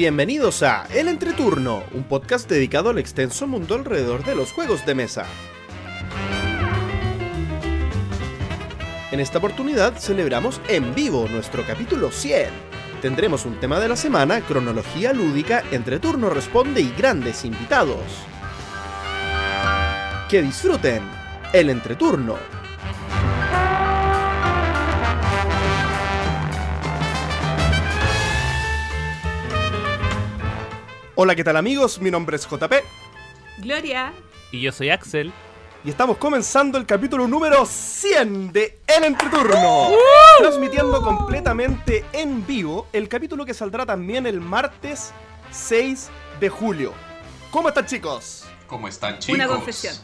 Bienvenidos a El Entreturno, un podcast dedicado al extenso mundo alrededor de los juegos de mesa. En esta oportunidad celebramos en vivo nuestro capítulo 100. Tendremos un tema de la semana, cronología lúdica, Entreturno responde y grandes invitados. Que disfruten el Entreturno. Hola, ¿qué tal amigos? Mi nombre es JP Gloria. Y yo soy Axel. y estamos comenzando el capítulo número 100 de El Entreturno. Transmitiendo completamente en vivo el capítulo que saldrá también el martes 6 de julio. ¿Cómo están chicos? ¿Cómo están, chicos? Una confesión.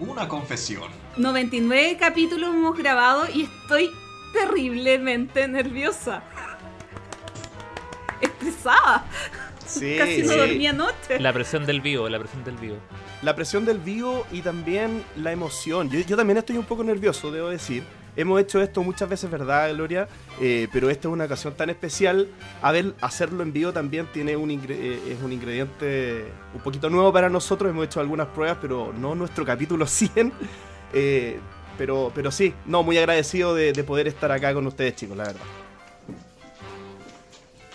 Una confesión. 99 capítulos hemos grabado y estoy terriblemente nerviosa. Estresada. Sí, Casi no sí. dormí anoche. La presión del vivo, la presión del vivo. La presión del vivo y también la emoción. Yo, yo también estoy un poco nervioso, debo decir. Hemos hecho esto muchas veces, ¿verdad, Gloria? Eh, pero esta es una ocasión tan especial. A ver, hacerlo en vivo también tiene un eh, es un ingrediente un poquito nuevo para nosotros. Hemos hecho algunas pruebas, pero no nuestro capítulo 100. Eh, pero, pero sí, no, muy agradecido de, de poder estar acá con ustedes, chicos, la verdad.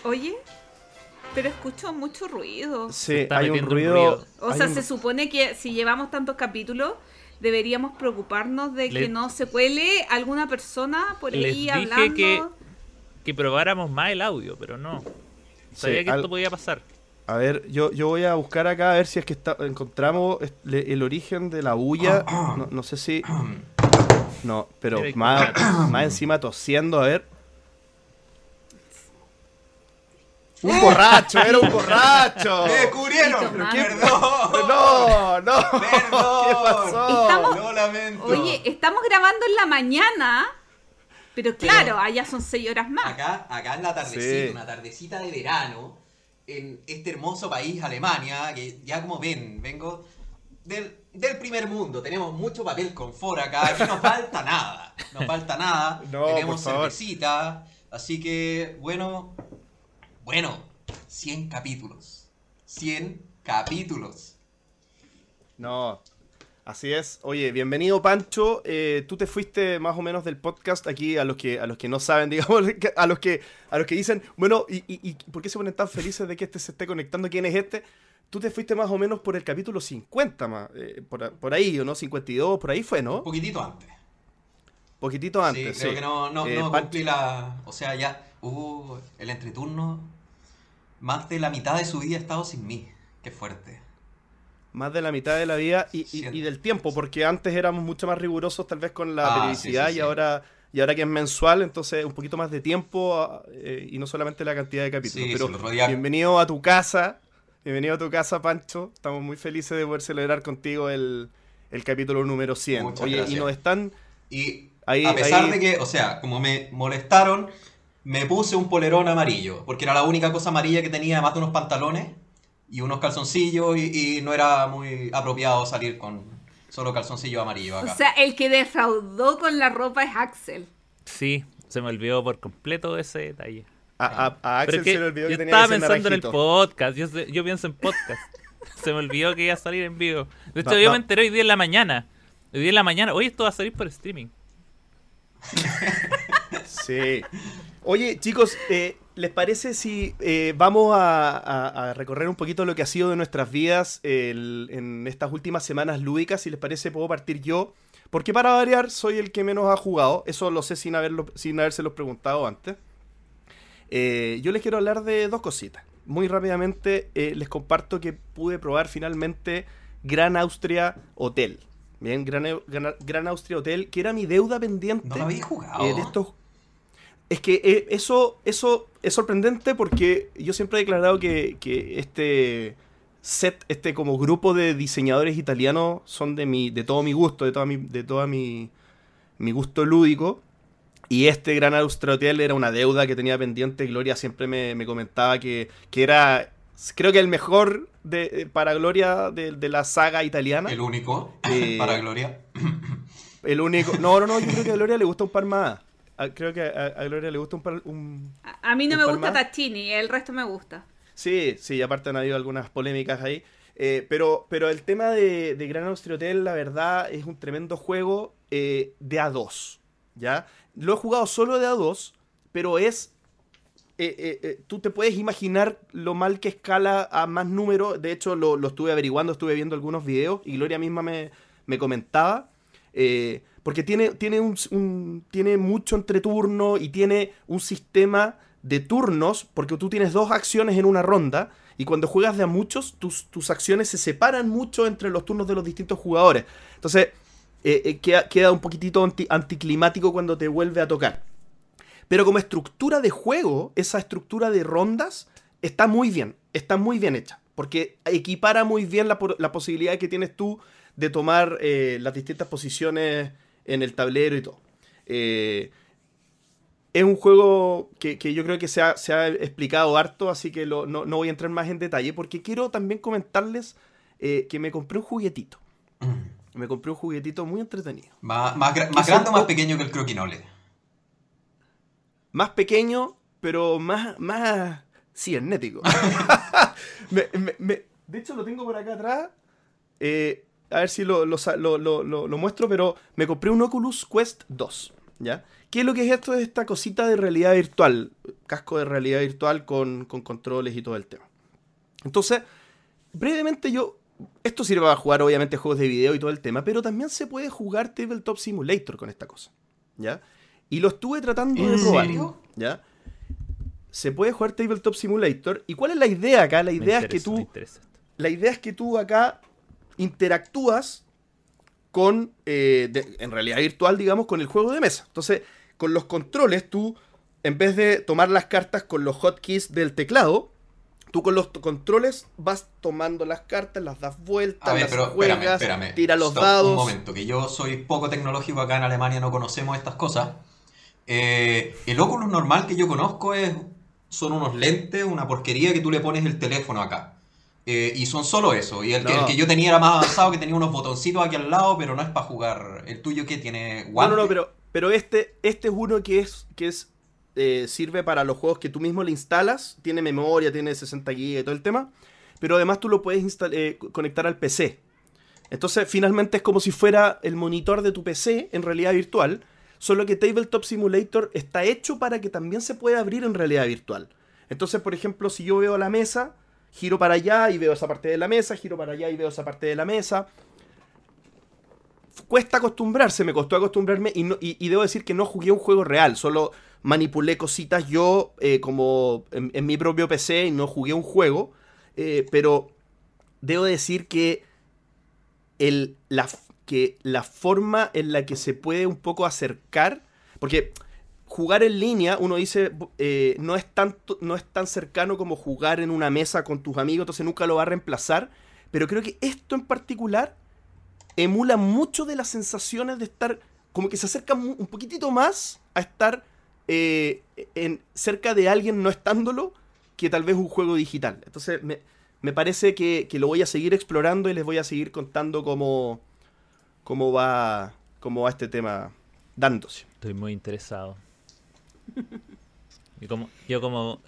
Oye, pero escucho mucho ruido. Sí, está hay un ruido. ruido. O hay sea, un- se supone que si llevamos tantos capítulos, deberíamos preocuparnos de Le- que no se cuele alguna persona por Les ahí dije hablando. que- Que probáramos más el audio, pero no. Sabía Sí, que al- esto podía pasar. A ver, yo, yo voy a buscar acá a ver si es que está- encontramos el origen de la bulla. No, no sé si. No, pero más, más encima tosiendo, a ver. ¡Un borracho! ¡Era un borracho! ¡Me descubrieron! ¡Perdón! ¡No! ¡No! ¡Perdón! ¿Qué pasó? Estamos- Lo lamento. Oye, estamos grabando en la mañana, pero claro, allá son 6 horas más. Acá, acá en la tardecita, Sí. una tardecita de verano, en este hermoso país, Alemania, que ya como ven, vengo del, del primer mundo. Tenemos mucho papel confort acá, aquí no falta nada. No falta nada. No, Tenemos cervecita. Así que, bueno, bueno, 100 capítulos. 100 capítulos. No, así es. Oye, bienvenido Pancho. Eh, tú te fuiste más o menos del podcast aquí a los que a los que no saben, digamos, a los que a los que dicen, bueno, ¿y, y, y por qué se ponen tan felices de que este se esté conectando? ¿Quién es este? Tú te fuiste más o menos por el capítulo 50, más, eh, por, por ahí, ¿o no? 52, por ahí fue, ¿no? Un poquitito antes. Poquitito antes, sí, creo sí. que no, no, Eh, no cumplí la. O sea, ya. Uh, el entreturno. Más de la mitad de su vida ha estado sin mí. Qué fuerte. Más de la mitad de la vida y, y- y del tiempo, porque antes éramos mucho más rigurosos tal vez con la Ah, periodicidad sí, sí, y ahora y ahora que es mensual, entonces un poquito más de tiempo ah, eh, y no solamente la cantidad de capítulos. Sí, Pero bienvenido a tu casa, bienvenido a tu casa, Pancho. Estamos muy felices de poder celebrar contigo el, el capítulo número 100. Muchas Oye, y gracias. nos están... Y Ahí- a pesar ahí- de que, o sea, como me molestaron, me puse un polerón amarillo. Porque era la única cosa amarilla que tenía, además de unos pantalones y unos calzoncillos. Y, y no era muy apropiado salir con solo calzoncillos amarillos O acá. sea, el que defraudó con la ropa es Axel. Sí, se me olvidó por completo ese detalle. A, a- a Axel Pero es que se le olvidó yo que tenía estaba que pensando en el podcast. Yo, yo pienso en podcast. se me olvidó que iba a salir en vivo. De hecho, yo me enteré hoy día en la mañana. Hoy día en la mañana. Hoy esto va a salir por streaming. Sí. Oye, chicos, eh, ¿les parece si eh, vamos a, a- a recorrer un poquito lo que ha sido de nuestras vidas el- en estas últimas semanas lúdicas? Si les parece, puedo partir yo. Porque para variar, soy el que menos ha jugado. Eso lo sé sin, haberlo, sin habérselos preguntado antes. Eh, yo les quiero hablar de dos cositas. Muy rápidamente les comparto que pude probar finalmente Gran Austria Hotel. Bien, Gran, Eu- Gran, Gran Austria Hotel, que era mi deuda pendiente. No lo jugado. De estos... Es que eh, eso, eso es sorprendente porque yo siempre he declarado que, que este set, este como grupo de diseñadores italianos son de mi, de todo mi gusto, de toda mi, de toda mi, mi gusto lúdico. Y este Gran Austria Hotel era una deuda que tenía pendiente. Gloria siempre me, me comentaba que, que era, creo que el mejor de, eh, para Gloria de, de la saga italiana. El único. Eh, para Gloria. El único. No, no, no, yo creo que a Gloria le gusta un par más. A- creo que a, a Gloria le gusta un par. Un... A, a mí no ¿Un me gusta? Tachini, el resto me gusta. Sí, sí, aparte han habido algunas polémicas ahí. Eh, pero, pero el tema de, de Gran Austria Hotel, la verdad, es un tremendo juego eh, de A2. ¿Ya? Lo he jugado solo de A2, pero es. eh, eh, tú te puedes imaginar lo mal que escala a más números. De hecho, lo, lo estuve averiguando, estuve viendo algunos videos y Gloria misma me, me comentaba. Eh, porque tiene, tiene, un, tiene mucho entreturno y tiene un sistema de turnos, porque tú tienes dos acciones en una ronda, y cuando juegas de a muchos, tus, tus acciones se separan mucho entre los turnos de los distintos jugadores. Entonces, eh, eh, queda, queda un poquitito anti- anticlimático cuando te vuelve a tocar. Pero como estructura de juego, esa estructura de rondas está muy bien, está muy bien hecha, porque equipara muy bien la, la posibilidad que tienes tú de tomar eh, las distintas posiciones en el tablero y todo. Eh, es un juego que, que yo creo que se ha, se ha explicado harto, así que lo- no, no voy a entrar más en detalle, porque quiero también comentarles eh, que me compré un juguetito. Mm. Me compré un juguetito muy entretenido. Más, más, gra- más ¿Qué grande o más pequeño que el croquinole. Más pequeño, pero más, más cibernético. Me- me- me- de hecho, lo tengo por acá atrás. Eh, a ver si lo, lo lo- lo- lo- lo muestro, pero me compré un Oculus Quest 2. ¿Ya? ¿Qué es lo que es esto? Es esta cosita de realidad virtual. Casco de realidad virtual con, con controles y todo el tema. Entonces, brevemente yo... Esto sirve para jugar obviamente juegos de video y todo el tema, pero también se puede jugar Tabletop Simulator con esta cosa. ¿Ya? Y lo estuve tratando de ¿En probar. serio? ¿Ya? Se puede jugar Tabletop Simulator. ¿Y cuál es la idea acá? La Me idea es que tú. La idea es que tú acá interactúas con. eh, de- en realidad virtual, digamos, con el juego de mesa. Entonces, con los controles, tú, en vez de tomar las cartas con los hotkeys del teclado, tú con los controles vas tomando las cartas, las das vueltas, A ver, las pero juegas, espérame, espérame. tira los Stop, dados. Un momento, que yo soy poco tecnológico acá en Alemania, no conocemos estas cosas. Eh, el Oculus normal que yo conozco es, son unos lentes, una porquería que tú le pones el teléfono acá. Eh, y son solo eso. Y el, que, No. el que yo tenía era más avanzado, que tenía unos botoncitos aquí al lado, pero no es para jugar. ¿El tuyo que tiene No, guante? no, no, pero, pero este, este es uno que es, que es eh, sirve para los juegos que tú mismo le instalas. Tiene memoria, tiene 60 GB y todo el tema. Pero además tú lo puedes eh, conectar al PC. Entonces, finalmente es como si fuera el monitor de tu PC en realidad virtual. Solo que Tabletop Simulator está hecho para que también se pueda abrir en realidad virtual. Entonces, por ejemplo, si yo veo la mesa, giro para allá y veo esa parte de la mesa, giro para allá y veo esa parte de la mesa. Cuesta acostumbrarse, me costó acostumbrarme y, no- y- debo decir que no jugué un juego real, solo manipulé cositas yo eh, como en, mi propio PC y no jugué un juego, eh, pero debo decir que, el, la, que la forma en la que se puede un poco acercar, porque jugar en línea, uno dice, eh, no, es tanto, no es tan cercano como jugar en una mesa con tus amigos, entonces nunca lo va a reemplazar, pero creo que esto en particular emula mucho de las sensaciones de estar, como que se acerca un poquitito más a estar eh, en, cerca de alguien no estándolo que tal vez un juego digital. Entonces me, me parece que, que lo voy a seguir explorando y les voy a seguir contando cómo, cómo, va, cómo va este tema dándose. Estoy muy interesado. Y como, yo como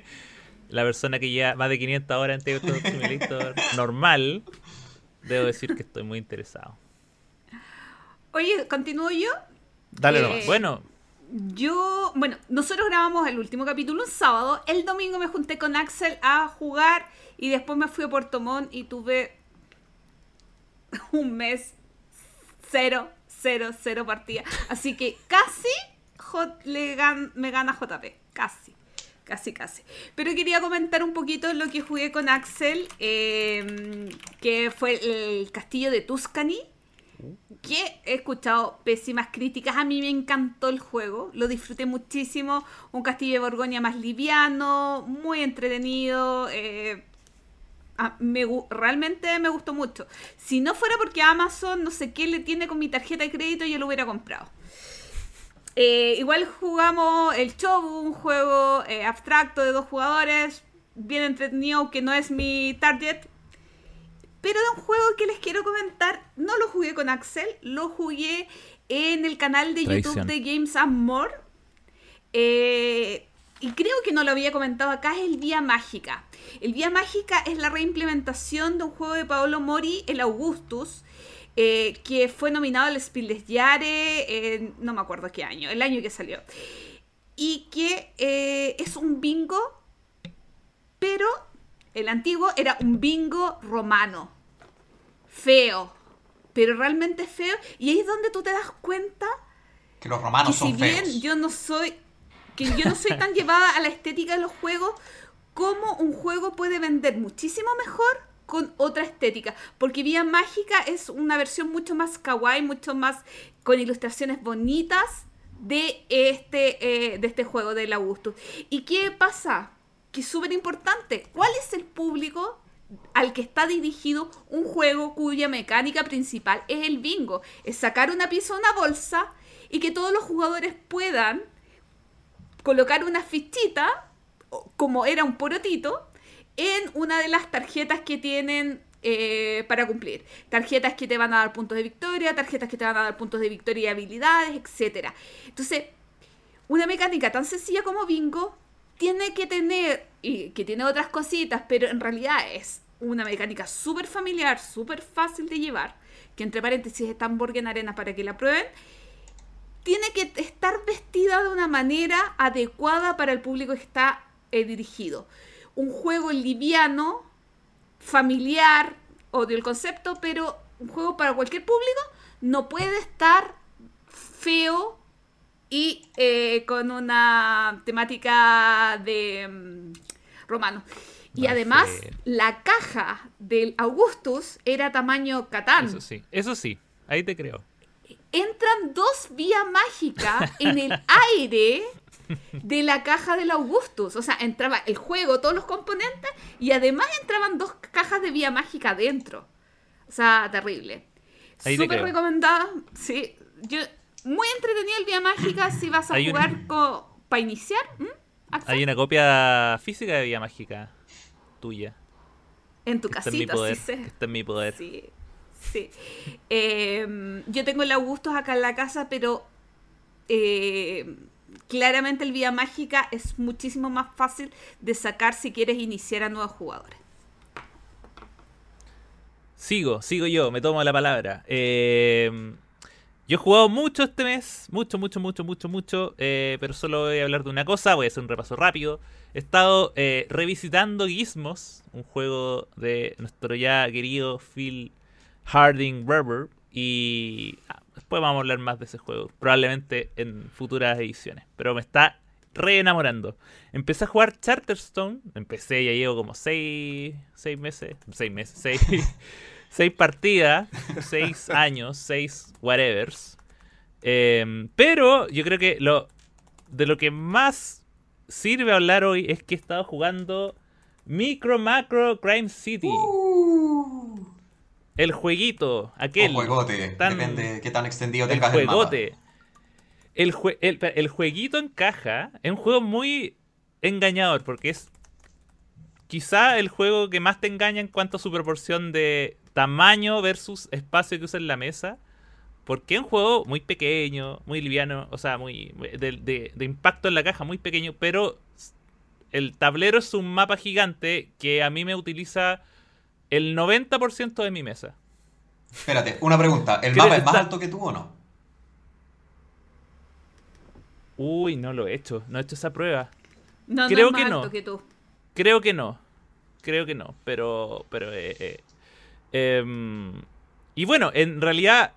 la persona que lleva más de 500 horas en Tabletop Simulator normal, debo decir que estoy muy interesado. Oye, ¿continúo yo? dale Eh, nomás. Bueno, Yo, bueno, nosotros grabamos el último capítulo un sábado. El domingo me junté con Axel a jugar y después me fui a Puerto Montt y tuve un mes cero, cero, cero partida. Así que casi Le gan- me gana JP. Casi. Casi, casi. Pero quería comentar un poquito lo que jugué con Axel, eh, que fue el castillo de Tuscany que he escuchado pésimas críticas. A mí me encantó el juego, lo disfruté muchísimo. Un castillo de Borgoña más liviano, muy entretenido. eh, realmente me gustó mucho. Si no fuera porque Amazon no sé qué le tiene con mi tarjeta de crédito, yo lo hubiera comprado. Eh, igual jugamos el Chobu, un juego eh, abstracto de dos jugadores, bien entretenido, que no es mi target, pero de un juego que les quiero comentar, no lo jugué con Axel, lo jugué en el canal de Traición. YouTube de Games and More. Eh, y creo que no lo había comentado acá, es el Vía Mágica. El Vía Mágica es la reimplementación de un juego de Paolo Mori, el Augustus, eh, que fue nominado al Spiel des Jahres, no me acuerdo qué año, el año que salió. Y que eh, es un bingo, pero el antiguo era un bingo romano. Feo, pero realmente feo. Y ahí es donde tú te das cuenta Que los romanos que son si bien feos. yo no soy que yo no soy tan llevada a la estética de los juegos como un juego puede vender muchísimo mejor con otra estética. Porque Vía Mágica es una versión mucho más kawaii mucho más con ilustraciones bonitas de este eh, de este juego del Augustus y qué pasa que es súper importante cuál es el público al que está dirigido un juego cuya mecánica principal es el bingo es sacar una pieza una bolsa y que todos los jugadores puedan colocar una fichita, como era un porotito, en una de las tarjetas que tienen eh, para cumplir. Tarjetas que te van a dar puntos de victoria, tarjetas que te van a dar puntos de victoria y habilidades, etc. Entonces, una mecánica tan sencilla como bingo tiene que tener, y que tiene otras cositas, pero en realidad es una mecánica súper familiar, súper fácil de llevar, que entre paréntesis está en Arena para que la prueben, tiene que estar vestida de una manera adecuada para el público que está eh, dirigido. Un juego liviano, familiar, odio el concepto, pero un juego para cualquier público no puede estar feo y eh, con una temática de mm, romano. Y Va además, la caja del Augustus era tamaño Catán Eso sí, eso sí, ahí te creo. entran dos vía mágica en el aire de la caja del Augustus. O sea, entraba el juego, todos los componentes, y además entraban dos cajas de vía mágica dentro. O sea, terrible. Súper recomendada. Sí, yo, muy entretenida el vía mágica si vas a Hay un- jugar co- para iniciar. Hay una copia física de Vía Mágica tuya. En tu que está en mi casita, poder. sí sé. está en mi poder. Sí, sí. Eh, yo tengo el Augustus acá en la casa, pero eh, claramente el Vía Mágica es muchísimo más fácil de sacar si quieres iniciar a nuevos jugadores. Sigo, sigo yo, me tomo la palabra. Eh, yo he jugado mucho este mes, mucho, mucho, mucho, mucho, mucho, eh, pero solo voy a hablar de una cosa, voy a hacer un repaso rápido. He estado eh, revisitando Gizmos, un juego de nuestro ya querido Phil Harding Berber, y después vamos a hablar más de ese juego, probablemente en futuras ediciones, pero me está re enamorando. Empecé a jugar Charterstone, empecé, ya llevo como 6 seis meses, 6 meses, 6 seis partidas, 6 años, 6 whatevers. Em, pero yo creo que lo de lo que más sirve hablar hoy es que he estado jugando Micro Macro Crime City. Uh, El jueguito, aquel. o juegote. tan- Depende de qué tan extendido el tengas el mapa. juegote. El, jue- el, el jueguito en caja es un juego muy engañador porque es quizá el juego que más te engaña en cuanto a su proporción de tamaño versus espacio que usa en la mesa. Porque es un juego muy pequeño, muy liviano, o sea, muy de, de- de impacto en la caja, muy pequeño, pero el tablero es un mapa gigante que a mí me utiliza el 90% de mi mesa. Espérate, una pregunta. ¿El mapa que es más alto que tú o no? Uy, no lo he hecho, no he hecho esa prueba. No, Creo no es que más no. alto que tú. Creo que no. Creo que no. Pero. pero eh, eh, em, y bueno, en realidad.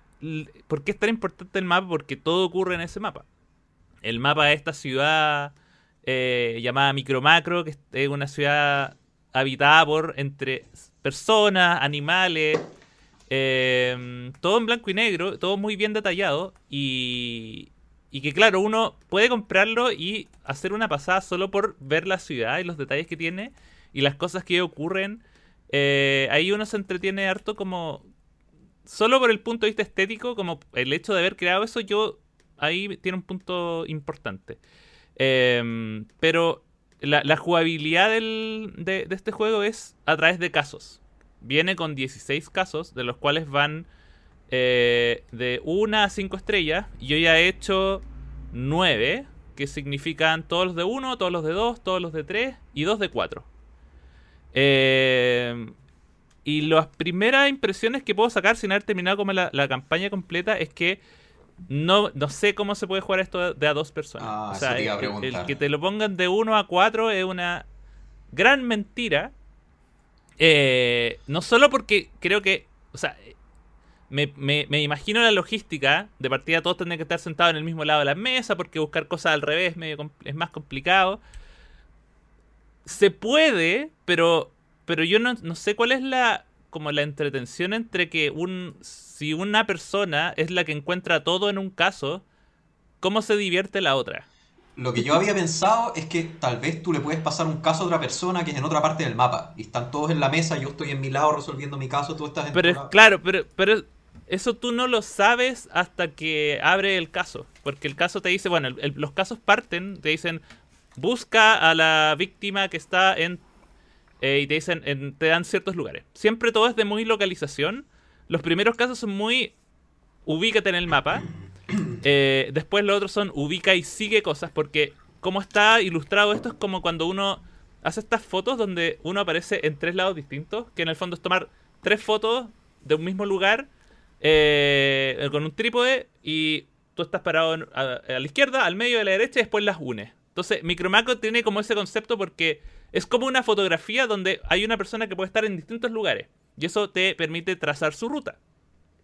¿Por qué es tan importante el mapa? Porque todo ocurre en ese mapa. El mapa de esta ciudad eh, llamada Micromacro, que es- es una ciudad habitada por entre personas, animales, em, todo en blanco y negro, todo muy bien detallado y, y que claro, uno puede comprarlo y hacer una pasada solo por ver la ciudad y los detalles que tiene y las cosas que ocurren. Eh, ahí uno se entretiene harto como... Solo por el punto de vista estético, como el hecho de haber creado eso, yo ahí tiene un punto importante. Em, pero la, la jugabilidad del- de, de este juego es a través de casos. Viene con 16 casos, de los cuales van eh, de 1 a 5 estrellas. Yo ya he hecho 9. que significan todos los de 1, todos los de 2, todos los de 3 y dos de 4. Eh, y las primeras impresiones que puedo sacar sin haber terminado como la, la campaña completa es que no, no sé cómo se puede jugar esto de a dos personas. Ah, o sea, el- que te lo pongan de 1 a 4 es una gran mentira. Eh, no solo porque creo que, o sea, me, me- me imagino la logística. De partida todos tendrían que estar sentados en el mismo lado de la mesa porque buscar cosas al revés es medio es más complicado. Se puede, pero, pero yo no, no sé cuál es la como la entretención entre que un si una persona es la que encuentra todo en un caso, ¿cómo se divierte la otra? Lo que yo había pensado es que tal vez tú le puedes pasar un caso a otra persona que es en otra parte del mapa. Y están todos en la mesa, yo estoy en mi lado resolviendo mi caso, tú estás en Pero tu es lado. claro, pero, pero eso tú no lo sabes hasta que abre el caso. Porque el caso te dice, bueno, el- los casos parten, te dicen, busca a la víctima que está en... eh, y te dicen, en- te dan ciertos lugares. Siempre todo es de muy localización. Los primeros casos son muy... Ubícate en el mapa. Eh, después los otros son ubica y sigue cosas. Porque como está ilustrado esto es como cuando uno hace estas fotos donde uno aparece en tres lados distintos. Que en el fondo es tomar tres fotos de un mismo lugar eh, con un trípode y tú estás parado en- a, a la izquierda, al medio, a la derecha y después las unes. Entonces, Micromacro tiene como ese concepto porque es como una fotografía donde hay una persona que puede estar en distintos lugares y eso te permite trazar su ruta.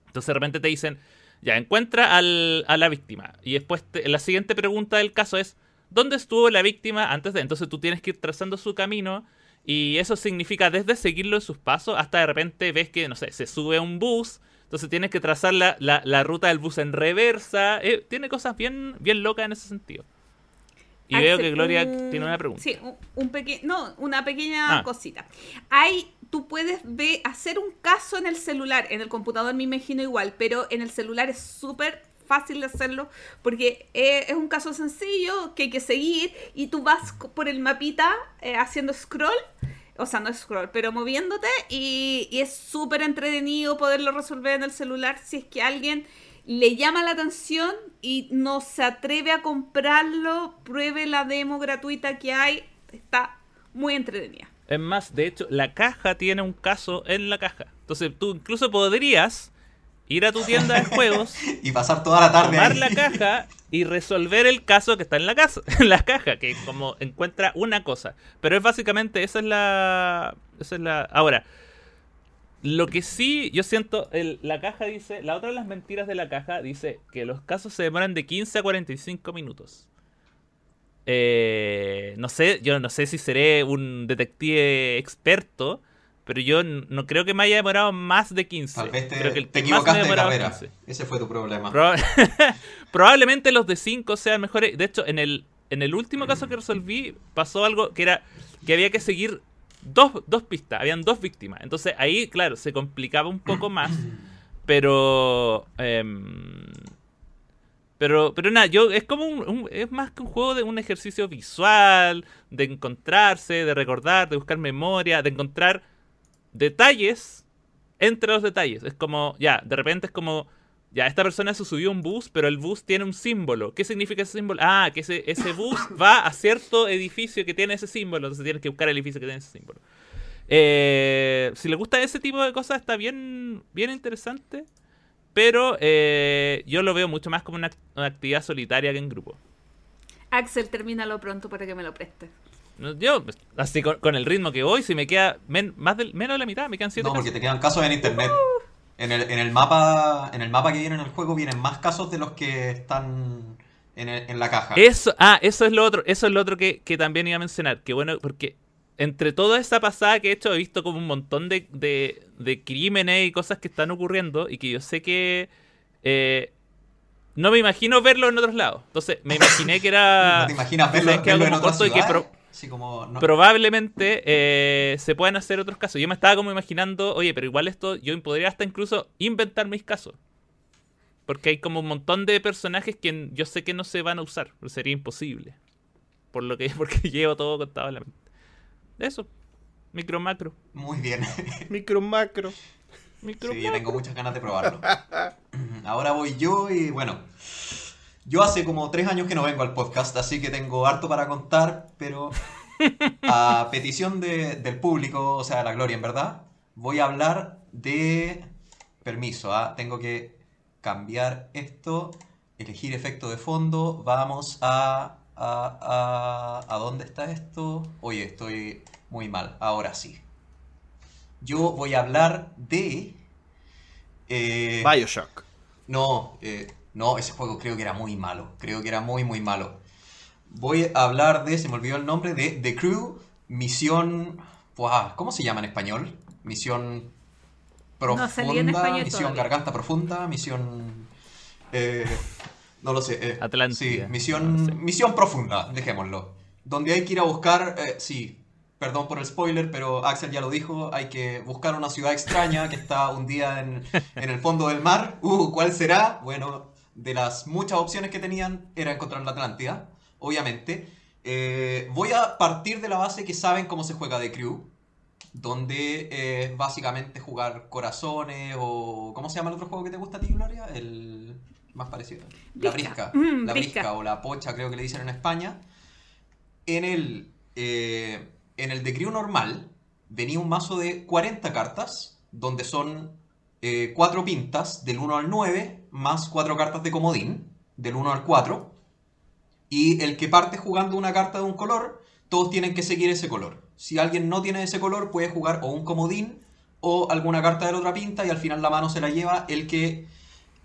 Entonces, de repente te dicen, ya, encuentra al- a la víctima. Y después te- la siguiente pregunta del caso es, ¿dónde estuvo la víctima antes de? Entonces tú tienes que ir trazando su camino y eso significa desde seguirlo en sus pasos hasta de repente ves que, no sé, se sube a un bus. Entonces tienes que trazar la, la- la ruta del bus en reversa. Eh, tiene cosas bien, bien locas en ese sentido. Y veo que Gloria un- tiene una pregunta. Sí, un, un peque- no, una pequeña Ah. cosita. Hay, tú puedes ver, hacer un caso en el celular, en el computador me imagino igual, pero en el celular es súper fácil de hacerlo porque eh, es un caso sencillo que hay que seguir y tú vas por el mapita eh, haciendo scroll. O sea, no scroll, pero moviéndote y, y es súper entretenido poderlo resolver en el celular si es que alguien le llama la atención y no se atreve a comprarlo, pruebe la demo gratuita que hay, está muy entretenida. Es más, de hecho, la caja tiene un caso en la caja. Entonces tú incluso podrías ir a tu tienda de juegos, Y pasar toda la tarde tomar ahí. la caja y resolver el caso que está en la casa, en la caja, que como encuentra una cosa. Pero es básicamente, esa es la. Esa es la. Ahora, lo que sí, yo siento, el- la caja dice, la otra de las mentiras de la caja dice que los casos se demoran de 15 a 45 minutos. Eh, no sé, yo no sé si seré un detective experto, pero yo no creo que me haya demorado más de 15. Tal vez te, creo que el te equivocaste de carrera. 15. Ese fue tu problema. Proba- Probablemente los de 5 sean mejores. De hecho, en el, en el último caso que resolví pasó algo que era que había que seguir dos, dos pistas, habían dos víctimas. Entonces ahí, claro, se complicaba un poco más. Pero... em, pero, pero nada, yo es como un, un- es más que un juego de un ejercicio visual, de encontrarse, de recordar, de buscar memoria, de encontrar detalles entre los detalles. Es como, ya, de repente es como, ya, esta persona se subió a un bus, pero el bus tiene un símbolo. ¿Qué significa ese símbolo? Ah, que ese, ese bus va a cierto edificio que tiene ese símbolo, entonces tienes que buscar el edificio que tiene ese símbolo. Eh, si le gusta ese tipo de cosas, está bien, bien interesante. Pero eh, yo lo veo mucho más como una, una actividad solitaria que en grupo. Axel, termínalo pronto para que me lo prestes. Yo, así con, con el ritmo que voy, si me queda men- más del, menos de la mitad, me quedan siete No, porque casos. te quedan casos en internet. En el, en el mapa en el mapa que viene en el juego vienen más casos de los que están en, el- en la caja. Eso, ah, eso es lo otro, eso es lo otro que, que también iba a mencionar. Que bueno, porque entre toda esa pasada que he hecho, he visto como un montón de, de, de crímenes y cosas que están ocurriendo y que yo sé que eh, no me imagino verlo en otros lados. Entonces, me imaginé que era. ¿No te imaginas verlo, en corto y que pro- Así como, no- probablemente eh, se puedan hacer otros casos. Yo me estaba como imaginando, oye, pero igual esto, yo podría hasta incluso inventar mis casos. Porque hay como un montón de personajes que yo sé que no se van a usar. pero Sería imposible. Por lo que, porque llevo todo contado en la mente. Eso. Micro macro. Muy bien. Micro macro. Micro Sí, macro. tengo muchas ganas de probarlo. Ahora voy yo y bueno. Yo hace como tres años que no vengo al podcast, así que tengo harto para contar, pero a petición de- del público, o sea, la gloria en verdad, voy a hablar de... Permiso, ¿ah? tengo que cambiar esto, elegir efecto de fondo, vamos a... A, a, ¿a dónde está esto? Oye, estoy muy mal, ahora sí. Yo voy a hablar de... eh, Bioshock. no, eh, no, ese juego creo que era muy malo. Creo que era muy, muy malo. Voy a hablar de, se me olvidó el nombre, de The Crew, Misión... Buah, ¿Cómo se llama en español? Misión profunda, No salía en español Misión todavía. Garganta Profunda, Misión... eh, no lo sé. eh, Atlántida. Sí, misión, No sé. misión Profunda, dejémoslo. Donde hay que ir a buscar, eh, sí, perdón por el spoiler, pero Axel ya lo dijo, hay que buscar una ciudad extraña que está hundida en, en el fondo del mar. Uh, ¿cuál será? Bueno, de las muchas opciones que tenían era encontrar la Atlántida, obviamente. Eh, voy a partir de la base que saben cómo se juega The Crew, donde eh, es básicamente jugar corazones o... ¿Cómo se llama el otro juego que te gusta a ti, Gloria? El más parecido. La Brisca. Mm, la brisca. brisca o la pocha creo que le dicen en España. En el, eh, en el de Crew normal venía un mazo de 40 cartas, donde son 4 pintas del 1 al 9, más 4 cartas de comodín, del 1 al 4. Y el que parte jugando una carta de un color, todos tienen que seguir ese color. Si alguien no tiene ese color, puede jugar o un comodín o alguna carta de la otra pinta y al final la mano se la lleva el que,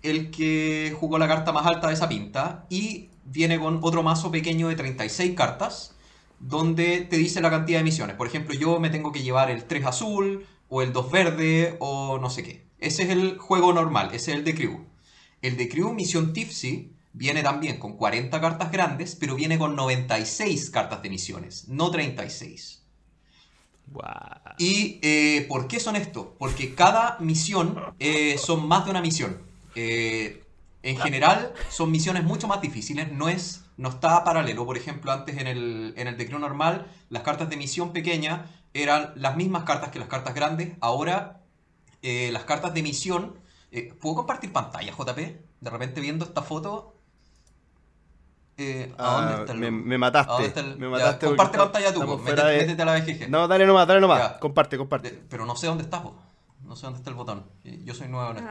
el que jugó la carta más alta de esa pinta. Y viene con otro mazo pequeño de 36 cartas donde te dice la cantidad de misiones. Por ejemplo, yo me tengo que llevar el 3 azul o el 2 verde o no sé qué. Ese es el juego normal, ese es el de Crew. El de Crew Misión Tipsy viene también con 40 cartas grandes, pero viene con 96 cartas de misiones, no 36. Guau. ¿Y eh, por qué son esto? Porque cada misión eh, son más de una misión. Eh, en general son misiones mucho más difíciles, no es no está paralelo. Por ejemplo, antes en el, en el decreto normal, las cartas de misión pequeña eran las mismas cartas que las cartas grandes. Ahora, las cartas de misión... eh, ¿Puedo compartir pantalla, JP? De repente viendo esta foto... eh, ¿A dónde Ah, está el me, logo? me ¿A mataste. dónde está el- Me Ya, mataste. comparte pantalla tú, pues, métete, de- métete a la BGG. No, dale nomás, dale nomás. Ya. Comparte, comparte. De- pero no sé dónde está, po. No sé dónde está el botón. Eh, Yo soy nuevo en esto.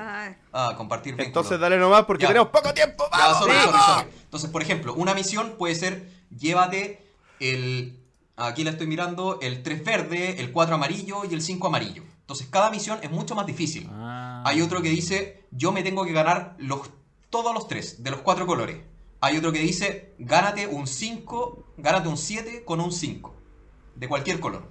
Ah, compartir vínculo. Entonces dale nomás porque Ya. tenemos poco tiempo. Ya, ¡Vamos! sorry, sorry. Entonces, por ejemplo, una misión puede ser llévate el. Aquí la estoy mirando, el 3 verde, el 4 amarillo y el 5 amarillo. Entonces, cada misión es mucho más difícil. Ah. Hay otro que dice, yo me tengo que ganar los, todos los tres, de los cuatro colores. Hay otro que dice, gánate un 5, gánate un 7 con un 5, de cualquier color.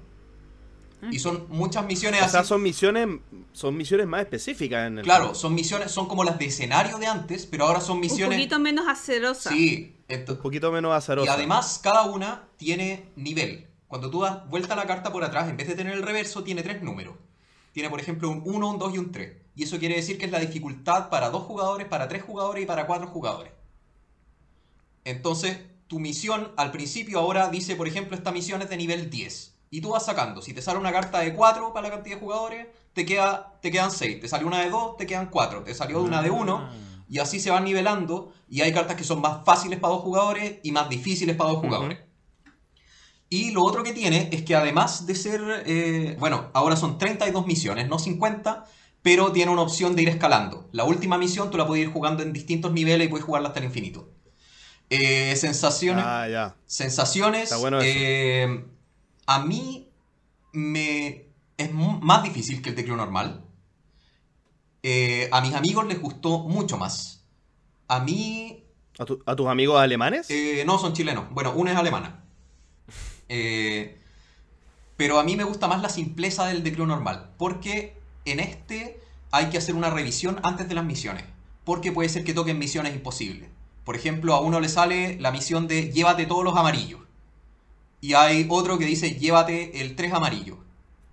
Y son muchas misiones O sea, así. son misiones, son misiones más específicas en el Claro, juego. son misiones, son como las de escenario de antes, pero ahora son un misiones... poquito menos acerosa. Sí, un ento- poquito menos azarosa. y además cada una tiene nivel. Cuando tú das vuelta a la carta por atrás, en vez de tener el reverso, tiene tres números. Tiene, por ejemplo, un 1, un 2 y un 3. Y eso quiere decir que es la dificultad para dos jugadores, para tres jugadores y para cuatro jugadores. Entonces, tu misión al principio ahora dice, por ejemplo, esta misión es de nivel 10. Y tú vas sacando. Si te sale una carta de 4 para la cantidad de jugadores, te, queda, te quedan 6. Te salió una de 2, te quedan 4. Te salió una de 1. Y así se van nivelando. Y hay cartas que son más fáciles para dos jugadores y más difíciles para dos jugadores. Y lo otro que tiene es que además de ser, eh, bueno, ahora son 32 misiones, no 50, pero tiene una opción de ir escalando. La última misión tú la puedes ir jugando en distintos niveles y puedes jugarla hasta el infinito. Eh, sensaciones. Ah, ya. Sensaciones. Está bueno eso. eh, a mí me es más difícil que el teclado normal. A mis amigos les gustó mucho más. A mí ¿A, tu- a tus amigos alemanes? no, son chilenos. Bueno, una es alemana. Eh, pero a mí me gusta más la simpleza del decleo normal. Porque en este hay que hacer una revisión antes de las misiones. Porque puede ser que toquen misiones imposibles. Por ejemplo, a uno le sale la misión de llévate todos los amarillos. Y hay otro que dice llévate el 3 amarillo.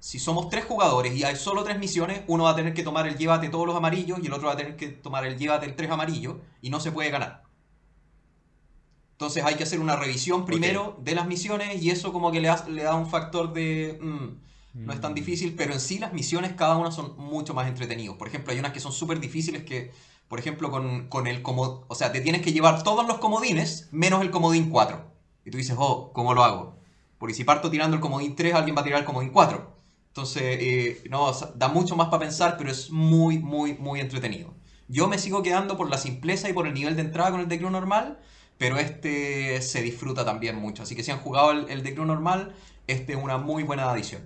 Si somos tres jugadores y hay solo tres misiones, uno va a tener que tomar el llévate todos los amarillos y el otro va a tener que tomar el llévate el 3 amarillo y no se puede ganar. Entonces hay que hacer una revisión primero de las misiones y eso como que le, ha- le da un factor de... mm, no es tan difícil, pero en sí las misiones cada una son mucho más entretenidas. Por ejemplo, hay unas que son súper difíciles que, por ejemplo, con, con el comodín, o sea, te tienes que llevar todos los comodines menos el comodín 4. Y tú dices, oh, ¿cómo lo hago? Porque si parto tirando el comodín 3, alguien va a tirar el comodín 4. Entonces, eh, no, o sea, da mucho más para pensar, pero es muy, muy, muy entretenido. Yo me sigo quedando por la simpleza y por el nivel de entrada con el Crew normal, pero este se disfruta también mucho. Así que si han jugado el, el The Crew normal, este es una muy buena adición.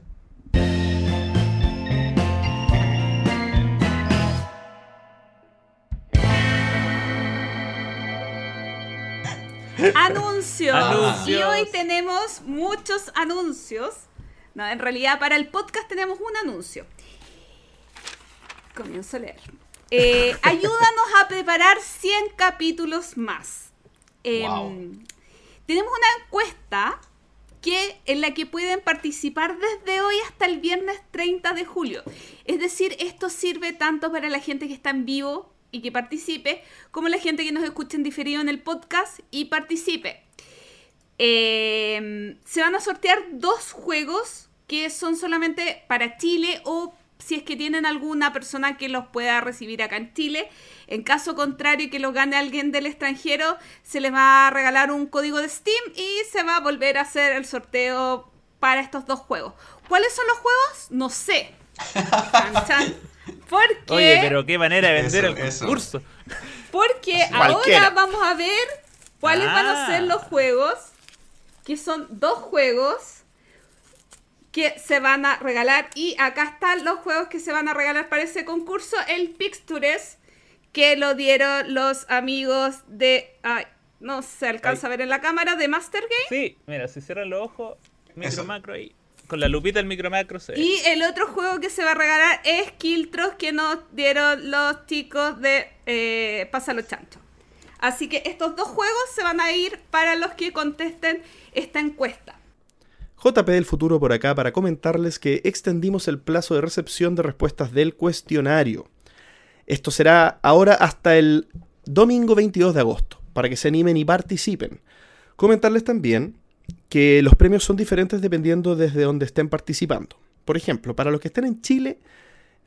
Anuncios. Anuncios. Y hoy tenemos muchos anuncios. No, en realidad para el podcast tenemos un anuncio. Comienzo a leer. Eh, ayúdanos a preparar 100 capítulos más. Em. Tenemos una encuesta que, en la que pueden participar desde hoy hasta el viernes 30 de julio. Es decir, esto sirve tanto para la gente que está en vivo y que participe, como la gente que nos escucha en diferido en el podcast y participe. Eh, se van a sortear dos juegos que son solamente para Chile o si es que tienen alguna persona que los pueda recibir acá en Chile. En caso contrario que los gane alguien del extranjero, se les va a regalar un código de Steam y se va a volver a hacer el sorteo para estos dos juegos. ¿Cuáles son los juegos? No sé. Chan, chan. Porque, Oye, pero qué manera de vender Eso, el eso. concurso. porque Cualquiera. ahora vamos a ver cuáles van a ser Ah. los juegos, que son dos juegos que se van a regalar. Y acá están los juegos que se van a regalar para ese concurso. El Pixtures, que lo dieron los amigos de... Ay, no se alcanza Ay. a ver en la cámara, de Master Game. Sí, mira, si cierran los ojos, micro Eso. macro ahí. Con la lupita el micro macro se ve. Y el otro juego que se va a regalar es Kiltros que nos dieron los chicos de eh, Pásalo Chancho. Así que estos dos juegos se van a ir para los que contesten esta encuesta. JP del futuro por acá para comentarles que extendimos el plazo de recepción de respuestas del cuestionario. Esto será ahora hasta el domingo 22 de agosto, para que se animen y participen. Comentarles también que los premios son diferentes dependiendo desde donde estén participando. Por ejemplo, para los que estén en Chile,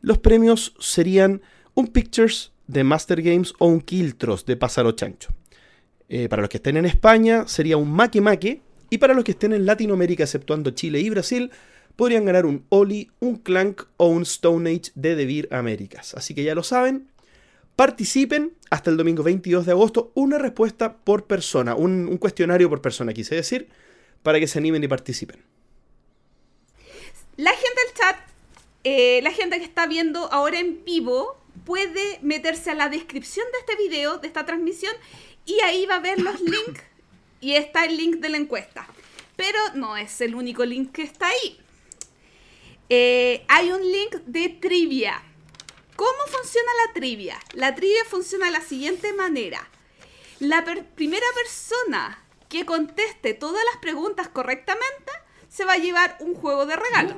los premios serían un Pictures de Master Games o un Kiltros de Pásaro Chancho. Eh, para los que estén en España sería un Make Make. Y para los que estén en Latinoamérica, exceptuando Chile y Brasil, podrían ganar un Oli, un Clank o un Stone Age de Devir Américas. Así que ya lo saben. Participen hasta el domingo 22 de agosto. Una respuesta por persona, un, un cuestionario por persona, quise decir, para que se animen y participen. La gente del chat, eh, la gente que está viendo ahora en vivo, puede meterse a la descripción de este video, de esta transmisión, y ahí va a ver los links. Y está el link de la encuesta. Pero no es el único link que está ahí. Eh, hay un link de trivia. ¿Cómo funciona la trivia? La trivia funciona de la siguiente manera. La per- primera persona que conteste todas las preguntas correctamente se va a llevar un juego de regalo.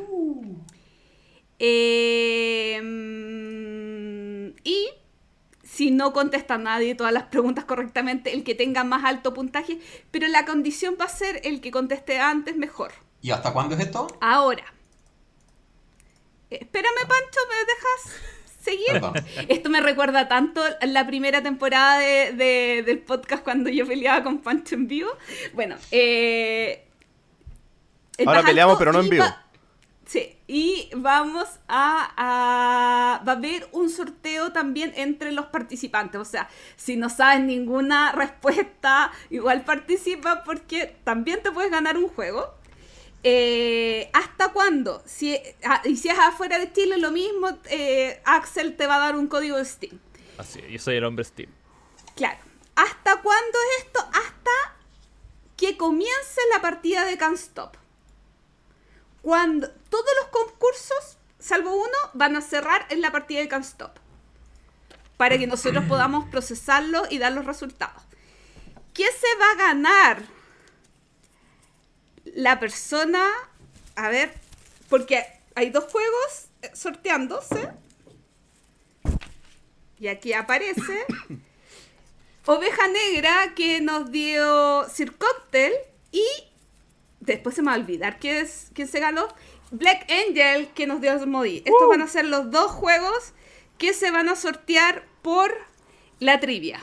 Eh, mm, y no contesta nadie todas las preguntas correctamente, el que tenga más alto puntaje, pero la condición va a ser el que conteste antes mejor. ¿Y hasta cuándo es esto? Ahora. Espérame, Pancho, ¿me dejas seguir? Perdón. Esto me recuerda tanto a la primera temporada de- de- del podcast cuando yo peleaba con Pancho en vivo. Bueno, eh, Ahora peleamos, pero no en vivo. va- y vamos a, a- Va a haber un sorteo también entre los participantes. O sea, si no sabes ninguna respuesta, igual participa porque también te puedes ganar un juego. Eh, ¿Hasta cuándo? Si, ah, y si es afuera de Chile, lo mismo, eh, Axel te va a dar un código de Steam. Así, yo soy el hombre Steam. Claro. ¿Hasta cuándo es esto? Hasta que comience la partida de Can't Stop. Cuando todos los concursos, salvo uno, van a cerrar en la partida de Can't Stop. Para que nosotros podamos procesarlo y dar los resultados. ¿Qué se va a ganar? La persona, a ver, porque hay dos juegos eh, sorteándose. Y aquí aparece Oveja Negra que nos dio Sir Cocktail y después se me va a olvidar quién, es, quién se ganó. Black Angel que nos dio Modi. Estos van a ser los dos juegos que se van a sortear por la trivia.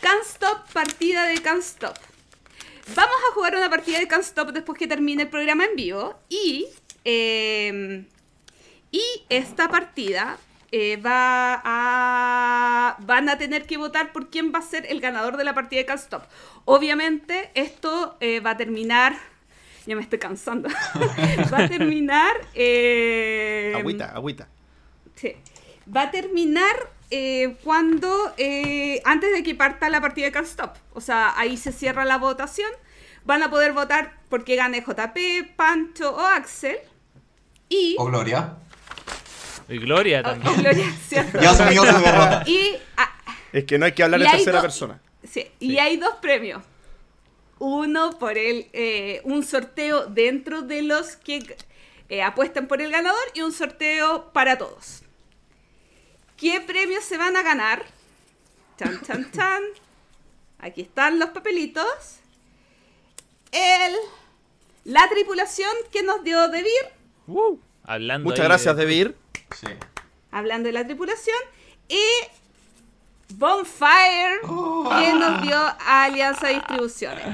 Can't Stop, partida de Can't Stop. Vamos a jugar una partida de Can't Stop después que termine el programa en vivo. Y, eh, y esta partida eh, va a, van a tener que votar por quién va a ser el ganador de la partida de Can't Stop. Obviamente, esto eh, va a terminar. Ya me estoy cansando. va a terminar. eh, Agüita, agüita. Sí. Va a terminar eh, cuando. eh, antes de que parta la partida de Can't Stop. O sea, ahí se cierra la votación. Van a poder votar porque gane JP, Pancho o Axel. Y. O Gloria. Y Gloria o- también. o Gloria, ¿cierto? Ya asumió su derrota. Y, ah, Es que no hay que hablar en tercera persona. sí, y Sí. hay dos premios. Uno por el eh, un sorteo dentro de los que eh, apuestan por el ganador y un sorteo para todos. ¿Qué premios se van a ganar? Chan, chan, chan. Aquí están los papelitos. El, la tripulación que nos dio Debir, Uh, hablando Muchas gracias, de- Debir. Sí. hablando de la tripulación, y Bonfire, Oh. que nos dio Alianza Distribuciones.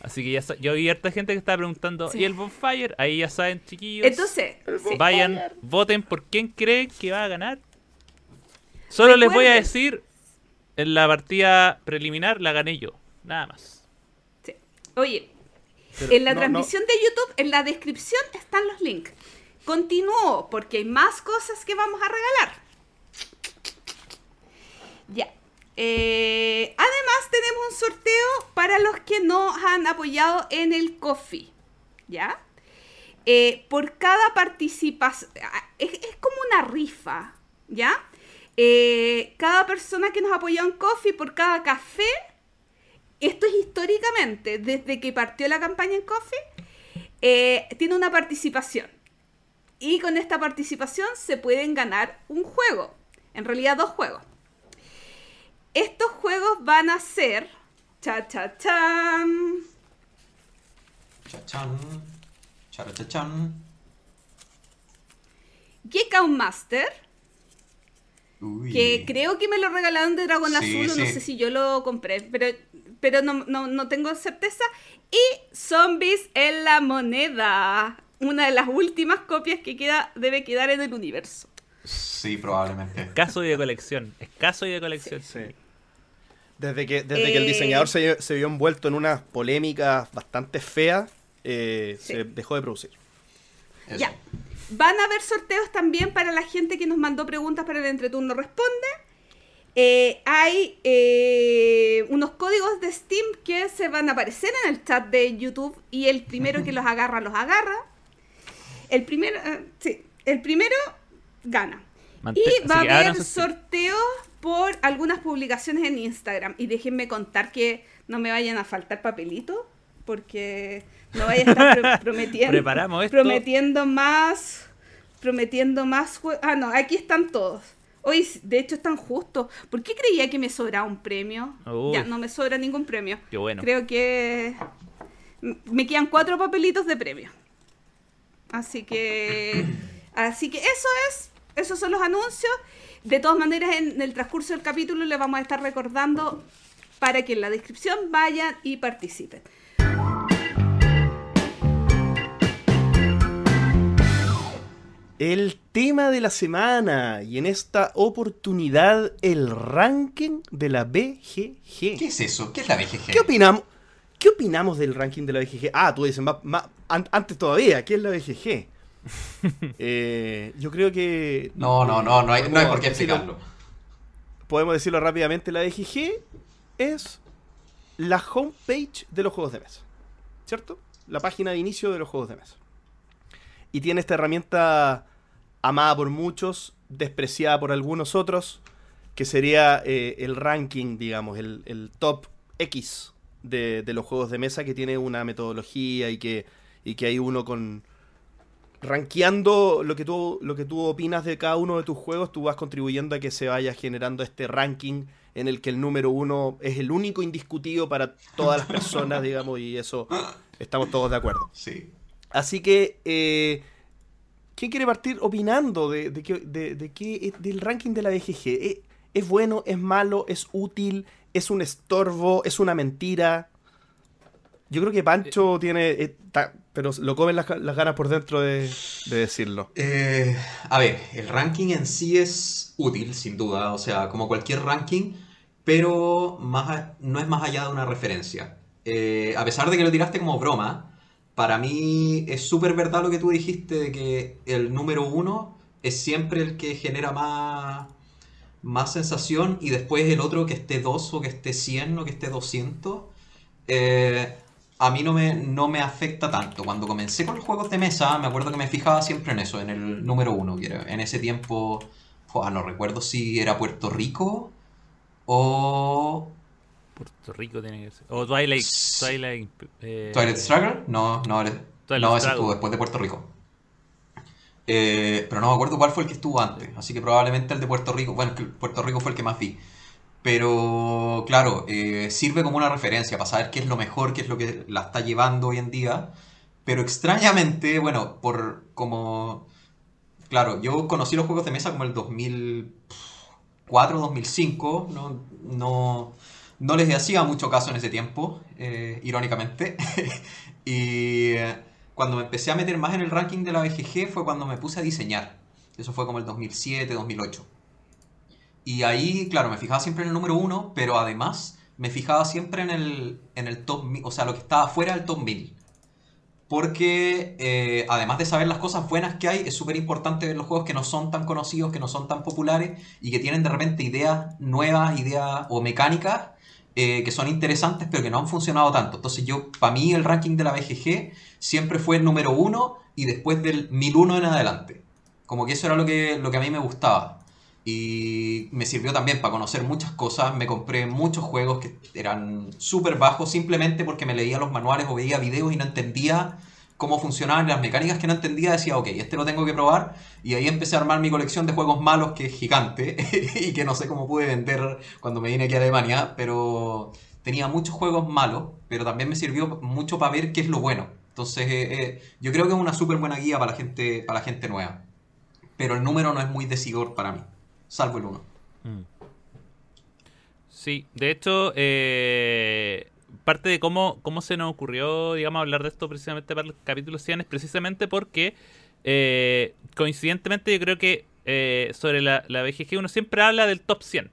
Así que ya sa- yo vi harta gente que estaba preguntando, Sí. ¿y el Bonfire? Ahí ya saben, chiquillos. Entonces, sí, Vayan, voten por quién creen que va a ganar. Solo les voy a decir, en la partida preliminar la gané yo. Nada más. sí. oye, Pero en la no, transmisión de YouTube, en la descripción están los links. Continúo, porque hay más cosas que vamos a regalar. Ya. Eh, además, tenemos un sorteo para los que nos han apoyado en el coffee. ¿Ya? Eh, por cada participación. Es, como una rifa. ¿Ya? Eh, cada persona que nos apoyado en coffee, por cada café. Esto es históricamente, desde que partió la campaña en coffee, tiene una participación. Y con esta participación se pueden ganar un juego. En realidad, dos juegos. Estos juegos van a ser. Cha cha chan. Chachán. Charachachán. Geek Out Master. Uy. Que creo que me lo regalaron de Dragón Sí, Azul. No sé si yo lo compré. Pero, pero no, no, no tengo certeza. Y Zombies en la Moneda. Una de las últimas copias que queda, debe quedar en el universo. Sí, probablemente. Escaso y de colección. Escaso y de colección. Sí. Desde que, desde que el Eh, diseñador se, se vio envuelto en unas polémicas bastante feas, eh, Sí. se dejó de producir. Eso. Ya. Van a haber sorteos también para la gente que nos mandó preguntas para el entreturno responde. Eh, hay eh, unos códigos de Steam que se van a aparecer en el chat de YouTube y el primero que los agarra, los agarra. El primero, eh, sí, el primero gana. Mante- Y va a haber sorteos por algunas publicaciones en Instagram. Y déjenme contar que no me vayan a faltar papelitos, porque no vaya a estar pro- prometiendo, esto. prometiendo más, prometiendo más Ah, no, aquí están todos. Hoy, de hecho, están justos. ¿Por qué creía que me sobraba un premio? Uy. Ya, no me sobra ningún premio. Qué bueno. Creo que me quedan cuatro papelitos de premio. Así que, así que eso es, esos son los anuncios. De todas maneras, en el transcurso del capítulo les vamos a estar recordando para que en la descripción vayan y participen. El tema de la semana y en esta oportunidad el ranking de la BGG. ¿Qué es eso? ¿Qué es la BGG? ¿Qué opinamos? ¿Qué opinamos del ranking de la BGG? Ah, tú dices, más, más- an- antes todavía, ¿qué es la BGG? Eh, yo creo que... No, no, no, no hay, no hay por qué decirlo- explicarlo. Podemos decirlo rápidamente, la BGG es la homepage de los juegos de mesa. ¿Cierto? La página de inicio de los juegos de mesa. Y tiene esta herramienta amada por muchos, despreciada por algunos otros, que sería eh, el ranking, digamos, el, el top X de, de los juegos de mesa, que tiene una metodología y que, y que hay uno con... Rankeando lo que, tú, lo que tú opinas de cada uno de tus juegos, tú vas contribuyendo a que se vaya generando este ranking en el que el número uno es el único indiscutido para todas las personas, digamos, y eso estamos todos de acuerdo. Sí. Así que eh, ¿quién quiere partir opinando de, de, qué- de- del ranking de la BGG? ¿Es, es bueno, es malo, es útil, es un estorbo, es una mentira? Yo creo que Pancho tiene... eh, ta- pero lo comen las, las ganas por dentro de, de decirlo. Eh, a ver, el ranking en sí es útil, sin duda, o sea, como cualquier ranking, pero más a- no es más allá de una referencia. Eh, a pesar de que lo tiraste como broma, para mí es súper verdad lo que tú dijiste de que el número uno es siempre el que genera más, más sensación y después el otro que esté 2 o que esté 100 o que esté 200. eh, a mí no me, no me afecta tanto. Cuando comencé con los juegos de mesa, me acuerdo que me fijaba siempre en eso, en el número uno, que era- en ese tiempo, no recuerdo si era Puerto Rico o Puerto Rico tiene que ser. O Twilight. Eh, Twilight Struggle. No, no, Twilight no ese estuvo después de Puerto Rico. Eh, pero no me acuerdo cuál fue el que estuvo antes, así que probablemente el de Puerto Rico, bueno, Puerto Rico fue el que más vi. Pero claro, eh, sirve como una referencia para saber qué es lo mejor, qué es lo que la está llevando hoy en día. Pero extrañamente, bueno, por como... Claro, yo conocí los juegos de mesa como el 2004, 2005, no, no, no les hacía mucho caso en ese tiempo, eh, irónicamente. y eh, cuando me empecé a meter más en el ranking de la BGG fue cuando me puse a diseñar. Eso fue como el 2007, 2008. Y ahí, claro, me fijaba siempre en el número uno, pero además me fijaba siempre en el, en el top, o sea, lo que estaba fuera del top 1000. Porque eh, además de saber las cosas buenas que hay, es súper importante ver los juegos que no son tan conocidos, que no son tan populares y que tienen de repente ideas nuevas, ideas o mecánicas eh, que son interesantes pero que no han funcionado tanto. Entonces yo, para mí el ranking de la BGG siempre fue el número uno y después del 1001 en adelante. Como que eso era lo que, lo que a mí me gustaba. Y me sirvió también para conocer muchas cosas. Me compré muchos juegos que eran súper bajos simplemente porque me leía los manuales o veía videos y no entendía cómo funcionaban las mecánicas que no entendía. Decía, ok, este lo tengo que probar. Y ahí empecé a armar mi colección de juegos malos que es gigante y que no sé cómo pude vender cuando me vine aquí a Alemania. Pero tenía muchos juegos malos, pero también me sirvió mucho para ver qué es lo bueno. Entonces, eh, eh, yo creo que es una súper buena guía para la gente, para la gente nueva. Pero el número no es muy decidor para mí, salvo el 1. Mm. Sí, de hecho, eh, parte de cómo, cómo se nos ocurrió, digamos, hablar de esto precisamente para el capítulo 100 es precisamente porque, eh, coincidentemente, yo creo que eh, sobre la, la BGG uno siempre habla del top 100.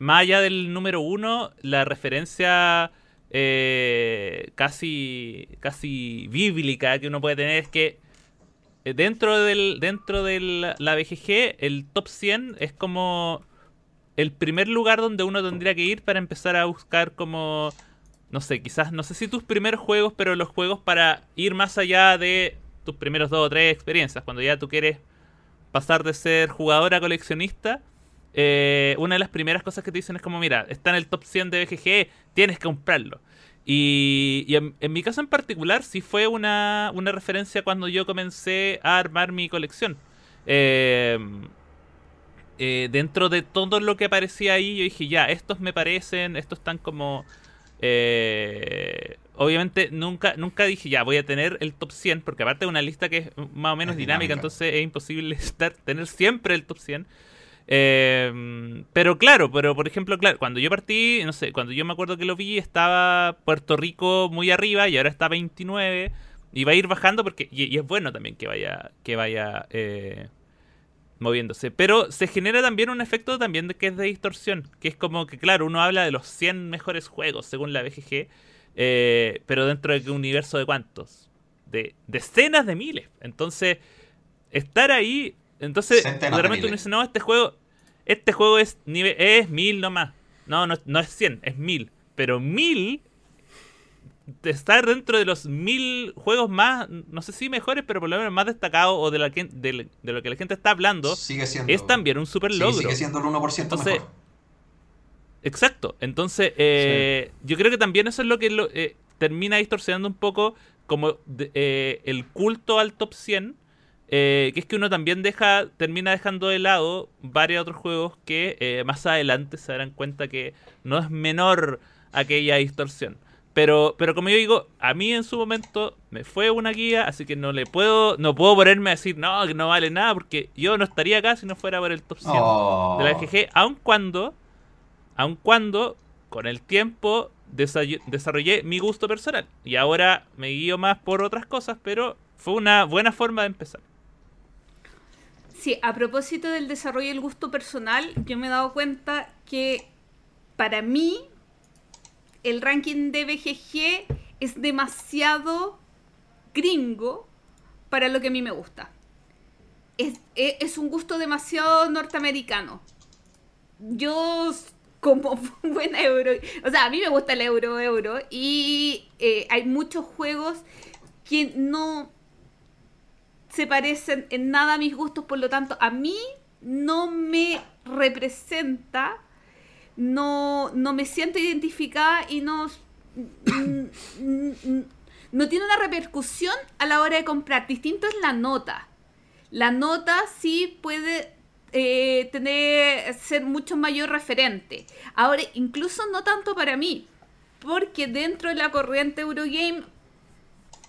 Más allá del número 1, la referencia eh, casi, casi bíblica que uno puede tener es que eh, dentro del dentro de la BGG el top 100 es como el primer lugar donde uno tendría que ir para empezar a buscar como no sé, quizás no sé si tus primeros juegos, pero los juegos para ir más allá de tus primeros dos o tres experiencias, cuando ya tú quieres pasar de ser jugador a coleccionista, eh, una de las primeras cosas que te dicen es como, mira, está en el top 100 de BGG, tienes que comprarlo. Y, y en, en mi caso en particular sí fue una, una referencia cuando yo comencé a armar mi colección. Eh, eh, dentro de todo lo que aparecía ahí, yo dije, ya, estos me parecen, estos están como... eh, obviamente nunca, nunca dije, ya, voy a tener el top 100, porque aparte de una lista que es más o menos Es dinámica, dinámica. entonces es imposible estar, tener siempre el top 100. Eh, pero claro, pero por ejemplo, claro, cuando yo partí, no sé, cuando yo me acuerdo que lo vi, estaba Puerto Rico muy arriba y ahora está 29 y va a ir bajando porque y, y es bueno también que vaya que vaya eh, moviéndose, pero se genera también un efecto también de que es de distorsión, que es como que claro, uno habla de los 100 mejores juegos según la BGG, eh, pero dentro de qué universo de cuántos, de decenas de miles. Entonces, estar ahí, entonces repente uno dice, no, este juego, este juego es nivel, es mil nomás. No, no, no es 100, es mil. Pero mil estar dentro de los mil juegos más, no sé si mejores, pero por lo menos más destacados o de, la, que- de, de lo que la gente está hablando, Sigue siendo. es también un super sí, logro. sigue siendo el 1% Entonces, mejor. Exacto. Entonces, eh, yo creo que también eso es lo que lo- eh, termina distorsionando un poco como de- eh, el culto al top 100. eh, que es que uno también deja termina dejando de lado varios otros juegos que eh, más adelante se darán cuenta que no es menor aquella distorsión. Pero, pero como yo digo, a mí en su momento me fue una guía, así que no le puedo, no puedo ponerme a decir no, que no vale nada, porque yo no estaría acá si no fuera por el top 100 Oh. de la GG, aun cuando, aun cuando con el tiempo desa- desarrollé mi gusto personal. Y ahora me guío más por otras cosas, pero fue una buena forma de empezar. Sí, a propósito del desarrollo del gusto personal, yo me he dado cuenta que para mí el ranking de BGG es demasiado gringo para lo que a mí me gusta. Es, es un gusto demasiado norteamericano. Yo, como buena euro, o sea, a mí me gusta el euro, euro, y eh, hay muchos juegos que no se parecen en nada a mis gustos, por lo tanto, a mí no me representa, no, no me siento identificada y no, no tiene una repercusión a la hora de comprar. Distinto es la nota. La nota sí puede eh, tener ser mucho mayor referente. Ahora, incluso no tanto para mí, porque dentro de la corriente Eurogame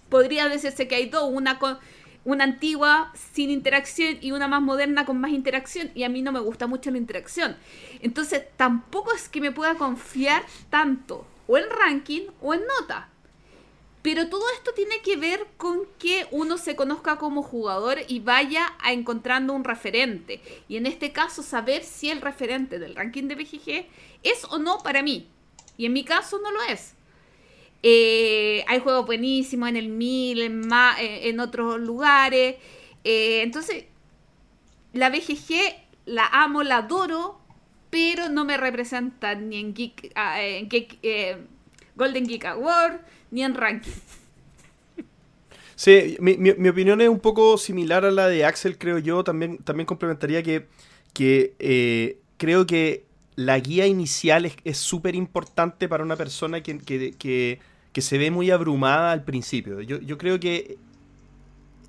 podría decirse que hay dos, una con una antigua sin interacción y una más moderna con más interacción y a mí no me gusta mucho la interacción. Entonces tampoco es que me pueda confiar tanto o en ranking o en nota. Pero todo esto tiene que ver con que uno se conozca como jugador y vaya a encontrando un referente. Y en este caso saber si el referente del ranking de BGG es o no para mí. Y en mi caso no lo es. Eh, hay juegos buenísimos en el 1000, en, eh, otros lugares. Eh, entonces, la BGG la amo, la adoro, pero no me representa ni en, Geek, ah, en Golden Geek Award ni en ranking. Sí, mi, mi- opinión es un poco similar a la de Axel, creo yo. También, también complementaría que, que creo que la guía inicial es- es súper importante para una persona que- que se ve muy abrumada al principio. Yo, yo creo que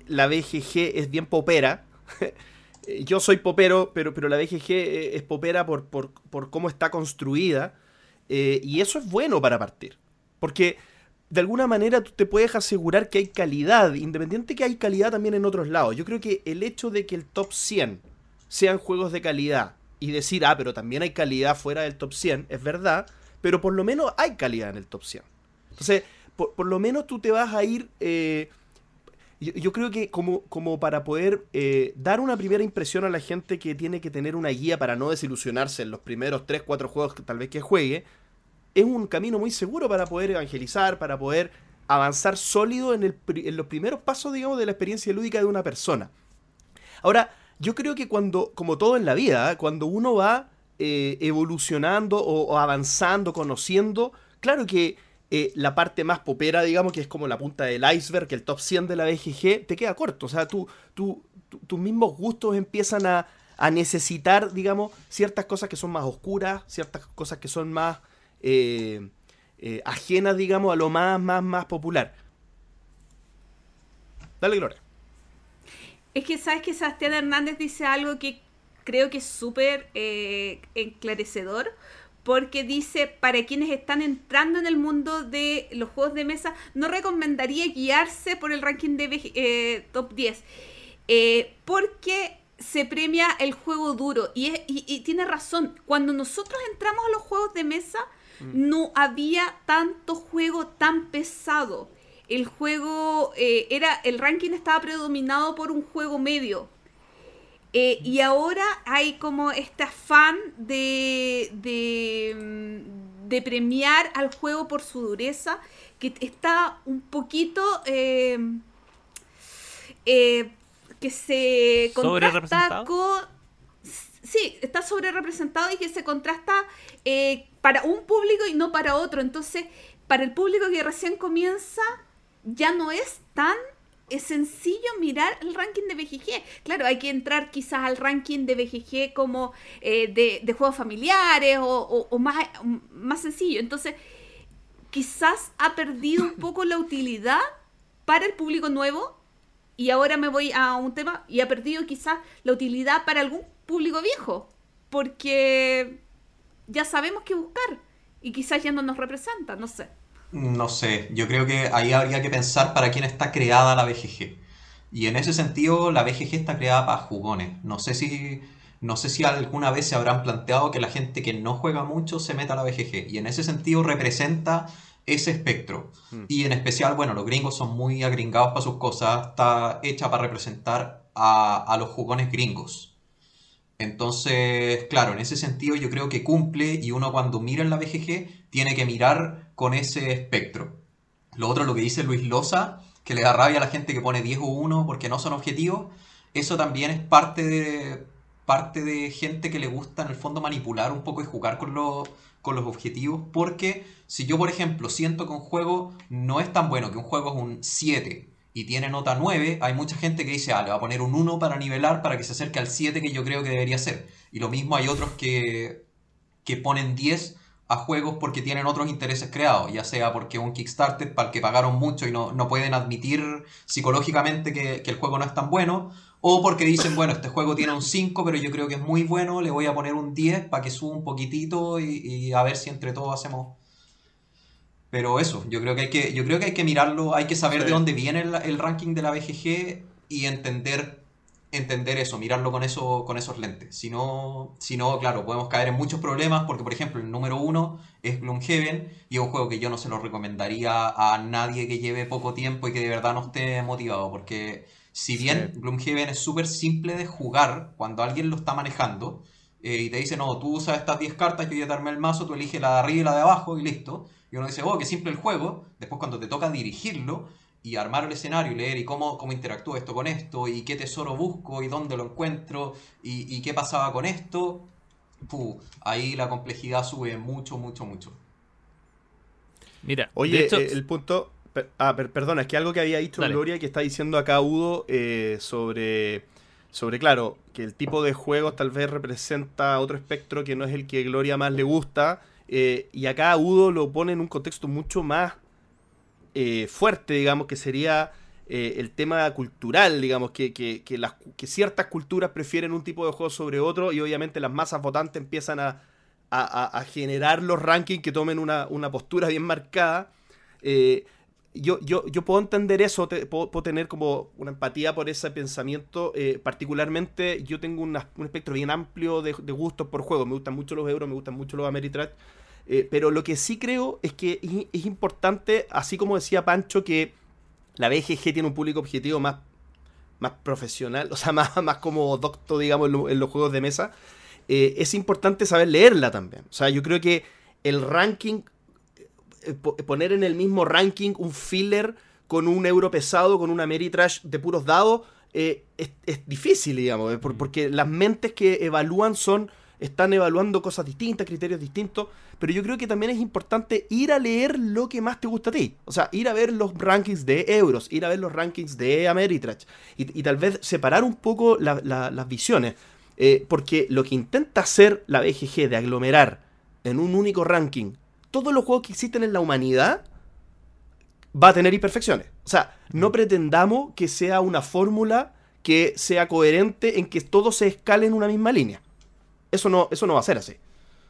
la BGG es bien popera. Yo soy popero, pero, pero la BGG eh, es popera por, por, por cómo está construida. eh, y eso es bueno para partir. Porque de alguna manera tú te puedes asegurar que hay calidad, independiente que hay calidad también en otros lados. Yo creo que el hecho de que el top 100 sean juegos de calidad y decir, ah, pero también hay calidad fuera del top 100, es verdad, pero por lo menos hay calidad en el top 100. Entonces, por, por lo menos tú te vas a ir... eh, yo, creo que como, como para poder eh, dar una primera impresión a la gente que tiene que tener una guía para no desilusionarse en los primeros 3, 4 juegos que tal vez que juegue, es un camino muy seguro para poder evangelizar, para poder avanzar sólido en, el en los primeros pasos, digamos, de la experiencia lúdica de una persona. Ahora, yo creo que cuando, como todo en la vida, ¿eh? cuando uno va evolucionando o avanzando, conociendo, claro que eh, la parte más popera, digamos, que es como la punta del iceberg, el top 100 de la BGG, te queda corto. O sea, tú, tú- tus mismos gustos empiezan a, a necesitar, digamos, ciertas cosas que son más oscuras, ciertas cosas que son más eh, eh, ajenas, digamos, a lo más, más, más popular. Dale, Gloria. Es que sabes que Sebastián Hernández dice algo que creo que es súper eh, enclarecedor, porque dice, para quienes están entrando en el mundo de los juegos de mesa, no recomendaría guiarse por el ranking de eh, top 10, eh, porque se premia el juego duro. Y, es- y- y tiene razón, cuando nosotros entramos a los juegos de mesa, no había tanto juego tan pesado. El juego eh, era, el ranking estaba predominado por un juego medio. Eh, y ahora hay como este afán de, de, mm, de premiar al juego por su dureza, que está un poquito eh, eh, que se contrasta con... Sí, está sobre representado y que se contrasta eh, para un público y no para otro. Entonces, para el público que recién comienza, ya no es tan es sencillo mirar el ranking de BGG. Claro, hay que entrar quizás al ranking de BGG como eh, de, juegos familiares o, o- o más, más sencillo. Entonces, quizás ha perdido un poco la utilidad para el público nuevo. Y ahora me voy a un tema y ha perdido quizás la utilidad para algún público viejo. Porque ya sabemos qué buscar. Y quizás ya no nos representa, no sé. No sé, yo creo que ahí habría que pensar para quién está creada la BGG. Y en ese sentido, la BGG está creada para jugones. No sé si, no sé si alguna vez se habrán planteado que la gente que no juega mucho se meta a la BGG. Y en ese sentido representa ese espectro. Mm. Y en especial, bueno, los gringos son muy agringados para sus cosas. Está hecha para representar a, a los jugones gringos. Entonces, claro, en ese sentido yo creo que cumple y uno cuando mira en la BGG tiene que mirar con ese espectro. Lo otro, lo que dice Luis Loza, que le da rabia a la gente que pone 10 o 1 porque no son objetivos, eso también es parte de, parte de gente que le gusta en el fondo manipular un poco y jugar con con los objetivos, porque si yo, por ejemplo, siento que un juego no es tan bueno, que un juego es un 7 y tiene nota 9, hay mucha gente que dice, ah, le va a poner un 1 para nivelar para que se acerque al 7 que yo creo que debería ser. Y lo mismo hay otros que, que ponen 10 a juegos porque tienen otros intereses creados, ya sea porque un Kickstarter para el que pagaron mucho y no, no pueden admitir psicológicamente que, que el juego no es tan bueno, o porque dicen, bueno, este juego tiene un 5, pero yo creo que es muy bueno, le voy a poner un 10 para que suba un poquitito y, y a ver si entre todos hacemos... Pero eso, yo creo que hay que, yo creo que, hay que mirarlo, hay que saber Sí. de dónde viene el, el ranking de la BGG y entender entender eso, mirarlo con eso, con esos lentes. Si no, si no, claro, podemos caer en muchos problemas, porque por ejemplo, el número uno es Gloomhaven, y es un juego que yo no se lo recomendaría a nadie que lleve poco tiempo y que de verdad no esté motivado, porque si bien Sí. Gloomhaven es súper simple de jugar cuando alguien lo está manejando, eh, y te dice, no, tú usas estas 10 cartas, yo voy a darme el mazo, tú eliges la de arriba y la de abajo, y listo. Y uno dice, oh, qué simple el juego. Después cuando te toca dirigirlo, y armar el escenario y leer y cómo, cómo interactúa esto con esto y qué tesoro busco y dónde lo encuentro y, y qué pasaba con esto, puh, ahí la complejidad sube mucho, mucho, mucho. Mira, Oye, hecho, eh, el punto. per- Ah, per- perdona, es que algo que había dicho Dale. Gloria que está diciendo acá Udo eh, sobre. Sobre, claro, que el tipo de juegos tal vez representa otro espectro que no es el que Gloria más le gusta. eh, y acá Udo lo pone en un contexto mucho más eh, fuerte, digamos, que sería eh, el tema cultural, digamos, que, que, que las, que ciertas culturas prefieren un tipo de juego sobre otro y obviamente las masas votantes empiezan a, a, generar los rankings que tomen una, una postura bien marcada. Eh, yo, yo, yo puedo entender eso, puedo, tener como una empatía por ese pensamiento. particularmente, yo tengo una- un espectro bien amplio de, gustos por juego. Me gustan mucho los euros, me gustan mucho los Ameritrash. Eh, pero lo que sí creo es que es, es importante, así como decía Pancho, que la BGG tiene un público objetivo más, más profesional, o sea, más, más como docto, digamos, en, lo- en los juegos de mesa. eh, es importante saber leerla también. O sea, yo creo que el ranking, eh, po- poner en el mismo ranking un filler con un euro pesado, con una Ameritrash de puros dados, eh, es, es difícil, digamos, por- porque las mentes que evalúan son, están evaluando cosas distintas, criterios distintos, pero yo creo que también es importante ir a leer lo que más te gusta a ti. O sea, ir a ver los rankings de euros, ir a ver los rankings de Ameritrash y, y tal vez separar un poco la- la- las visiones. Eh, porque lo que intenta hacer la BGG de aglomerar en un único ranking todos los juegos que existen en la humanidad va a tener imperfecciones. O sea, no pretendamos que sea una fórmula que sea coherente en que todo se escale en una misma línea. Eso no, eso no va a ser así.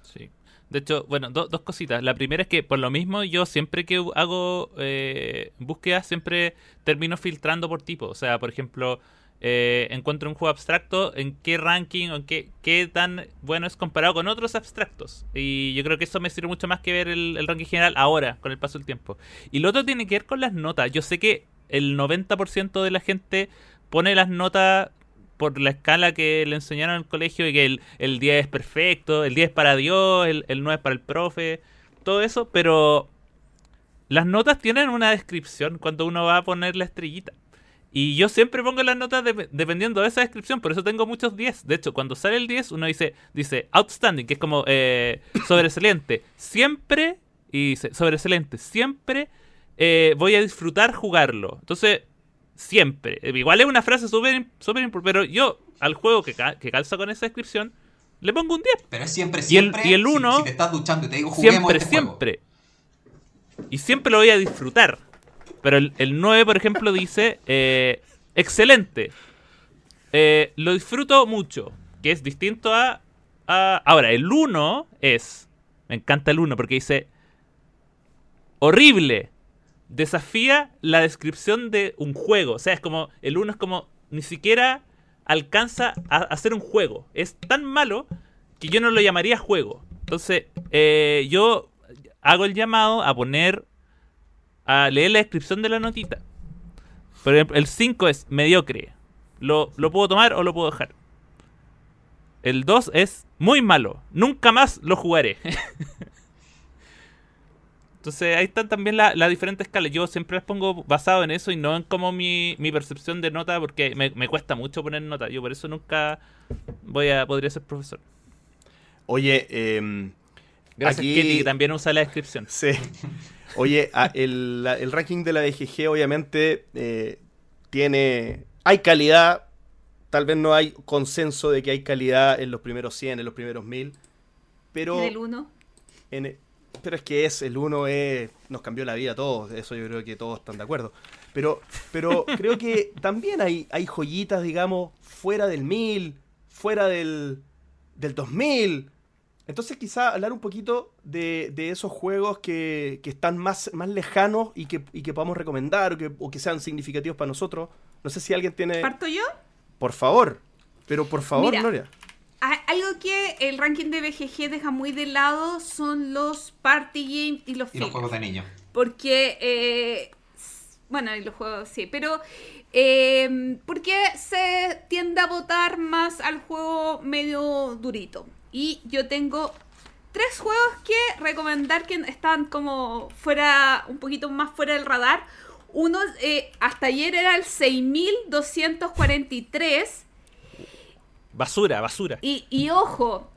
Sí. De hecho, bueno, do- dos cositas. La primera es que por lo mismo yo siempre que hago eh, búsquedas siempre termino filtrando por tipo. O sea, por ejemplo, eh, encuentro un juego abstracto, en qué ranking o en qué, qué tan bueno es comparado con otros abstractos. Y yo creo que eso me sirve mucho más que ver el, el ranking general ahora, con el paso del tiempo. Y lo otro tiene que ver con las notas. Yo sé que el 90% de la gente pone las notas por la escala que le enseñaron en el colegio y que el, el 10 es perfecto, el 10 es para Dios, el, el 9 es para el profe, todo eso, pero las notas tienen una descripción cuando uno va a poner la estrellita. Y yo siempre pongo las notas dep- dependiendo de esa descripción, por eso tengo muchos 10. De hecho, cuando sale el 10, uno dice, dice outstanding, que es como eh, sobresaliente. Siempre, y dice sobresaliente, siempre eh, voy a disfrutar jugarlo. Entonces, siempre. Eh, Igual es una frase súper súper importante, pero yo al juego que, ca- que calza con esa descripción, le pongo un 10. Pero es siempre, siempre. y el si- uno- si, te estás duchando y te digo, juguemos Siempre, este juego. siempre. Y siempre lo voy a disfrutar. Pero el, el 9, por ejemplo, dice, eh, excelente. Eh, lo disfruto mucho. Que es distinto a, a- Ahora, el 1 es... Me encanta el 1 porque dice... horrible. Desafía la descripción de un juego. O sea, es como. El 1 es como. Ni siquiera alcanza a hacer un juego. Es tan malo que yo no lo llamaría juego. Entonces, eh, yo hago el llamado a poner. a leer la descripción de la notita. Por ejemplo, el 5 es mediocre. Lo, lo puedo tomar o lo puedo dejar. El 2 es muy malo. Nunca más lo jugaré. Entonces ahí están también las la diferentes escalas. Yo siempre las pongo basado en eso y no en como mi, mi percepción de nota porque me, me cuesta mucho poner nota. Yo por eso nunca voy a podría ser profesor. Oye, eh, Gracias Aquí- que también usa la descripción. Sí. Oye, a- el, la- el ranking de la BGG obviamente eh, tiene... Hay calidad, tal vez no hay consenso de que hay calidad en los primeros 100, en los primeros 1000, pero... En el 1. en e- pero es que es, el 1 es, nos cambió la vida a todos, de eso yo creo que todos están de acuerdo. Pero, pero creo que también hay, hay joyitas, digamos, fuera del 1000, fuera del, del 2000. Entonces quizá hablar un poquito de, de esos juegos que, que están más, más lejanos y que, y que podamos recomendar o que, o que sean significativos para nosotros. No sé si alguien tiene... ¿Parto yo? Por favor, pero por favor, Mira. Gloria. Algo que el ranking de BGG deja muy de lado son los party games y los Y los juegos de niños. Porque, eh, bueno, y los juegos sí, pero eh, porque se tiende a votar más al juego medio durito. Y yo tengo tres juegos que recomendar que están como fuera, un poquito más fuera del radar. Uno, eh, hasta ayer era el 6243. Basura, basura. Y, y ojo,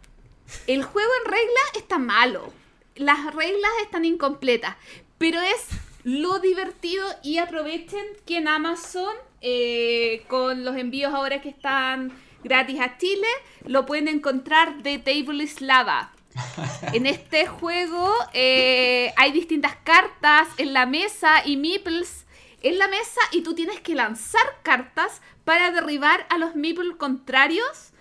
el juego en regla está malo. Las reglas están incompletas. Pero es lo divertido y aprovechen que en Amazon, eh, con los envíos ahora que están gratis a Chile, lo pueden encontrar de Table is Lava. En este juego eh, hay distintas cartas en la mesa y meeples en la mesa y tú tienes que lanzar cartas para derribar a los meeples contrarios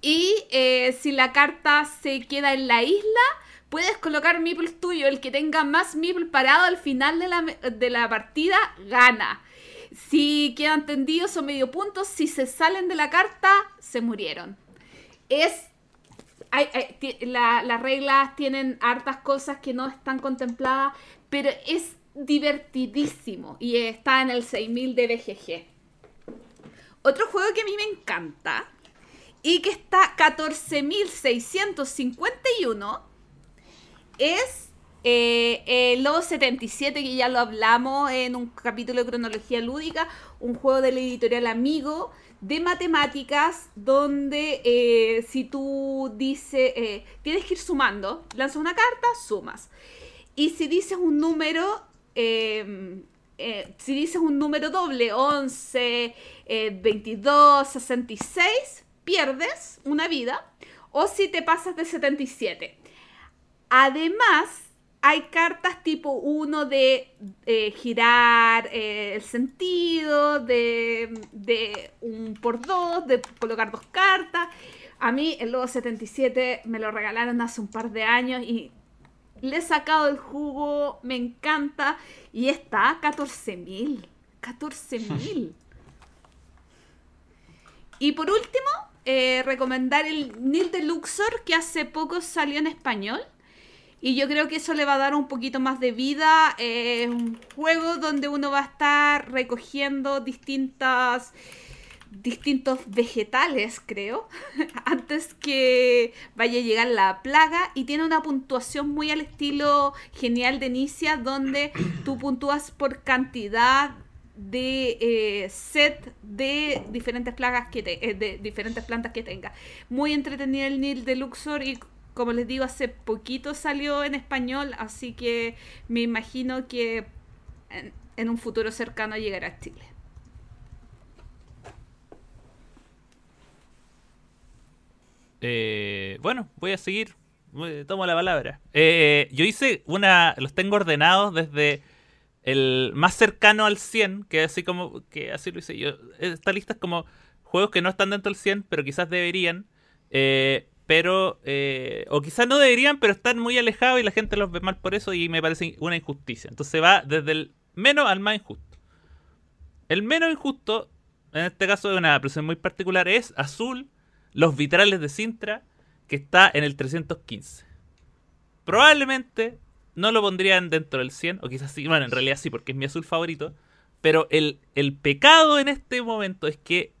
y eh, si la carta se queda en la isla puedes colocar meeples tuyo. El que tenga más meeple parado al final de la, de la partida gana. Si quedan tendidos o medio puntos si se salen de la carta se murieron. Es las reglas tienen hartas cosas que no están contempladas, pero es divertidísimo y está en el 6000 de BGG. Otro juego que a mí me encanta y que está 14.651 es eh, el Lobo 77, que ya lo hablamos en un capítulo de cronología lúdica, un juego de la editorial Amigo de matemáticas donde eh, si tú dices, eh, tienes que ir sumando, lanzas una carta, sumas. Y si dices un número, eh, eh, si dices un número doble, 11, eh, 22, 66, pierdes una vida. O si te pasas de 77. Además, hay cartas tipo 1 de eh, girar eh, el sentido, de, de un por dos, de colocar dos cartas. A mí el Lobo 77 me lo regalaron hace un par de años y le he sacado el jugo, me encanta. Y está a 14 mil. 14 mil. Y por último, eh, recomendar el Nil de Luxor que hace poco salió en español. Y yo creo que eso le va a dar un poquito más de vida. Es un juego donde uno va a estar recogiendo distintas distintos vegetales, creo, antes que vaya a llegar la plaga y tiene una puntuación muy al estilo genial de Inicia, donde tú puntúas por cantidad de eh, set de diferentes plagas que te, eh, de diferentes plantas que tenga. Muy entretenido el Nil de Luxor y como les digo, hace poquito salió en español, así que me imagino que en un futuro cercano llegará a Chile. Eh, bueno, voy a seguir. Tomo la palabra. Eh, yo hice una. Los tengo ordenados desde el más cercano al 100, que así como. que así lo hice yo. Esta lista es como juegos que no están dentro del 100, pero quizás deberían. Eh, pero eh, o quizás no deberían, pero están muy alejados y la gente los ve mal por eso y me parece una injusticia. Entonces va desde el menos al más injusto. El menos injusto, en este caso de una presión muy particular, es Azul, los vitrales de Sintra, que está en el 315. Probablemente no lo pondrían dentro del 100, o quizás sí, bueno, en realidad sí, porque es mi azul favorito. Pero el, el pecado en este momento es que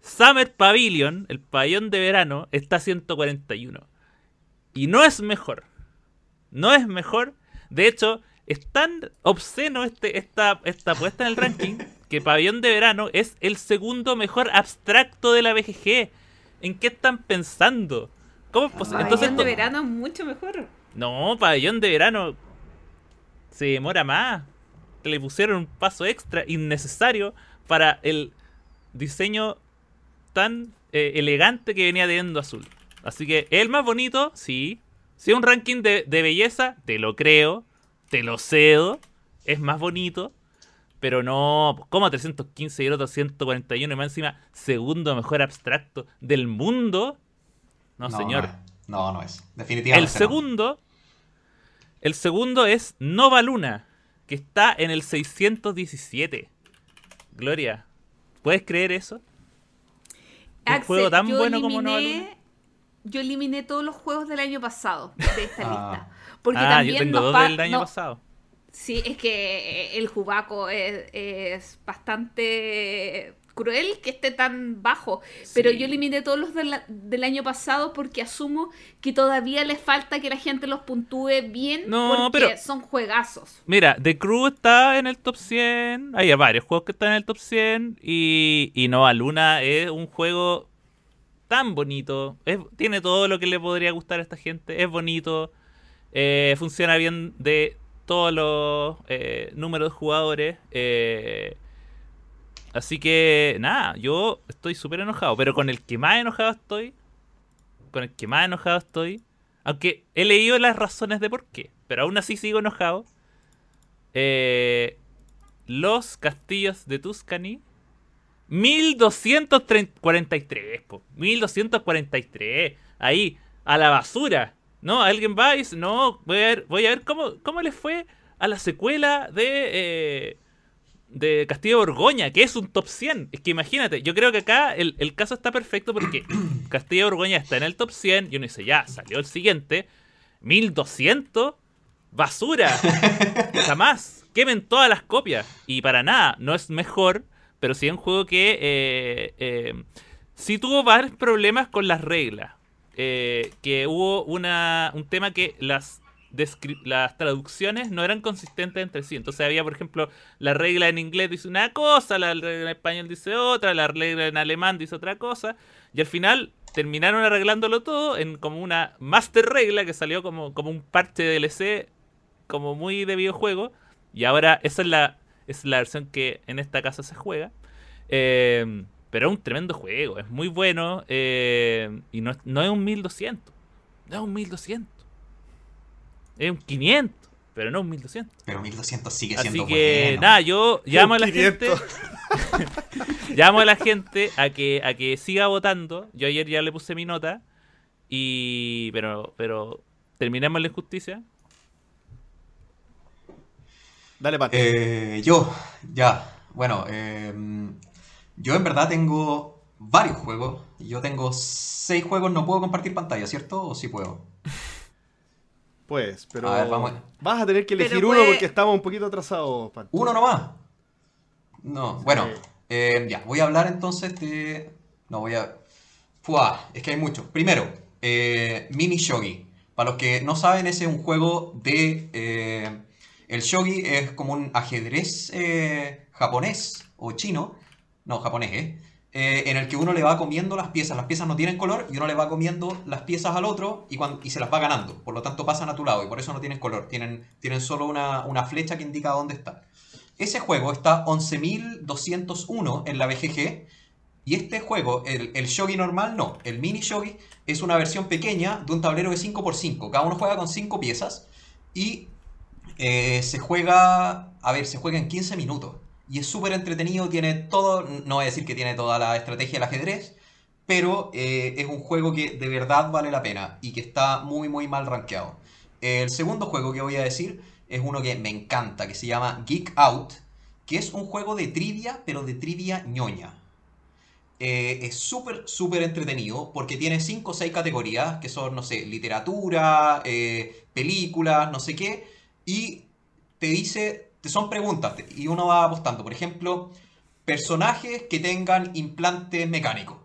Summer Pavilion, el pabellón de verano, está a 141. Y no es mejor. No es mejor. De hecho, es tan obsceno este, esta, esta puesta en el ranking que Pabellón de Verano es el segundo mejor abstracto de la BGG. ¿En qué están pensando? ¿Cómo es posible? Entonces, Pabellón de verano es mucho mejor. no, Pabellón de Verano se demora más. Le pusieron un paso extra innecesario para el diseño tan eh, elegante que venía teniendo Azul. Así que el más bonito, sí. Si es un ranking de, de belleza, te lo creo, te lo cedo, es más bonito. Pero no, como 315 y el otro 141 y más encima, segundo mejor abstracto del mundo. No, señor. No, no es. Definitivamente. El no. segundo. El segundo es Nova Luna. Que está en el 617. Gloria. ¿Puedes creer eso? Un juego tan yo bueno como Nova eliminé- Luna. Yo eliminé todos los juegos del año pasado de esta Ah. lista. Porque ah, también yo tengo nos dos del año no, pasado. Sí, es que eh, el Jubaco es, es bastante cruel que esté tan bajo. Pero yo eliminé todos los del, del año pasado porque asumo que todavía le falta que la gente los puntúe bien No, porque pero- son juegazos. Mira, The Crew está en el top 100. Hay varios juegos que están en el top 100. Y, y Nova Luna es un juego tan bonito. Es- tiene todo lo que le podría gustar a esta gente. Es bonito. eh, funciona bien de todos los eh, números de jugadores. eh, así que, nada, yo estoy súper enojado. Pero con el que más enojado estoy. Con el que más enojado estoy. Aunque he leído las razones de por qué. Pero aún así sigo enojado. Eh, los castillos de Tuscany. 1243, po. 1243. Ahí, a la basura. ¿No? Alguien va y dice, no, voy a ver, voy a ver cómo, cómo les fue a la secuela de, eh, de Castillo de Borgoña, que es un top 100. Es que imagínate, yo creo que acá el, el caso está perfecto porque Castillo de Borgoña está en el top 100 y uno dice, ya, salió el siguiente. 1200, basura. Jamás. Quemen todas las copias. Y para nada, no es mejor, pero sí es un juego que eh, eh, sí tuvo varios problemas con las reglas. Eh, que hubo una, un tema que las, las traducciones no eran consistentes entre sí. Entonces había, por ejemplo, la regla en inglés dice una cosa, la regla en español dice otra, la regla en alemán dice otra cosa. Y al final terminaron arreglándolo todo en como una master regla que salió como, como un parche de DLC como muy de videojuego. Y ahora esa es la, es la versión que en esta casa se juega. Eh, pero es un tremendo juego, es muy bueno. eh, y no, es- no es un 1200, no es un 1200. Es un 500, pero no un 1200. Pero 1200 sigue siendo Así que bueno. nada, yo llamo a la 500. gente. llamo a la gente a que, a que siga votando. Yo ayer ya le puse mi nota. Y. Pero. pero terminemos la injusticia. Dale, Pat. Eh, yo, ya, bueno, eh, yo en verdad tengo varios juegos. Yo tengo seis juegos, no puedo compartir pantalla, ¿cierto? ¿O sí puedo? Pues, pero A ver, vamos. vas a tener que elegir Pero uno puede- porque estamos un poquito atrasados, Pat. ¿Uno nomás? No, bueno, eh, ya, voy a hablar entonces de... No, voy a... Fua, es que hay muchos. Primero, eh, Mini Shogi. Para los que no saben, ese es un juego de... eh, el shogi es como un ajedrez eh, japonés o chino. No, japonés, ¿eh? Eh, en el que uno le va comiendo las piezas. Las piezas no tienen color y uno le va comiendo las piezas al otro y, cuan- y se las va ganando. Por lo tanto, pasan a tu lado y por eso no tienen color. Tienen, tienen solo una, una flecha que indica dónde están. Ese juego está 11.201 en la BGG. Y este juego, el, el Shogi normal no. El Mini Shogi es una versión pequeña de un tablero de 5x5. Cada uno juega con 5 piezas. Y eh, se juega, a ver, se juega en 15 minutos. Y es súper entretenido, tiene todo, no voy a decir que tiene toda la estrategia del ajedrez, pero eh, es un juego que de verdad vale la pena y que está muy muy mal rankeado. El segundo juego que voy a decir es uno que me encanta, que se llama Geek Out, que es un juego de trivia, pero de trivia ñoña. Eh, es súper, súper entretenido porque tiene 5 o 6 categorías que son, no sé, literatura, eh, películas, no sé qué, y te dice, son preguntas y uno va apostando. Por ejemplo, personajes que tengan implantes mecánicos.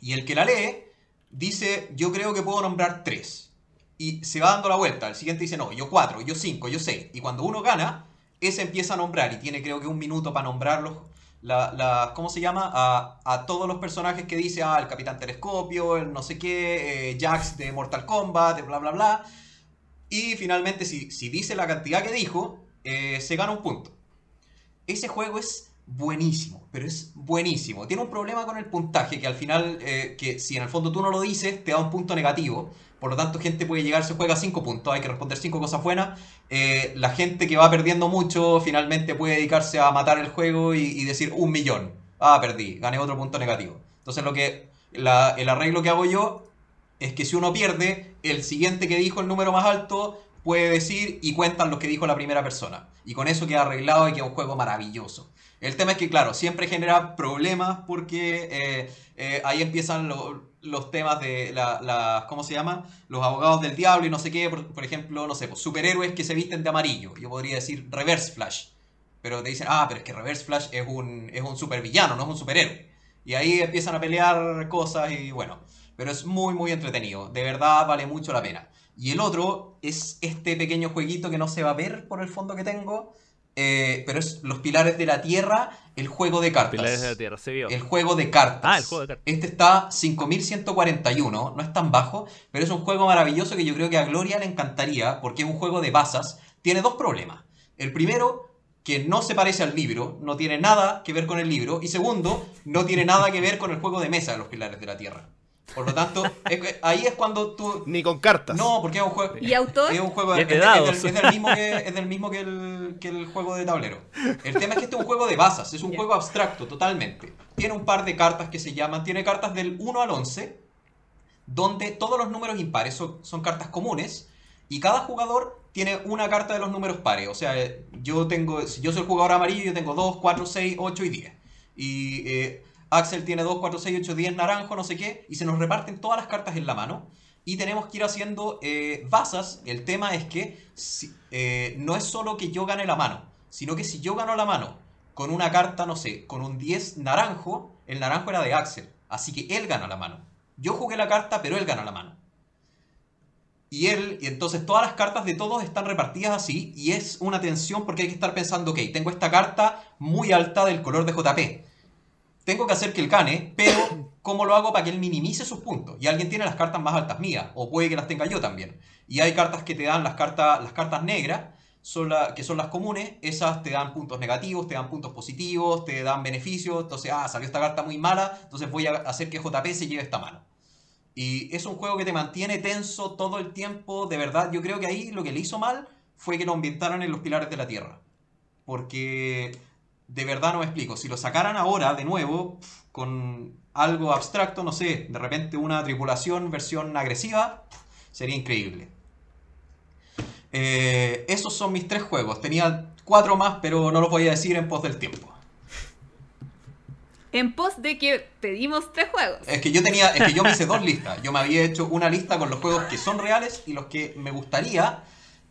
Y el que la lee dice, yo creo que puedo nombrar 3. Y se va dando la vuelta. El siguiente dice, no, yo 4, yo 5, yo 6. Y cuando uno gana, ese empieza a nombrar y tiene creo que un minuto para nombrarlos la, la, ¿cómo se llama? A, a, todos los personajes que dice, ah, el Capitán Telescopio, el no sé qué, eh, Jax de Mortal Kombat, bla, bla, bla. Y finalmente, si, si dice la cantidad que dijo, eh, se gana un punto. Ese juego es buenísimo, pero es buenísimo. Tiene un problema con el puntaje, que al final, eh, que si en el fondo tú no lo dices, te da un punto negativo. Por lo tanto, gente puede llegar, se juega 5 puntos, hay que responder 5 cosas buenas. Eh, la gente que va perdiendo mucho finalmente puede dedicarse a matar el juego y, decir un millón. Ah, perdí, gané otro punto negativo. Entonces lo que el arreglo que hago yo es que si uno pierde, el siguiente que dijo el número más alto puede decir y cuentan los que dijo la primera persona. Y con eso queda arreglado y queda un juego maravilloso. El tema es que, claro, siempre genera problemas porque eh, eh, ahí empiezan lo, los temas de la, ¿cómo se llama? Los abogados del diablo y no sé qué, por, por, ejemplo, no sé, pues, superhéroes que se visten de amarillo. Yo podría decir Reverse Flash. Pero te dicen, ah, pero es que Reverse Flash es un, es un supervillano, no es un superhéroe. Y ahí empiezan a pelear cosas y bueno. Pero es muy, muy entretenido. De verdad vale mucho la pena. Y el otro es este pequeño jueguito que no se va a ver por el fondo que tengo. Eh, pero es Los Pilares de la Tierra, el juego de cartas. Pilares de la Tierra, se vio. El juego de cartas. Ah, el juego de cartas. Este está 5141, no es tan bajo, pero es un juego maravilloso que yo creo que a Gloria le encantaría, porque es un juego de basas. Tiene dos problemas. El primero, que no se parece al libro, no tiene nada que ver con el libro. Y segundo, no tiene nada que ver con el juego de mesa de Los Pilares de la Tierra. Por lo tanto, es, ahí es cuando tú. Ni con cartas. No, porque es un juego. ¿Y autor? Es un juego Es de es, dados. es del, es del mismo, que, es del mismo que, el, que el juego de tablero. El tema es que este es un juego de basas, es un juego abstracto totalmente. Tiene un par de cartas que se llaman. Tiene cartas del 1 al 11, donde todos los números impares son, son cartas comunes. Y cada jugador tiene una carta de los números pares. O sea, eh, yo tengo. Si yo soy el jugador amarillo, yo tengo 2, 4, 6, 8 y 10. Y. eh, Axel tiene 2, 4, 6, 8, 10 naranjo, no sé qué, y se nos reparten todas las cartas en la mano. Y tenemos que ir haciendo eh, basas. El tema es que eh, no es solo que yo gane la mano, sino que si yo gano la mano con una carta, no sé, con un 10 naranjo, el naranjo era de Axel. Así que él gana la mano. Yo jugué la carta, pero él gana la mano. Y él, y entonces todas las cartas de todos están repartidas así, y es una tensión porque hay que estar pensando, ok, tengo esta carta muy alta del color de JP tengo que hacer que él gane, pero ¿cómo lo hago para que él minimice sus puntos? Y alguien tiene las cartas más altas mías, o puede que las tenga yo también. Y hay cartas que te dan las cartas, las cartas negras, son la- que son las comunes, esas te dan puntos negativos, te dan puntos positivos, te dan beneficios, entonces, ah, salió esta carta muy mala, entonces voy a hacer que JP se lleve esta mano. Y es un juego que te mantiene tenso todo el tiempo, de verdad, yo creo que ahí lo que le hizo mal fue que lo ambientaron en los pilares de la Tierra. Porque de verdad no me explico. Si lo sacaran ahora de nuevo con algo abstracto, no sé, de repente una tripulación versión agresiva, sería increíble. Eh, esos son mis tres juegos. Tenía cuatro más, pero no los voy a decir en pos del tiempo. En pos de que pedimos tres juegos. Es que yo tenía, es que yo me hice dos listas. Yo me había hecho una lista con los juegos que son reales y los que me gustaría,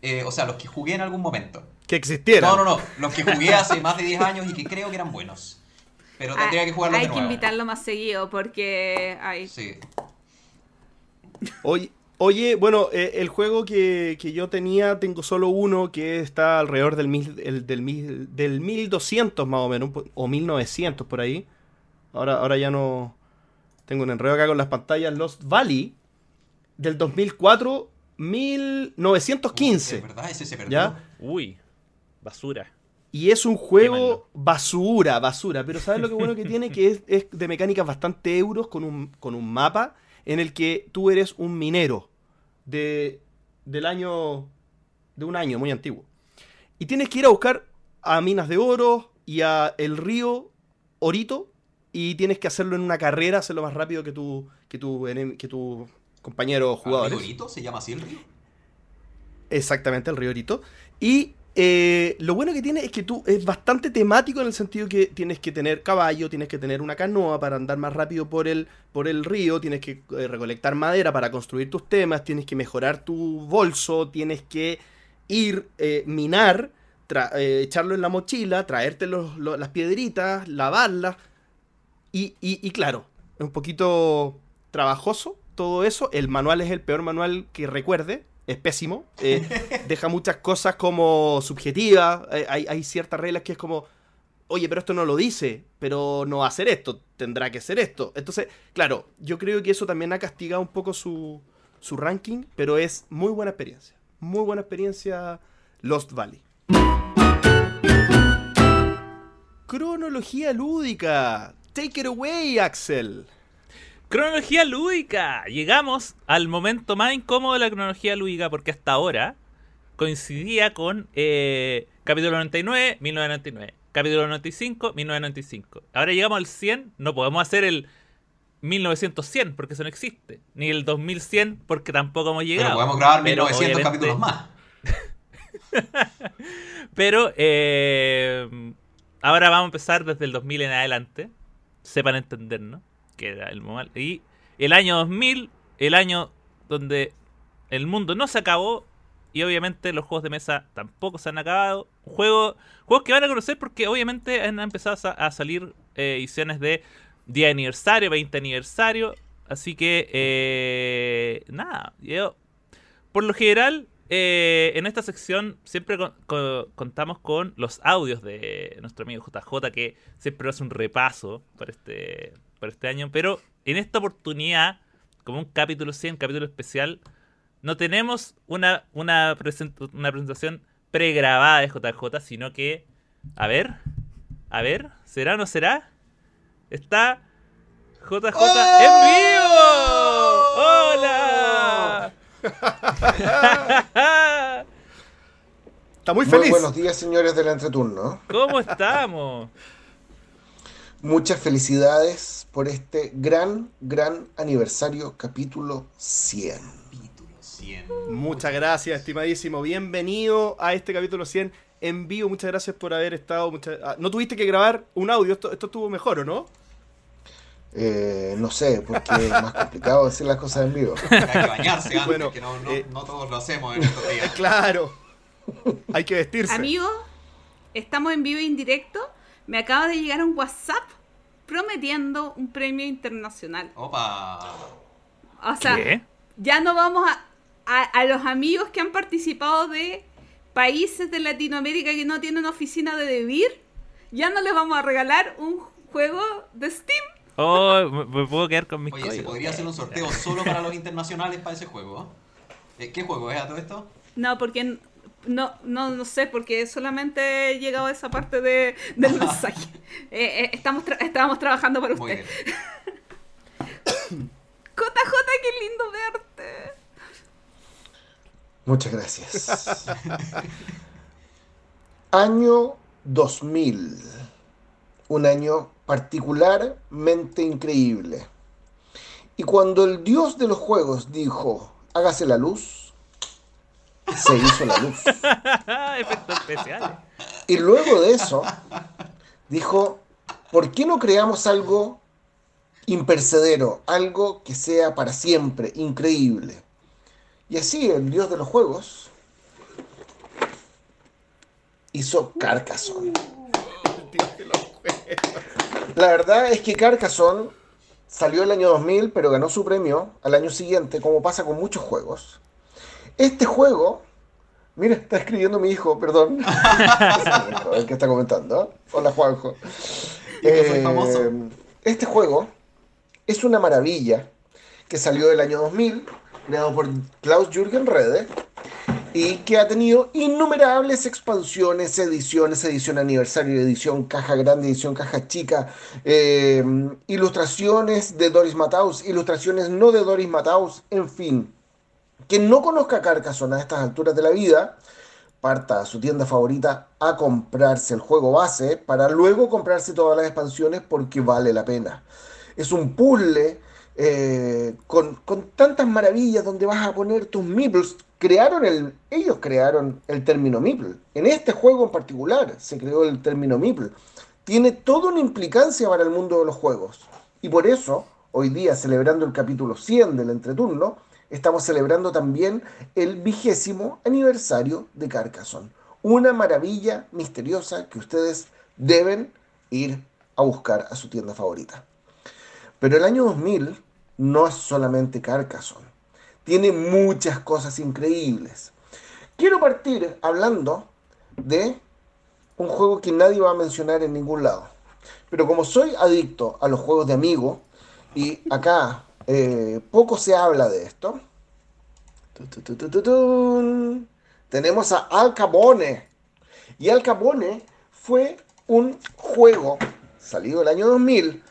eh, o sea, los que jugué en algún momento. Que existiera. No, no, no, los que jugué hace más de 10 años y que creo que eran buenos. Pero tendría que jugarlos Ah, Hay de que nuevo. invitarlo más seguido porque hay Sí. Oye, oye, bueno, eh, el juego que, que yo tenía, tengo solo uno que está alrededor del, mil, el- del, mil, del 1200 más o menos, o 1900 por ahí. Ahora, ahora ya no tengo un enredo acá con las pantallas. Lost Valley, del 2004, 1915. Uy, de verdad, ese se perdió. ¿Ya? Uy, basura. Y es un juego basura, basura. Pero ¿sabes lo que bueno que tiene? Que es, es de mecánicas bastante euros con un, con un mapa en el que tú eres un minero de, del año. de un año muy antiguo. Y tienes que ir a buscar a minas de oro y a el río Orito y tienes que hacerlo en una carrera, hacerlo más rápido que tu, que tu, que tu compañero jugadores. ¿Rigorito? ¿Se llama así el río? Exactamente, el Riorito. Y eh, lo bueno que tiene es que tú es bastante temático en el sentido que tienes que tener caballo, tienes que tener una canoa para andar más rápido por el, por el río, tienes que eh, recolectar madera para construir tus temas, tienes que mejorar tu bolso, tienes que ir, eh, minar, eh, echarlo en la mochila, traerte las piedritas, lavarlas. Y, y- y claro, es un poquito trabajoso todo eso. El manual es el peor manual que recuerde. Es pésimo. eh, deja muchas cosas como subjetivas. eh, hay, hay ciertas reglas que es como, oye, pero esto no lo dice, pero no va a hacer esto, tendrá que ser esto. Entonces, claro, yo creo que eso también ha castigado un poco su, su ranking, pero es muy buena experiencia. Muy buena experiencia Lost Valley. Cronología lúdica. Take it away, Axel. Cronología lúdica. Llegamos al momento más incómodo de la cronología lúdica porque hasta ahora coincidía con eh, capítulo 99, 1999. Capítulo 95, 1995. Ahora llegamos al 100, no podemos hacer el 1900 porque eso no existe. Ni el 2100 porque tampoco hemos llegado. Pero podemos grabar Pero 1900 obviamente- capítulos más. Pero eh, ahora vamos a empezar desde el 2000 en adelante. Sepan entendernos. Que era el moment- Y el año 2000, el año donde el mundo no se acabó. Y obviamente los juegos de mesa tampoco se han acabado. Juego, juegos que van a conocer porque obviamente han empezado a, sa- a salir eh, ediciones de 10 aniversario, 20 aniversario. Así que, eh, nada, yo por lo general, eh, en esta sección siempre con- co- contamos con los audios de nuestro amigo JJ, que siempre hace un repaso por este, por este año. Pero en esta oportunidad, como un capítulo 100, capítulo especial, no tenemos una, una, present- una presentación pregrabada de JJ, sino que, a ver, a ver, ¿será o no será? Está JJ en vivo. ¡Hola! Está muy Muy feliz. buenos días, señores del entreturno. ¿Cómo estamos? Muchas felicidades por este gran, gran aniversario, capítulo 100. Capítulo 100. Muchas gracias, estimadísimo. Bienvenido a este capítulo 100 en vivo. Muchas gracias por haber estado. muchas- ah, No tuviste que grabar un audio. Esto, esto estuvo mejor, ¿o no? Eh, no sé, porque es más complicado decir las cosas en vivo. Hay que bañarse antes, Bueno, que no, no, eh, no todos lo hacemos en estos días. Claro. Hay que vestirse. Amigo, estamos en vivo e indirecto. Me acaba de llegar un WhatsApp prometiendo un premio internacional. Opa. O sea, ¿Qué? ya no vamos a, a, a los amigos que han participado de países de Latinoamérica que no tienen oficina de DeVir, ya no les vamos a regalar un juego de Steam. Oh, me, me puedo quedar con mis Oye, ¿se podría hacer un sorteo solo para los internacionales para ese juego? Eh, ¿Qué juego es a todo esto? No, porque no, no, no sé, porque solamente he llegado a esa parte de, del mensaje. Eh, eh, estamos tra- estábamos trabajando para Muy usted. JJ, qué lindo verte. Muchas gracias. Año 2000. Un año particularmente increíble. Y cuando el dios de los juegos dijo, hágase la luz, se hizo la luz. Efectos especiales. Y luego de eso, dijo, ¿por qué no creamos algo impercedero? Algo que sea para siempre, increíble. Y así el dios de los juegos hizo Carcassonne. La verdad es que Carcassonne salió el año 2000, pero ganó su premio al año siguiente, como pasa con muchos juegos. Este juego, mira, está escribiendo mi hijo, perdón. Ver qué está comentando. ¿eh? Hola, Juanjo. Soy famoso. Este juego es una maravilla que salió del año 2000, creado por Klaus Jürgen Rede, y que ha tenido innumerables expansiones, ediciones, edición aniversario, edición caja grande, edición caja chica, eh, ilustraciones de Doris Mataus, ilustraciones no de Doris Mataus, en fin. Quien no conozca Carcassonne a estas alturas de la vida parta a su tienda favorita a comprarse el juego base para luego comprarse todas las expansiones porque vale la pena. Es un puzzle eh, con, con tantas maravillas donde vas a poner tus meeples. Crearon el, ellos crearon el término meeple. En este juego en particular se creó el término meeple. Tiene toda una implicancia para el mundo de los juegos. Y por eso, hoy día, celebrando el capítulo 100 del entreturno, estamos celebrando también el vigésimo aniversario de Carcassonne. Una maravilla misteriosa que ustedes deben ir a buscar a su tienda favorita. Pero el año 2000 no es solamente Carcassonne. Tiene muchas cosas increíbles. Quiero partir hablando de un juego que nadie va a mencionar en ningún lado. Pero como soy adicto a los juegos de amigo, y acá eh, poco se habla de esto, tenemos a Al Capone. Y Al Capone fue un juego salido el año 2000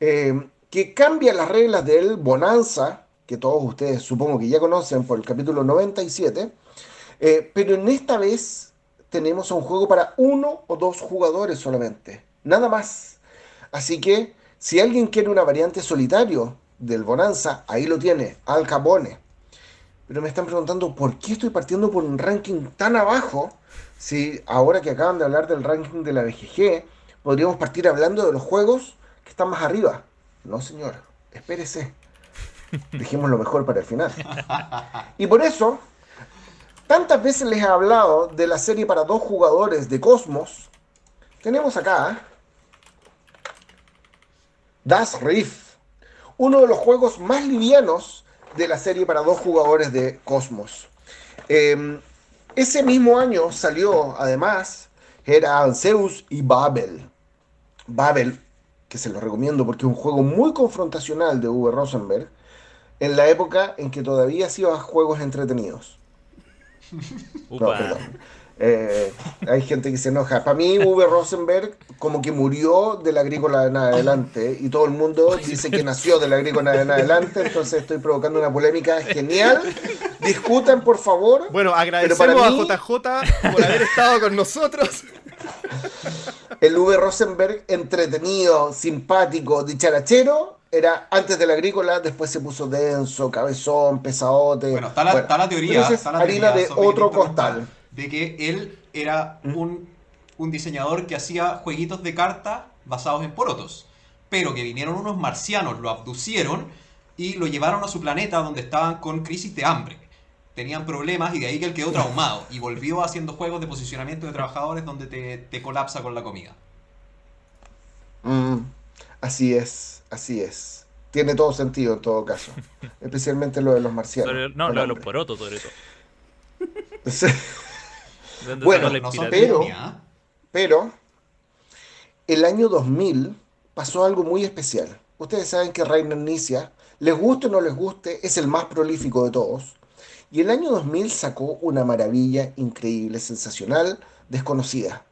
eh, que cambia las reglas del Bonanza, que todos ustedes supongo que ya conocen por el capítulo 97, eh, pero en esta vez tenemos un juego para uno o dos jugadores solamente, nada más. Así que si alguien quiere una variante solitario del Bonanza, ahí lo tiene, Al Capone. Pero me están preguntando por qué estoy partiendo por un ranking tan abajo, si ahora que acaban de hablar del ranking de la BGG, podríamos partir hablando de los juegos que están más arriba. No, señor, espérese. Dejemos lo mejor para el final. Y por eso, tantas veces les he hablado de la serie para dos jugadores de Cosmos. Tenemos acá Das Riff, uno de los juegos más livianos de la serie para dos jugadores de Cosmos. Eh, ese mismo año salió, además, era Zeus y Babel. Babel, que se lo recomiendo porque es un juego muy confrontacional de Uwe Rosenberg, en la época en que todavía hacía juegos entretenidos. No, perdón. Eh, hay gente que se enoja. Para mí, Uwe Rosenberg como que murió de la agrícola en adelante y todo el mundo dice que nació de la agrícola en adelante, entonces estoy provocando una polémica genial. Discutan, por favor. Bueno, agradecemos a JJ por haber estado con nosotros. El Uwe Rosenberg entretenido, simpático, dicharachero, era antes de la agrícola, después se puso denso, cabezón, pesadote. Bueno, está la, está la teoría. Entonces, está la harina teoría, de otro costal. De que él era un, un diseñador que hacía jueguitos de carta basados en porotos. Pero que vinieron unos marcianos, lo abducieron y lo llevaron a su planeta donde estaban con crisis de hambre. Tenían problemas y de ahí que él quedó traumado y volvió haciendo juegos de posicionamiento de trabajadores donde te, te colapsa con la comida. Mm, así es, así es. Tiene todo sentido en todo caso. Especialmente lo de los marcianos. Sobre- no, lo de los porotos, sobre todo. Sí. ¿De dónde Bueno, No pero-. Pero el año 2000 pasó algo muy especial. Ustedes saben que Rainer Nicia, les guste o no les guste, es el más prolífico de todos. Y el año 2000 sacó una maravilla increíble, sensacional, desconocida,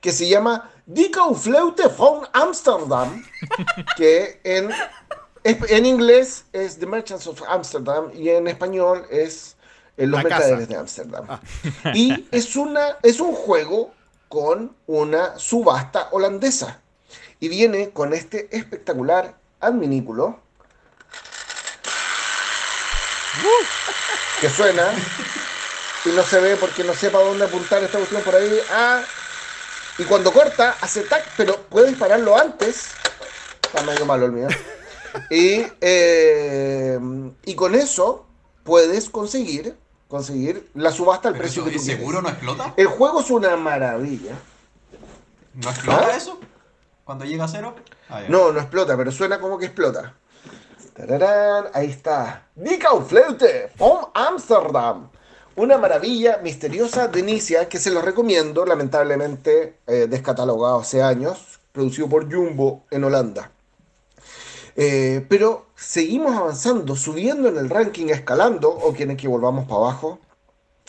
que se llama Die Kaufleute von Amsterdam, que en, en inglés es The Merchants of Amsterdam y en español es eh, Los La casa. Mercaderes de Amsterdam. Y es, una, es un juego con una subasta holandesa. Y viene con este espectacular adminículo. Que suena. Y no se ve porque no sepa dónde apuntar esta cuestión por ahí. Ah, y cuando corta, hace tac, pero puede dispararlo antes. Está medio malo el mío. Y, eh, y con eso puedes conseguir, conseguir la subasta al precio eso, que tú ¿es quieres. seguro no explota? El juego es una maravilla. ¿No explota ¿Ah? eso? Cuando llega a cero. Ah. No, no explota, pero suena como que explota. Tararán, ahí está. Die Kaufleute von Amsterdam. Una maravilla misteriosa de Inicia que se los recomiendo, lamentablemente eh, descatalogado hace años, producido por Jumbo en Holanda. Eh, pero seguimos avanzando, subiendo en el ranking, escalando, o quieren que volvamos para abajo.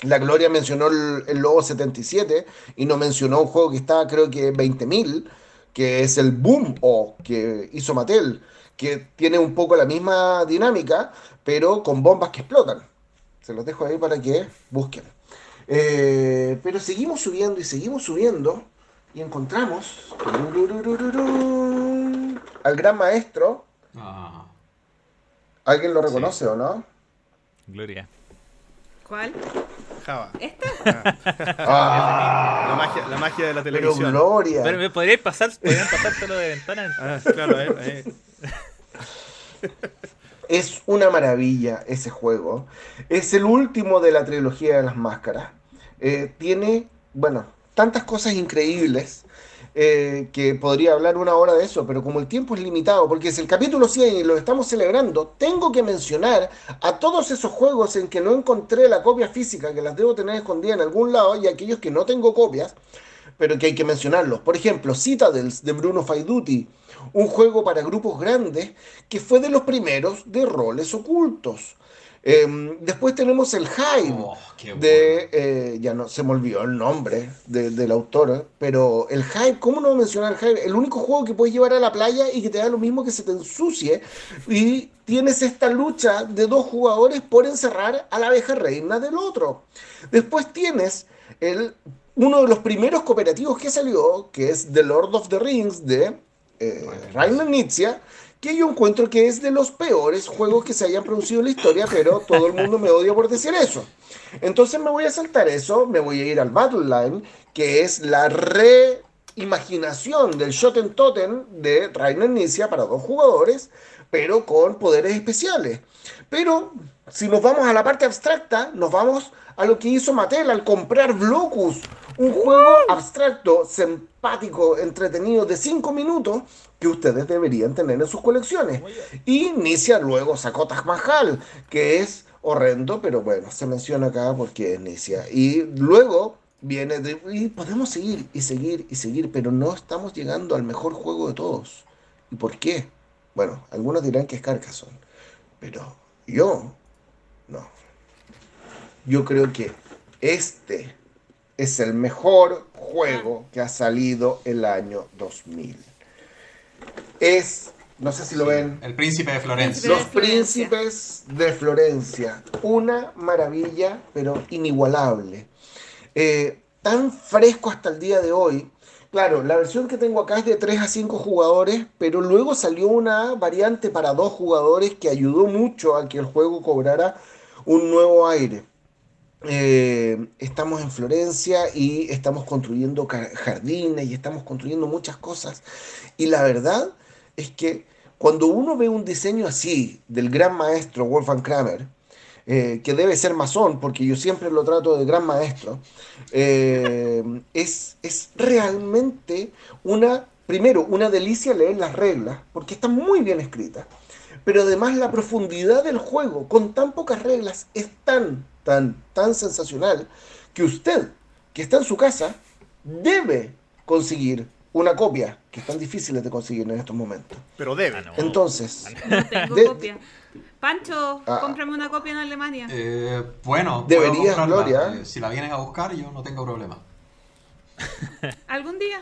La Gloria mencionó el, el Lobo 77 y no mencionó un juego que está creo que 20.000, que es el Boom O que hizo Mattel, que tiene un poco la misma dinámica, pero con bombas que explotan. Se los dejo ahí para que busquen. Eh, pero seguimos subiendo y seguimos subiendo y encontramos al gran maestro. Ah, ¿Alguien lo reconoce o no? Gloria. ¿Cuál? Java. ¿Esta? Ah, La magia, la magia de la pero televisión. Gloria. Pero me podríais pasar, podrían pasártelo de ventana. Ah, claro, eh, eh. Es una maravilla ese juego. Es el último de la trilogía de las máscaras. Eh, tiene, bueno, tantas cosas increíbles eh, que podría hablar una hora de eso, pero como el tiempo es limitado, porque es el capítulo 100 y lo estamos celebrando, tengo que mencionar a todos esos juegos en que no encontré la copia física, que las debo tener escondidas en algún lado, y aquellos que no tengo copias, pero que hay que mencionarlos. Por ejemplo, Citadels de Bruno Faiduti, un juego para grupos grandes que fue de los primeros de roles ocultos. Eh, después tenemos el Hive oh, qué de, eh, ya no se me olvidó el nombre de- del autor, pero el Hive, ¿cómo no mencionar el Hive? El único juego que puedes llevar a la playa y que te da lo mismo que se te ensucie y tienes esta lucha de dos jugadores por encerrar a la abeja reina del otro. Después tienes el, uno de los primeros cooperativos que salió, que es The Lord of the Rings de eh, Rainer Nietzsche, que yo encuentro que es de los peores juegos que se hayan producido en la historia, pero todo el mundo me odia por decir eso. Entonces me voy a saltar eso, me voy a ir al Battle Line, que es la reimaginación del Shoten Totem de Rainer Nietzsche para dos jugadores, pero con poderes especiales. Pero si nos vamos a la parte abstracta, nos vamos a lo que hizo Mattel al comprar Blocus, un juego abstracto, simpático, entretenido de 5 minutos que ustedes deberían tener en sus colecciones. Y Nicia luego sacó Taj Mahal, que es horrendo, pero bueno, se menciona acá porque es Nicia. Y luego viene de... Y podemos seguir y seguir y seguir, pero no estamos llegando al mejor juego de todos. ¿Y por qué? Bueno, algunos dirán que es Carcassonne, pero yo no. Yo creo que este es el mejor juego que ha salido el año 2000. Es, no sé si lo ven, El príncipe de Florencia. Los de Florencia. Príncipes de Florencia. Una maravilla, pero inigualable. Eh, tan fresco hasta el día de hoy. Claro, la versión que tengo acá es de 3 a 5 jugadores, pero luego salió una variante para 2 jugadores que ayudó mucho a que el juego cobrara un nuevo aire. Eh, estamos en Florencia y estamos construyendo jardines y estamos construyendo muchas cosas. Y la verdad es que cuando uno ve un diseño así del gran maestro Wolfgang Kramer, eh, que debe ser masón, porque yo siempre lo trato de gran maestro, eh, es, es realmente una, primero, una delicia leer las reglas, porque están muy bien escritas, pero además la profundidad del juego, con tan pocas reglas, es tan, tan, tan sensacional, que usted, que está en su casa, debe conseguir una copia, que están difíciles de conseguir en estos momentos. Pero debe. Ah, no. Entonces, No tengo De- copia. Pancho, Ah. cómprame una copia en Alemania. Eh, bueno, Deberías, comprarla. Gloria. Eh, si la vienes a buscar, yo no tengo problema. ¿Algún día?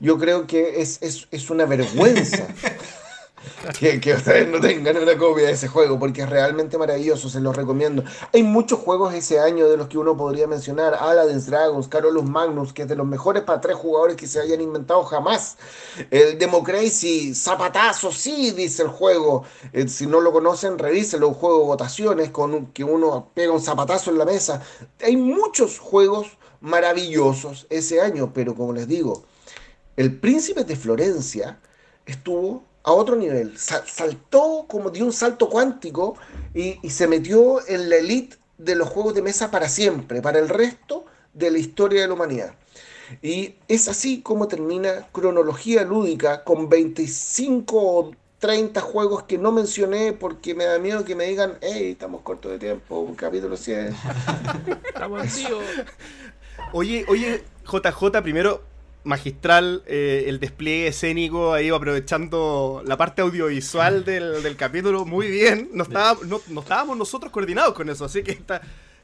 yo creo que es, es, es una vergüenza que, ustedes no tengan una copia de ese juego, porque es realmente maravilloso, se los recomiendo. Hay muchos juegos ese año de los que uno podría mencionar, Aladdin's Dragons, Carolus Magnus, que es de los mejores para tres jugadores que se hayan inventado jamás. El Democracy, zapatazo, sí, dice el juego. Eh, si no lo conocen, revíselo, un juego de votaciones con que uno pega un zapatazo en la mesa. Hay muchos juegos maravillosos ese año, pero como les digo, el príncipe de Florencia estuvo a otro nivel. Sa- saltó como dio un salto cuántico y, y se metió en la elite de los juegos de mesa para siempre, para el resto de la historia de la humanidad. Y es así como termina cronología lúdica con 25 o 30 juegos que no mencioné porque me da miedo que me digan, hey, estamos cortos de tiempo, capítulo 100. Estamos tío. Oye, oye, JJ, primero, magistral eh, el despliegue escénico, ahí aprovechando la parte audiovisual del, del capítulo, muy bien. No, estaba- no, no estábamos nosotros coordinados con eso, así que está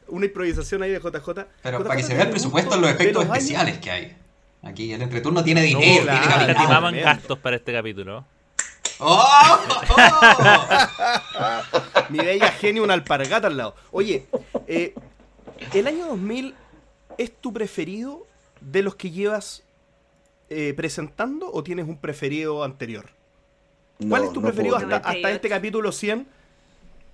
una improvisación ahí de JJ. Pero JJ, para que se vea el ¿te presupuesto en los efectos años? especiales que hay. Aquí el entreturno tiene dinero, claro, tiene capital. Estimamos en bien. gastos para este capítulo. ¡Oh! ¡Oh! Mi bella genio, una alpargata al lado. Oye, eh, ¿El año 2000 es tu preferido de los que llevas eh, presentando o tienes un preferido anterior? ¿Cuál es tu no preferido hasta, este capítulo 100?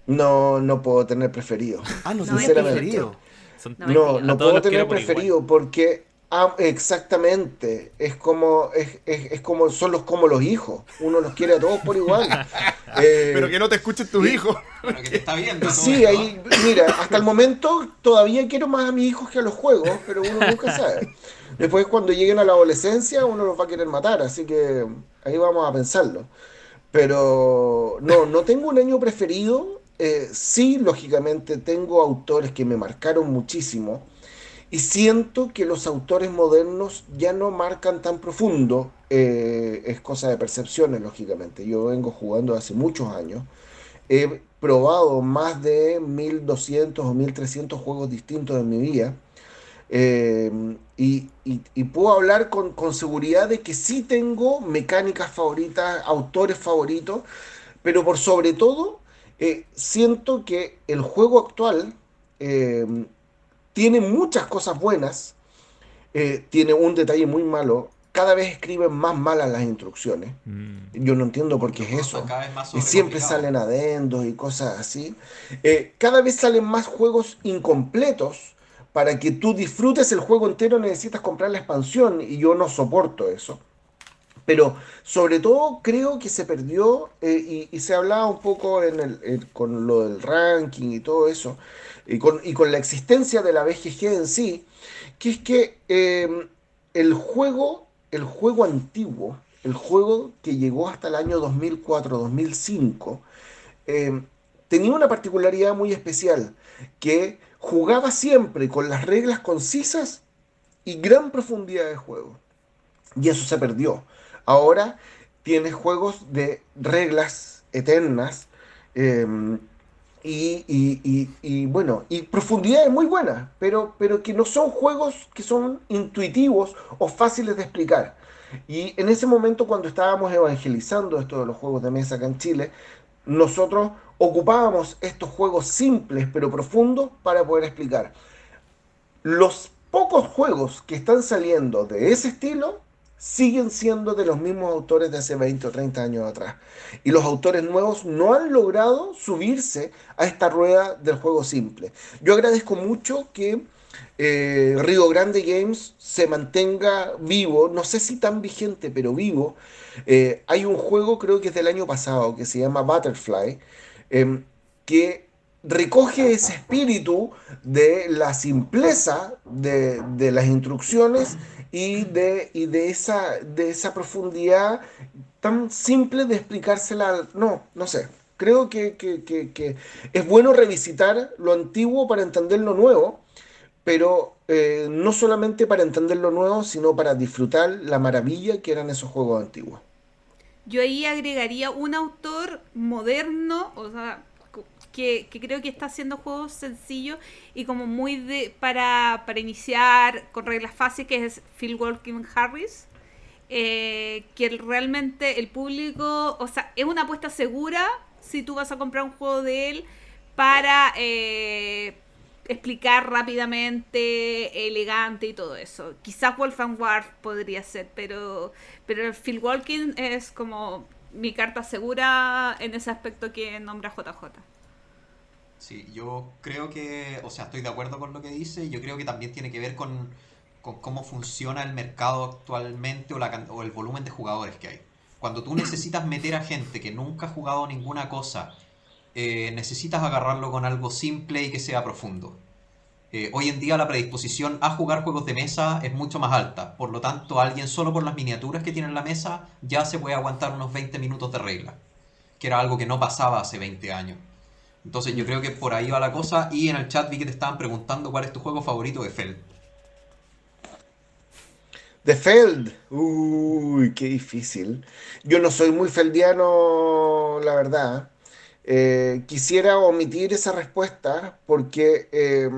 No, no puedo tener preferido. Ah, no, sinceramente. preferido. Son- No, No, puedo tener igual. preferido porque ah, exactamente es como es, es- es como son los como los hijos. Uno los quiere a todos por igual. Eh, Pero que no te escuchen tus hijos. Bueno, que te está viendo. todo Sí, esto. ahí, mira, hasta el momento todavía quiero más a mis hijos que a los juegos, pero uno nunca sabe. Después cuando lleguen a la adolescencia uno los va a querer matar, así que ahí vamos a pensarlo. Pero no, no tengo un año preferido. eh, sí, lógicamente tengo autores que me marcaron muchísimo y siento que los autores modernos ya no marcan tan profundo. eh, es cosa de percepciones, lógicamente. Yo vengo jugando hace muchos años. He probado más de 1200 o 1300 juegos distintos en mi vida. eh, y, puedo hablar con, con seguridad de que sí tengo mecánicas favoritas, autores favoritos, pero por sobre todo eh, siento que el juego actual tiene muchas cosas buenas, eh, tiene un detalle muy malo, cada vez escriben más malas las instrucciones. Mm. Yo no entiendo por qué es eso. Cada vez más Y siempre salen adendos y cosas así. Eh, cada vez salen más juegos incompletos. Para que tú disfrutes el juego entero necesitas comprar la expansión y yo no soporto eso. Pero sobre todo creo que se perdió eh, y, se hablaba un poco en el, con lo del ranking y todo eso, y con, y con la existencia de la BGG en sí, que es que eh, el juego, el juego antiguo, el juego que llegó hasta el año 2004-2005, eh, tenía una particularidad muy especial, que jugaba siempre con las reglas concisas y gran profundidad de juego. Y eso se perdió. Ahora tienes juegos de reglas eternas y, y- y- y, bueno, y profundidades muy buenas, pero, pero que no son juegos que son intuitivos o fáciles de explicar. Y en ese momento cuando estábamos evangelizando esto de los juegos de mesa acá en Chile, nosotros ocupábamos estos juegos simples pero profundos para poder explicar. Los pocos juegos que están saliendo de ese estilo siguen siendo de los mismos autores de hace 20 o 30 años atrás. Y los autores nuevos no han logrado subirse a esta rueda del juego simple. Yo agradezco mucho que eh, Río Grande Games se mantenga vivo, no sé si tan vigente, pero vivo. Eh, hay un juego, creo que es del año pasado, que se llama Butterfly, em, que recoge ese espíritu de la simpleza de, de las instrucciones y de, y de, esa, de esa profundidad tan simple de explicársela. No, no sé. Creo que, que- que- es bueno revisitar lo antiguo para entender lo nuevo, pero eh, no solamente para entender lo nuevo, sino para disfrutar la maravilla que eran esos juegos antiguos. Yo ahí agregaría un autor moderno, o sea, que, creo que está haciendo juegos sencillos y como muy de para, para iniciar con reglas fáciles, que es Phil Walking Harris. eh, que realmente el público, o sea, es una apuesta segura si tú vas a comprar un juego de él para eh, explicar rápidamente, elegante y todo eso. Quizás Wolfgang Warf podría ser, pero, pero Phil Walking es como mi carta segura en ese aspecto que nombra JJ. Sí, yo creo que, o sea, estoy de acuerdo con lo que dice, y yo creo que también tiene que ver con, con cómo funciona el mercado actualmente o, la, o el volumen de jugadores que hay. Cuando tú necesitas meter a gente que nunca ha jugado ninguna cosa, eh, necesitas agarrarlo con algo simple y que sea profundo. Eh, hoy en día la predisposición a jugar juegos de mesa es mucho más alta, por lo tanto alguien solo por las miniaturas que tiene en la mesa ya se puede aguantar unos 20 minutos de regla, que era algo que no pasaba hace 20 años. Entonces yo creo que por ahí va la cosa. Y en el chat vi que te estaban preguntando cuál es tu juego favorito de Feld. The Feld. Uy, qué difícil. Yo no soy muy feldiano, la verdad. Eh, quisiera omitir esa respuesta porque eh,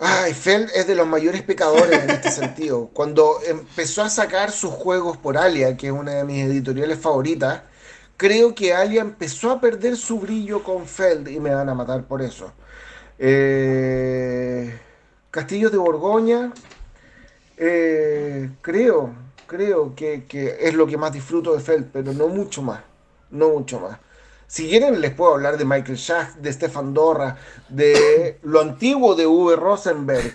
ay, Feld es de los mayores pecadores en este sentido. Cuando empezó a sacar sus juegos por Alia, que es una de mis editoriales favoritas, creo que Alia empezó a perder su brillo con Feld y me van a matar por eso. Eh, Castillos de Borgoña, eh, creo, creo que, es lo que más disfruto de Feld, pero no mucho más, no mucho más. Si quieren, les puedo hablar de Michael Schacht, de Stefan Dorra, de lo antiguo de Uwe Rosenberg,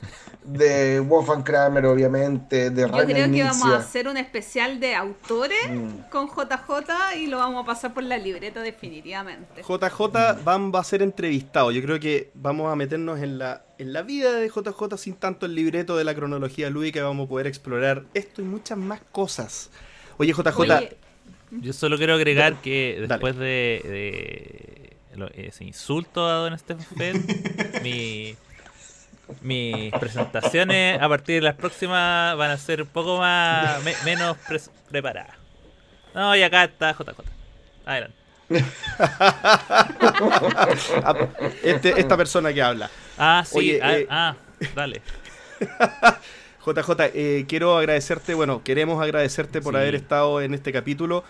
de Wolfgang Kramer, obviamente, de Yo Rainer creo que vamos a hacer un especial de autores Mm. con JJ y lo vamos a pasar por la libreta definitivamente. JJ Van va a ser entrevistado. Yo creo que vamos a meternos en la, en la vida de JJ sin tanto el libreto de la cronología lúdica. Vamos a poder explorar esto y muchas más cosas. Oye, JJ, Oye, Yo solo quiero agregar que Dale. después de, de ese insulto a Don Feld, mi, mis presentaciones a partir de las próximas van a ser un poco más me- menos preparadas. No, y acá está JJ. Adelante. este- esta persona que habla. Ah, sí, Oye, ah, eh, ah, dale. JJ, eh, quiero agradecerte, bueno, queremos agradecerte por Sí. haber estado en este capítulo.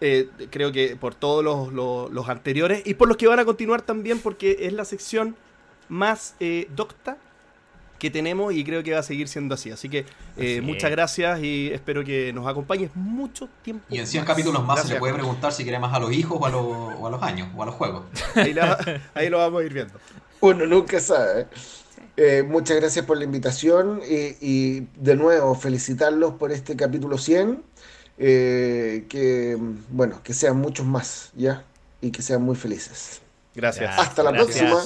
Eh, creo que por todos los, los- los anteriores y por los que van a continuar también, porque es la sección más eh, docta que tenemos y creo que va a seguir siendo así. Así que eh, Así muchas es. gracias y espero que nos acompañes mucho tiempo. Y en 100 más. capítulos más se le puede preguntar si quiere más a los hijos o a, los- o a los años o a los juegos. Ahí, la- ahí lo vamos a ir viendo. Uno nunca sabe. Eh, muchas gracias por la invitación y, y de nuevo felicitarlos por este capítulo 100. eh, que, bueno, que sean muchos más, ¿ya? Y que sean muy felices. Gracias. Hasta la próxima.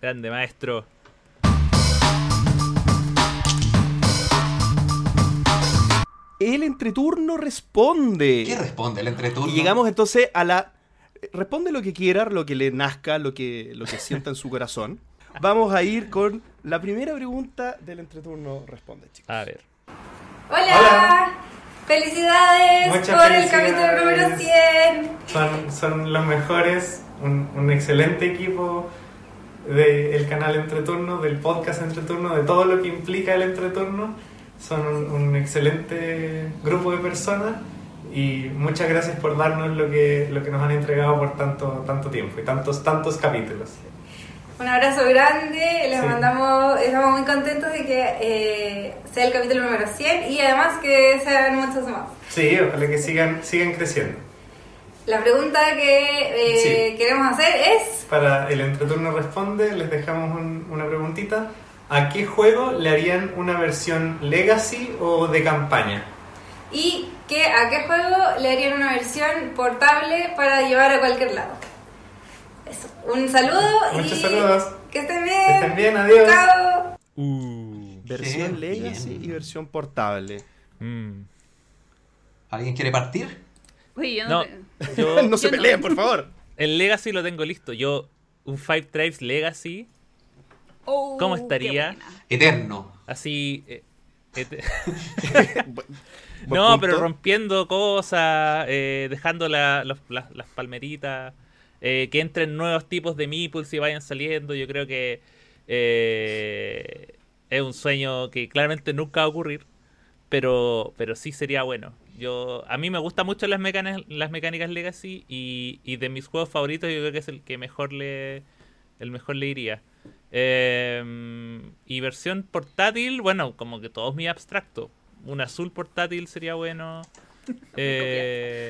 Grande maestro. El entreturno responde. ¿Qué responde el entreturno? Y llegamos entonces a la. Responde lo que quiera, lo que le nazca, lo que, lo que sienta en su corazón. Vamos a ir con la primera pregunta del entreturno Responde, chicos. A ver. Hola. Hola. Felicidades Muchas por el capítulo número 100. Son, son los mejores, un, un excelente equipo del canal Entreturno, del podcast Entreturno, de todo lo que implica el Entreturno. Son un, un excelente grupo de personas y muchas gracias por darnos lo que, lo que nos han entregado por tanto, tanto tiempo y tantos, tantos capítulos. Un abrazo grande, les Sí. mandamos, estamos muy contentos de que eh, sea el capítulo número 100 y además que sean muchos más. Sí, ojalá que sigan, sigan creciendo. La pregunta que eh, Sí. queremos hacer es, Para el entreturno responde, les dejamos un- una preguntita. ¿A qué juego le harían una versión Legacy o de campaña? ¿y qué, a qué juego le harían una versión portable para llevar a cualquier lado? Eso, un saludo Muchos y saludos. que estén bien. Que estén bien, adiós. Chao. Uh, Versión Legacy bien. y versión portable. mm. ¿Alguien quiere partir? Oye, yo No, no, te- yo, no se yo no. peleen, por favor. el Legacy lo tengo listo. Yo, un Five Tribes Legacy, Oh, ¿Cómo estaría? Eterno. así. eh, et- no, pero rompiendo cosas, eh, dejando la- los- las, las palmeritas, eh, que entren nuevos tipos de meeples y vayan saliendo. Yo creo que eh, es un sueño que claramente nunca va a ocurrir, pero, pero sí sería bueno. Yo, a mí me gustan mucho las mecánicas, las mecánicas Legacy y, y de mis juegos favoritos yo creo que es el que mejor le, el mejor le iría. Eh, y versión portátil, bueno, como que todo es muy abstracto. Un azul portátil sería bueno. Eh,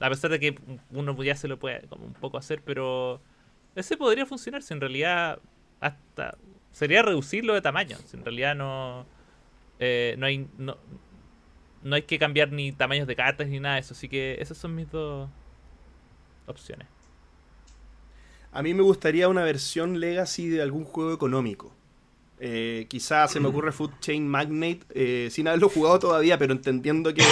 a pesar de que uno ya se lo puede como un poco hacer, pero ese podría funcionar si en realidad hasta sería reducirlo de tamaño. Si en realidad no eh, no hay no, no hay que cambiar ni tamaños de cartas ni nada de eso. Así que esas son mis dos opciones. A mí me gustaría una versión Legacy de algún juego económico. Eh, quizás se me ocurre Food Chain Magnate, eh, sin haberlo jugado todavía, pero entendiendo que,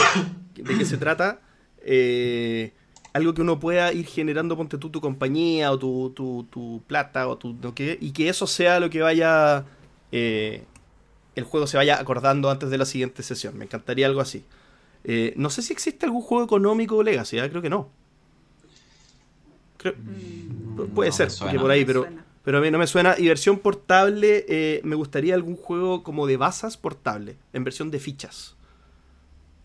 de qué se trata. eh, algo que uno pueda ir generando, ponte tú tu compañía o tu, tu, tu plata o tu qué, y que eso sea lo que vaya. El juego se vaya acordando antes de la siguiente sesión. Me encantaría algo así. Eh, no sé si existe algún juego económico Legacy, ¿eh? creo que no. Creo- Pu- Puede No ser, porque por ahí, pero, pero a mí no me suena. Y versión portable, eh, me gustaría algún juego como de basas portable, en versión de fichas.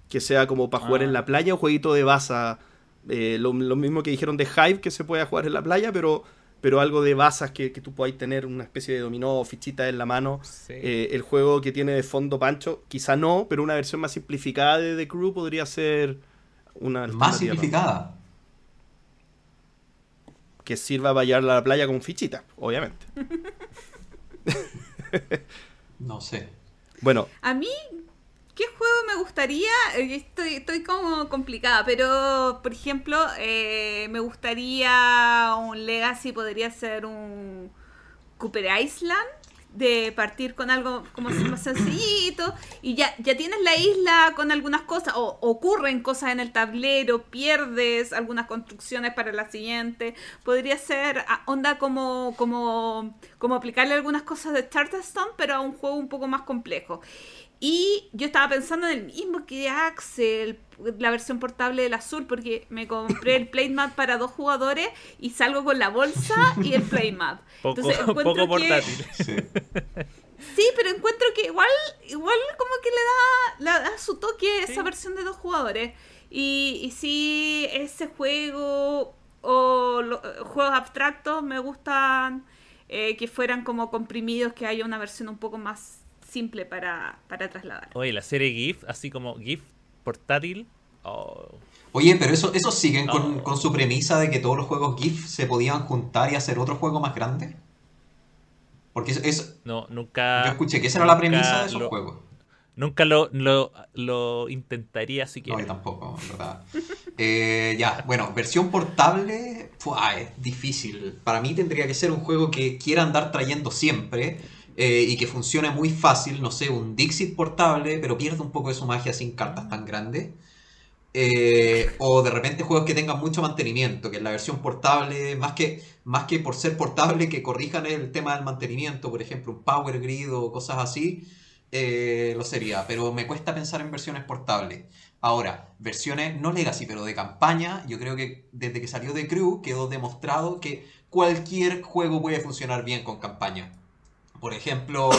Que sea como para jugar Ah. en la playa, un jueguito de basa. eh, lo, lo mismo que dijeron de Hive, que se puede jugar en la playa, pero pero algo de basas que, que tú podáis tener una especie de dominó o fichita en la mano. Sí. Eh, el juego que tiene de fondo Pancho, quizá no, pero una versión más simplificada de The Crew podría ser una Más simplificada. que sirva para llevarla a la playa con fichita, obviamente. No sé. Bueno, A mí, ¿qué juego me gustaría? Eh, Estoy, estoy como complicada, pero por ejemplo, eh, me gustaría un Legacy, podría ser un Cooper Island, de partir con algo como más sencillito, y ya, ya tienes la isla con algunas cosas, o ocurren cosas en el tablero, pierdes algunas construcciones para la siguiente. Podría ser ah, onda como, como, como aplicarle algunas cosas de Charterstone, pero a un juego un poco más complejo. Y yo estaba pensando en el mismo que Axel, la versión portable del azul, porque me compré el Playmat para dos jugadores y salgo con la bolsa y el Playmat. Poco, Entonces, encuentro poco que- portátil. Sí. Sí, pero encuentro que igual, igual como que le da, le da su toque Sí. esa versión de dos jugadores. Y, y sí, ese juego o lo- juegos abstractos me gustan eh, que fueran como comprimidos, que haya una versión un poco más simple para, para trasladar. Oye, la serie GIF, así como GIF portátil. Oh, Oye, pero eso, esos siguen con, No. con su premisa de que todos los juegos GIF se podían juntar y hacer otro juego más grande. Porque eso, eso- no, nunca. yo escuché que esa era la premisa de esos lo- juegos. Nunca lo, lo, lo intentaría No, siquiera. yo tampoco, en verdad. Eh, ya, bueno, versión portable, ¡fua! es difícil. Para mí tendría que ser un juego que quiera andar trayendo siempre eh, y que funcione muy fácil. No sé, un Dixit portable, pero pierde un poco de su magia sin cartas tan grandes. Eh, o de repente juegos que tengan mucho mantenimiento, que la versión portable, más que, más que por ser portable, que corrijan el tema del mantenimiento, por ejemplo, un Power Grid o cosas así, eh, lo sería. Pero me cuesta pensar en versiones portables. Ahora, versiones no legacy, pero de campaña, yo creo que desde que salió de Crew quedó demostrado que cualquier juego puede funcionar bien con campaña. Por ejemplo,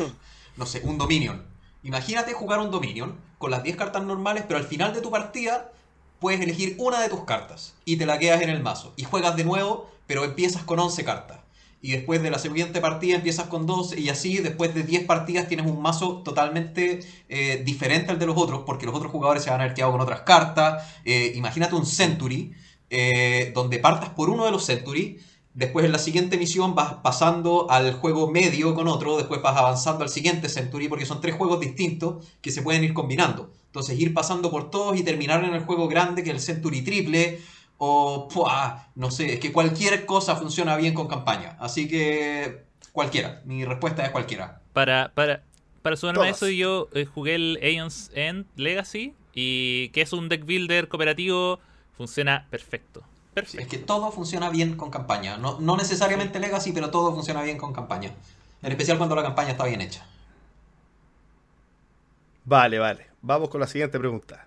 no sé, un Dominion. Imagínate jugar un Dominion con las 10 cartas normales, pero al final de tu partida puedes elegir una de tus cartas y te la quedas en el mazo. Y juegas de nuevo, pero empiezas con 11 cartas. Y después de la siguiente partida empiezas con 12 y así después de 10 partidas tienes un mazo totalmente eh, diferente al de los otros porque los otros jugadores se van a haber quedado con otras cartas. Eh, imagínate un Century eh, donde partas por uno de los Century, después en la siguiente misión vas pasando al juego medio con otro, después vas avanzando al siguiente Century porque son tres juegos distintos que se pueden ir combinando. Entonces ir pasando por todos y terminar en el juego grande que es el Century triple o ¡pua! no sé, es que cualquier cosa funciona bien con campaña. Así que cualquiera, mi respuesta es cualquiera. Para, para, para sumarme a eso, yo eh, jugué el Aeon's End Legacy y que es un deck builder cooperativo, funciona perfecto. Perfecto. es que todo funciona bien con campaña. No, no necesariamente Legacy, pero todo funciona bien con campaña. En especial cuando la campaña está bien hecha. vale, vale. Vamos con la siguiente pregunta.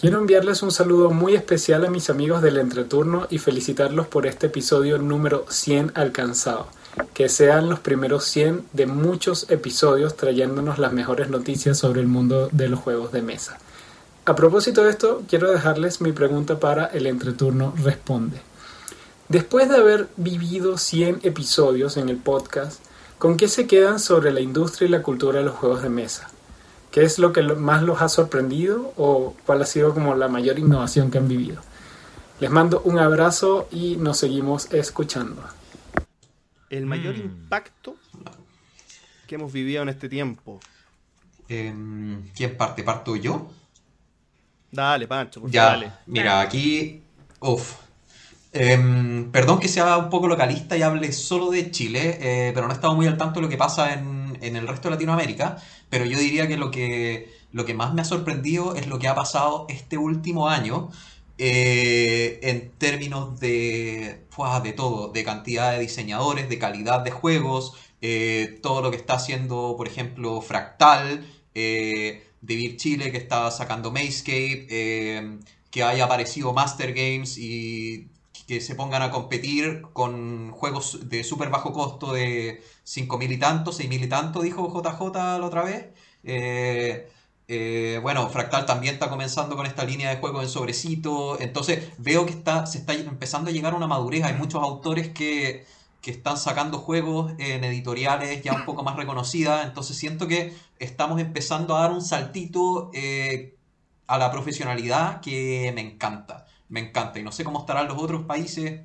Quiero enviarles un saludo muy especial a mis amigos del entreturno y felicitarlos por este episodio número 100 alcanzado. Que sean los primeros 100 de muchos episodios trayéndonos las mejores noticias sobre el mundo de los juegos de mesa. A propósito de esto, quiero dejarles mi pregunta para el entreturno Responde. Después de haber vivido 100 episodios en el podcast, ¿con qué se quedan sobre la industria y la cultura de los juegos de mesa? ¿Qué es lo que más los ha sorprendido o cuál ha sido como la mayor innovación que han vivido? Les mando un abrazo y nos seguimos escuchando. El mayor Mm. impacto que hemos vivido en este tiempo. Em, ¿Quién parte? ¿Parto yo? Dale, Pancho, por Ya, Dale. mira, aquí. Uf. Em, perdón que sea un poco localista y hable solo de Chile, eh, pero no he estado muy al tanto de lo que pasa en, en el resto de Latinoamérica. Pero yo diría que lo que, lo que más me ha sorprendido es lo que ha pasado este último año eh, en términos de, ¡fua! de todo, de cantidad de diseñadores, de calidad de juegos, eh, todo lo que está haciendo, por ejemplo, Fractal, eh, Devir Chile que está sacando Mayscape, eh, que haya aparecido Master Games y que se pongan a competir con juegos de súper bajo costo de 5.000 y tanto, 6.000 y tanto, dijo JJ la otra vez. Eh, Eh, bueno, Fractal también está comenzando con esta línea de juego en sobrecito. Entonces veo que está, se está empezando a llegar a una madurez. Hay muchos autores que, que están sacando juegos en editoriales ya un poco más reconocidas. Entonces siento que estamos empezando a dar un saltito eh, a la profesionalidad que me encanta. Me encanta. Y no sé cómo estarán los otros países.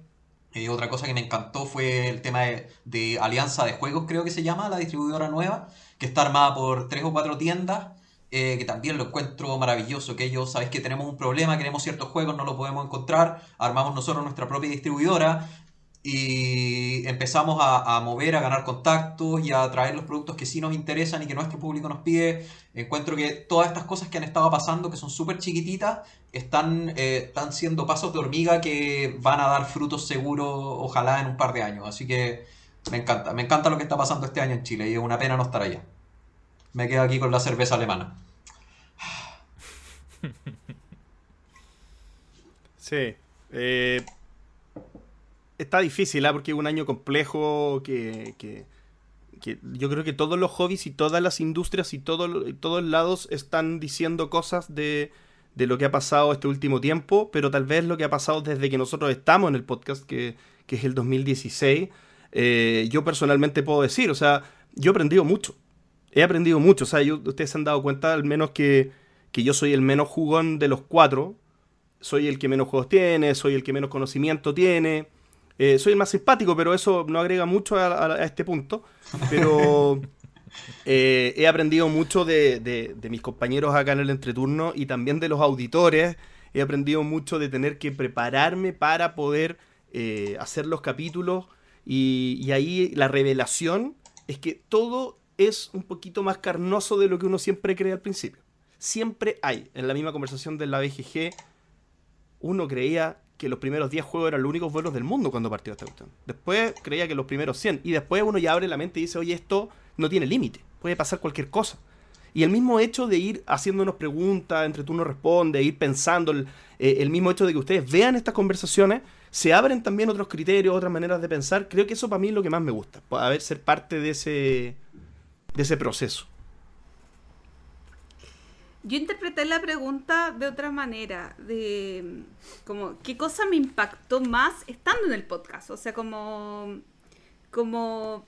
Eh, otra cosa que me encantó fue el tema de, de Alianza de Juegos, creo que se llama, la distribuidora nueva, que está armada por tres o cuatro tiendas eh, que también lo encuentro maravilloso, que ellos, sabéis que tenemos un problema, queremos ciertos juegos, no lo podemos encontrar, armamos nosotros nuestra propia distribuidora y empezamos a, mover, a ganar contactos y a traer los productos que sí nos interesan y que nuestro público nos pide. Encuentro que todas estas cosas que han estado pasando, que son súper chiquititas, están, eh, están siendo pasos de hormiga que van a dar frutos seguros, ojalá en un par de años. Así que me encanta, me encanta lo que está pasando este año en Chile y es una pena no estar allá. Me quedo aquí con la cerveza alemana. Sí. Eh, está difícil, ¿eh? porque es un año complejo que, que, yo creo que todos los hobbies y todas las industrias y todo, todos lados están diciendo cosas de, de, lo que ha pasado este último tiempo, pero tal vez lo que ha pasado desde que nosotros estamos en el podcast, que, que es el 2016, eh, yo personalmente puedo decir, o sea, yo he aprendido mucho. He aprendido mucho, o sea, yo, ustedes se han dado cuenta al menos que, que yo soy el menos jugón de los cuatro, soy el que menos juegos tiene, soy el que menos conocimiento tiene, eh, soy el más simpático, pero eso no agrega mucho a, a, a este punto. Pero eh, he aprendido mucho de, de, de, mis compañeros acá en el entreturno y también de los auditores. He aprendido mucho de tener que prepararme para poder eh, hacer los capítulos. Y, y ahí la revelación es que todo es un poquito más carnoso de lo que uno siempre cree al principio. Siempre hay, en la misma conversación de la BGG, uno creía que los primeros 10 juegos eran los únicos vuelos del mundo cuando partió esta cuestión. Después creía que los primeros 100. Y después uno ya abre la mente y dice, oye, esto no tiene límite. Puede pasar cualquier cosa. Y el mismo hecho de ir haciéndonos preguntas, entre tú no respondes, ir pensando, el, eh, el, mismo hecho de que ustedes vean estas conversaciones, se abren también otros criterios, otras maneras de pensar. Creo que eso para mí es lo que más me gusta. Ver, ser parte de ese, de ese proceso. Yo interpreté la pregunta de otra manera, de como qué cosa me impactó más estando en el podcast, o sea, como como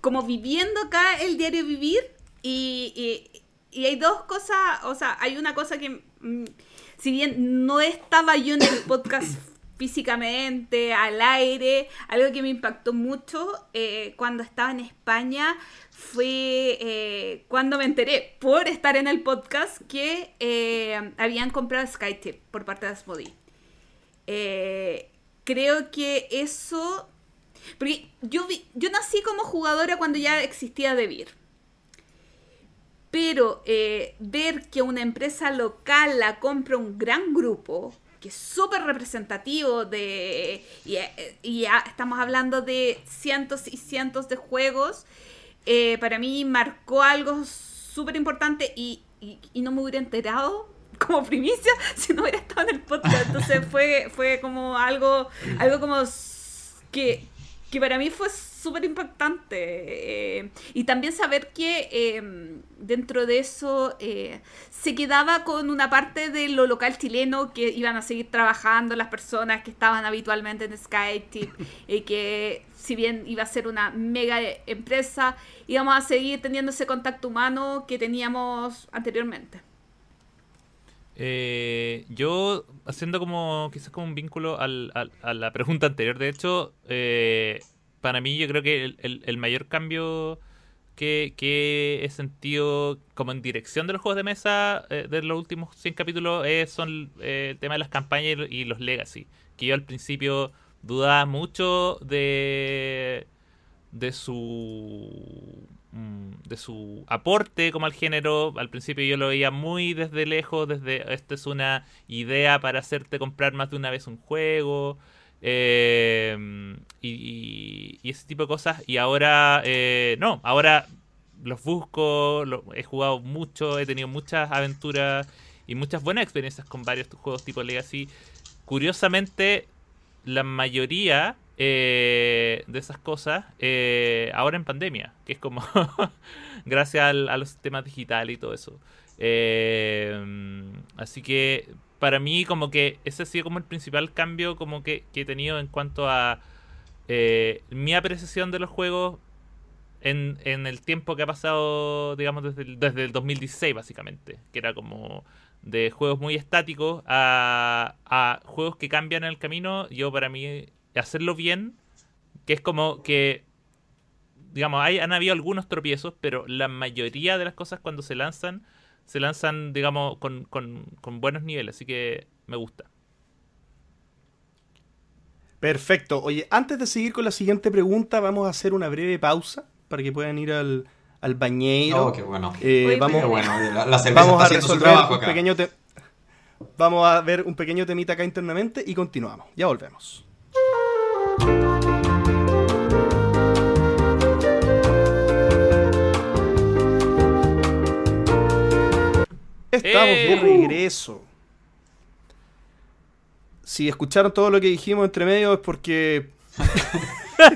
como viviendo acá el diario vivir y, y, hay dos cosas, o sea, hay una cosa que mm, si bien no estaba yo en el podcast físicamente, al aire, algo que me impactó mucho eh, cuando estaba en España fue eh, cuando me enteré, por estar en el podcast, que eh, habían comprado SkyTip por parte de Asmodee. Eh, creo que eso... Porque yo, vi, yo nací como jugadora cuando ya existía Devir. Pero ver que una empresa local la compra un gran grupo, que es súper representativo de... Y, y ya estamos hablando de cientos y cientos de juegos eh, para mí marcó algo súper importante y, y, y, no me hubiera enterado como primicia si no hubiera estado en el podcast. Entonces fue, fue como algo, algo como que, que para mí fue súper impactante. Eh, y también saber que eh, dentro de eso eh, se quedaba con una parte de lo local chileno que iban a seguir trabajando las personas que estaban habitualmente en SkyTip y que si bien iba a ser una mega empresa, íbamos a seguir teniendo ese contacto humano que teníamos anteriormente. Eh, yo, haciendo como quizás como un vínculo al, al, a la pregunta anterior, de hecho, eh, para mí yo creo que el, el, mayor cambio que, que, he sentido como en dirección de los juegos de mesa eh, de los últimos 100 capítulos es, son eh, el tema de las campañas y, y los legacy, que yo al principio dudaba mucho de de su de su aporte como al género. Al principio yo lo veía muy desde lejos, desde esta es una idea para hacerte comprar más de una vez un juego. Eh, y, ese tipo de cosas. Y ahora, eh, no, ahora los busco, lo, he jugado mucho, he tenido muchas aventuras y muchas buenas experiencias con varios juegos tipo Legacy. Curiosamente, la mayoría eh, de esas cosas eh, ahora en pandemia, que es como gracias a los sistemas digitales y todo eso. Eh, así que para mí como que ese ha sido como el principal cambio como que, que he tenido en cuanto a eh, mi apreciación de los juegos en, en el tiempo que ha pasado, digamos, desde el, desde el 2016 básicamente, que era como de juegos muy estáticos a, a juegos que cambian el camino, yo para mí hacerlo bien, que es como que, digamos, hay, han habido algunos tropiezos, pero la mayoría de las cosas cuando se lanzan, se lanzan, digamos, con, con, con buenos niveles, así que me gusta. Perfecto. Oye, antes de seguir con la siguiente pregunta, vamos a hacer una breve pausa para que puedan ir al, al bañeiro. Oh, qué bueno. Eh, Oye, vamos, Qué bueno, la, la cerveza vamos está a haciendo su resolver trabajo un acá. pequeño te- Vamos a ver un pequeño temita acá internamente y continuamos. Ya volvemos. Estamos de ¡Eh! regreso. Si escucharon todo lo que dijimos entre medio es porque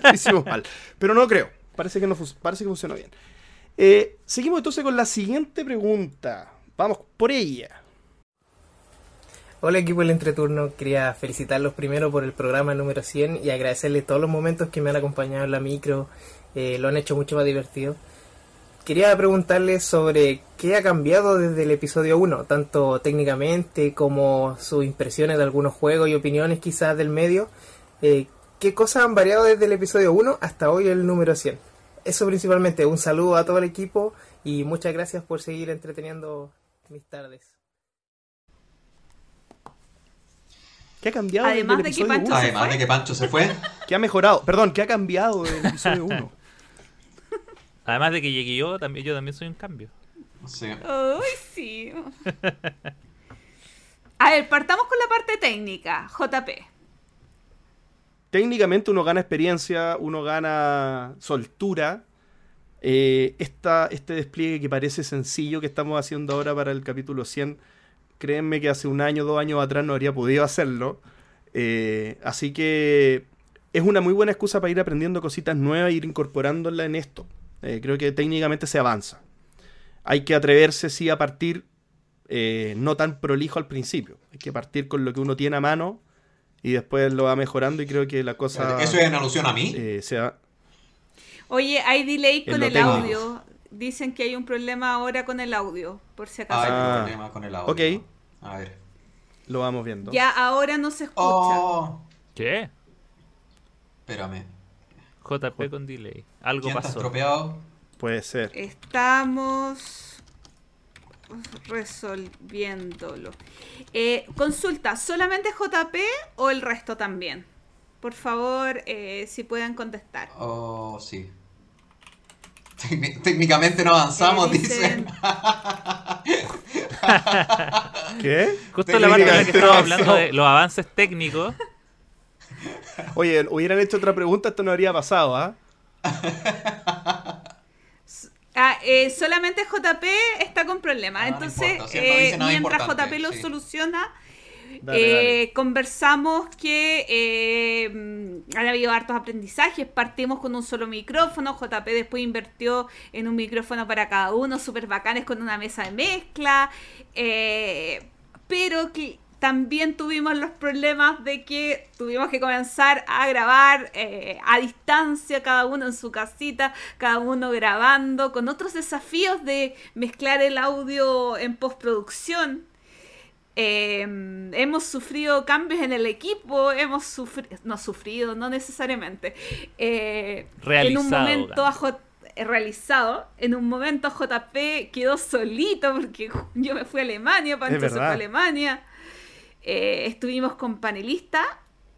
lo hicimos mal. Pero no creo. Parece que, no parece que funcionó bien. Eh, seguimos entonces con la siguiente pregunta. Vamos por ella. Hola equipo del Entreturno, quería felicitarlos primero por el programa número 100 y agradecerles todos los momentos que me han acompañado en la micro, eh, lo han hecho mucho más divertido. Quería preguntarles sobre qué ha cambiado desde el episodio 1, tanto técnicamente como sus impresiones de algunos juegos y opiniones quizás del medio. Eh, ¿Qué cosas han variado desde el episodio 1 hasta hoy el número 100? Eso principalmente, un saludo a todo el equipo y muchas gracias por seguir entreteniendo mis tardes. ¿Qué ha cambiado Además desde el de que episodio Pancho uno? Además fue? de que Pancho se fue. ¿Qué ha mejorado? Perdón, ¿qué ha cambiado del episodio 1? Además de que llegué yo, también, yo también soy un cambio. Sí. Uy, sí. A ver, partamos con la parte técnica. JP. Técnicamente uno gana experiencia, uno gana soltura. Eh, este despliegue que parece sencillo que estamos haciendo ahora para el capítulo 100, créanme que hace un año, dos años atrás no habría podido hacerlo. Eh, así que es una muy buena excusa para ir aprendiendo cositas nuevas e ir incorporándolas en esto. Eh, creo que técnicamente se avanza. Hay que atreverse, sí, a partir no tan prolijo al principio. Hay que partir con lo que uno tiene a mano y después lo va mejorando y creo que la cosa ¿Eso es en alusión a mí? eh, se va- Oye, hay delay con el técnico. audio. Dicen que hay un problema ahora con el audio, por si acaso. Hay Ah. un problema con el audio. Ok. A ver. lo vamos viendo. Ya ahora no se escucha. Oh, ¿Qué? espérame. JP con delay. Algo ¿Quién está pasó. estropeado? Puede ser. Estamos resolviéndolo. Eh, consulta, ¿solamente JP o el resto también? Por favor, eh, si pueden contestar. Oh, sí. Técni- Técnicamente no avanzamos, Eh, dicen. ¿Qué? Justo la parte en la que no hablando de los avances técnicos. Oye, hubieran hecho otra pregunta, esto no habría pasado, ¿ah? Ah, eh, solamente JP está con problemas. Ah, no Entonces, importa, no eh, mientras JP lo sí. soluciona, Dale, eh, dale. conversamos que han habido hartos aprendizajes. Partimos con un solo micrófono. JP después invirtió en un micrófono para cada uno, súper bacanes con una mesa de mezcla. eh, pero que también tuvimos los problemas de que tuvimos que comenzar a grabar eh, a distancia, cada uno en su casita, cada uno grabando, con otros desafíos de mezclar el audio en postproducción. Eh, hemos sufrido cambios en el equipo, hemos sufrido, no sufrido, no necesariamente. Eh, en Realizado, un momento Gana. a J- eh, realizado, en un momento JP quedó solito porque yo me fui a Alemania, Pancho se fue a Alemania. Eh, estuvimos con panelistas.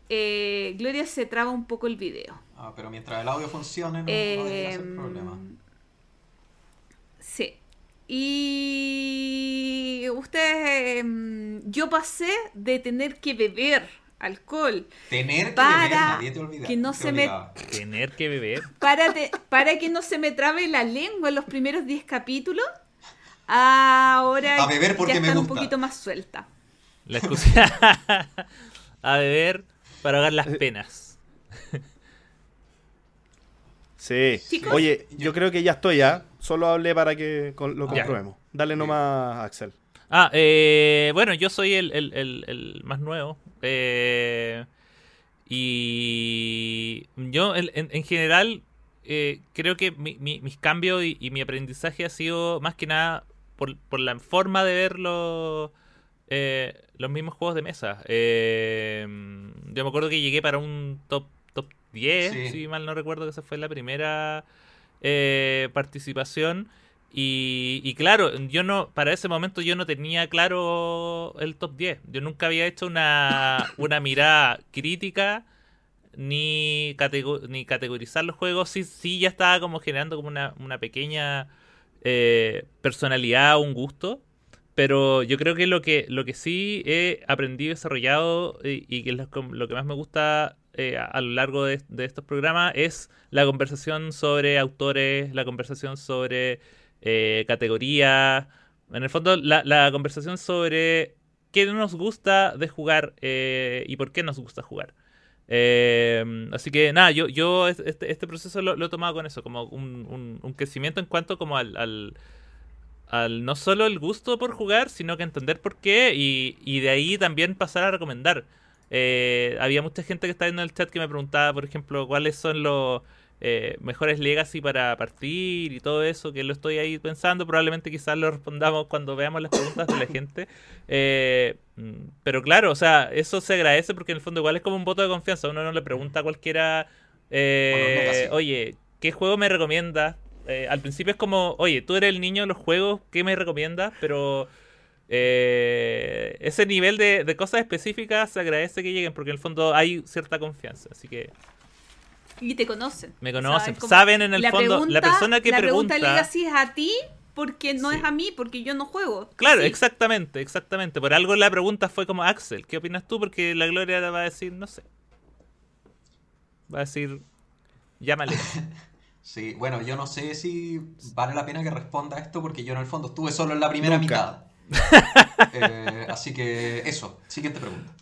Eh, Gloria se traba un poco el video. Ah, pero mientras el audio funcione, no, no debería ser Em, problema. Sí. Y ustedes, em, yo pasé de tener que beber alcohol Tener que para beber, nadie te olvida. que no te se me- obligaba. Tener que beber. para, te- para que no se me trabe la lengua en los primeros 10 capítulos. Ahora A beber porque ya me están un gusta. poquito más suelta. La excusa a beber para ahogar las penas. Sí. Chicos. Oye, yo creo que ya estoy, ¿ah? Solo hablé para que con- lo Ya. comprobemos. Dale nomás, Axel. Ah, eh, bueno, yo soy el, el- el- el más nuevo. eh, y yo, en, en- en general, eh, creo que mi- mi- mis cambios y, y mi aprendizaje ha sido más que nada por, por la forma de ver los, eh, los mismos juegos de mesa. Eh, yo me acuerdo que llegué para un top, top 10, Sí. si mal no recuerdo que esa fue la primera eh, participación. Y, y claro, yo no, para ese momento yo no tenía claro el top 10. Yo nunca había hecho una, una mirada crítica ni, catego- ni categorizar los juegos. Sí, sí ya estaba como generando como una, una pequeña eh, personalidad, un gusto. Pero yo creo que lo que, lo que sí he aprendido y desarrollado y, que es lo, lo que más me gusta eh, a, lo largo de, estos programas es la conversación sobre autores, la conversación sobre eh, categorías. En el fondo, la, la conversación sobre qué nos gusta de jugar eh, y por qué nos gusta jugar. Eh, así que nada, yo, yo es- este, este proceso lo, lo he tomado con eso, como un, un- un crecimiento en cuanto como al, al, al no solo el gusto por jugar, sino que entender por qué y, y de ahí también pasar a recomendar. Eh, había mucha gente que estaba en el chat que me preguntaba, por ejemplo, cuáles son los eh, mejores legacy para partir y todo eso, que lo estoy ahí pensando. Probablemente quizás lo respondamos cuando veamos las preguntas de la gente. Eh, mm, pero claro, o sea, eso se agradece porque en el fondo igual es como un voto de confianza. Uno no le pregunta a cualquiera, Bueno, oye, ¿qué juego me recomiendas? Eh, al principio es como, oye, tú eres el niño de los juegos, ¿qué me recomiendas? Pero eh, ese nivel de, de cosas específicas se agradece que lleguen porque en el fondo hay cierta confianza. Así que Y te conocen. Me conocen, saben en el la fondo, la persona que la pregunta- Legacy es a ti porque no Sí. es a mí, porque yo no juego. Claro, Sí. exactamente, exactamente. Por algo la pregunta fue como, Axel, ¿qué opinas tú? Porque la Gloria va a decir, no sé. Va a decir, llámale. Sí, bueno, yo no sé si vale la pena que responda a esto porque yo en el fondo estuve solo en la primera Nunca. mitad. Eh, así que eso, siguiente pregunta.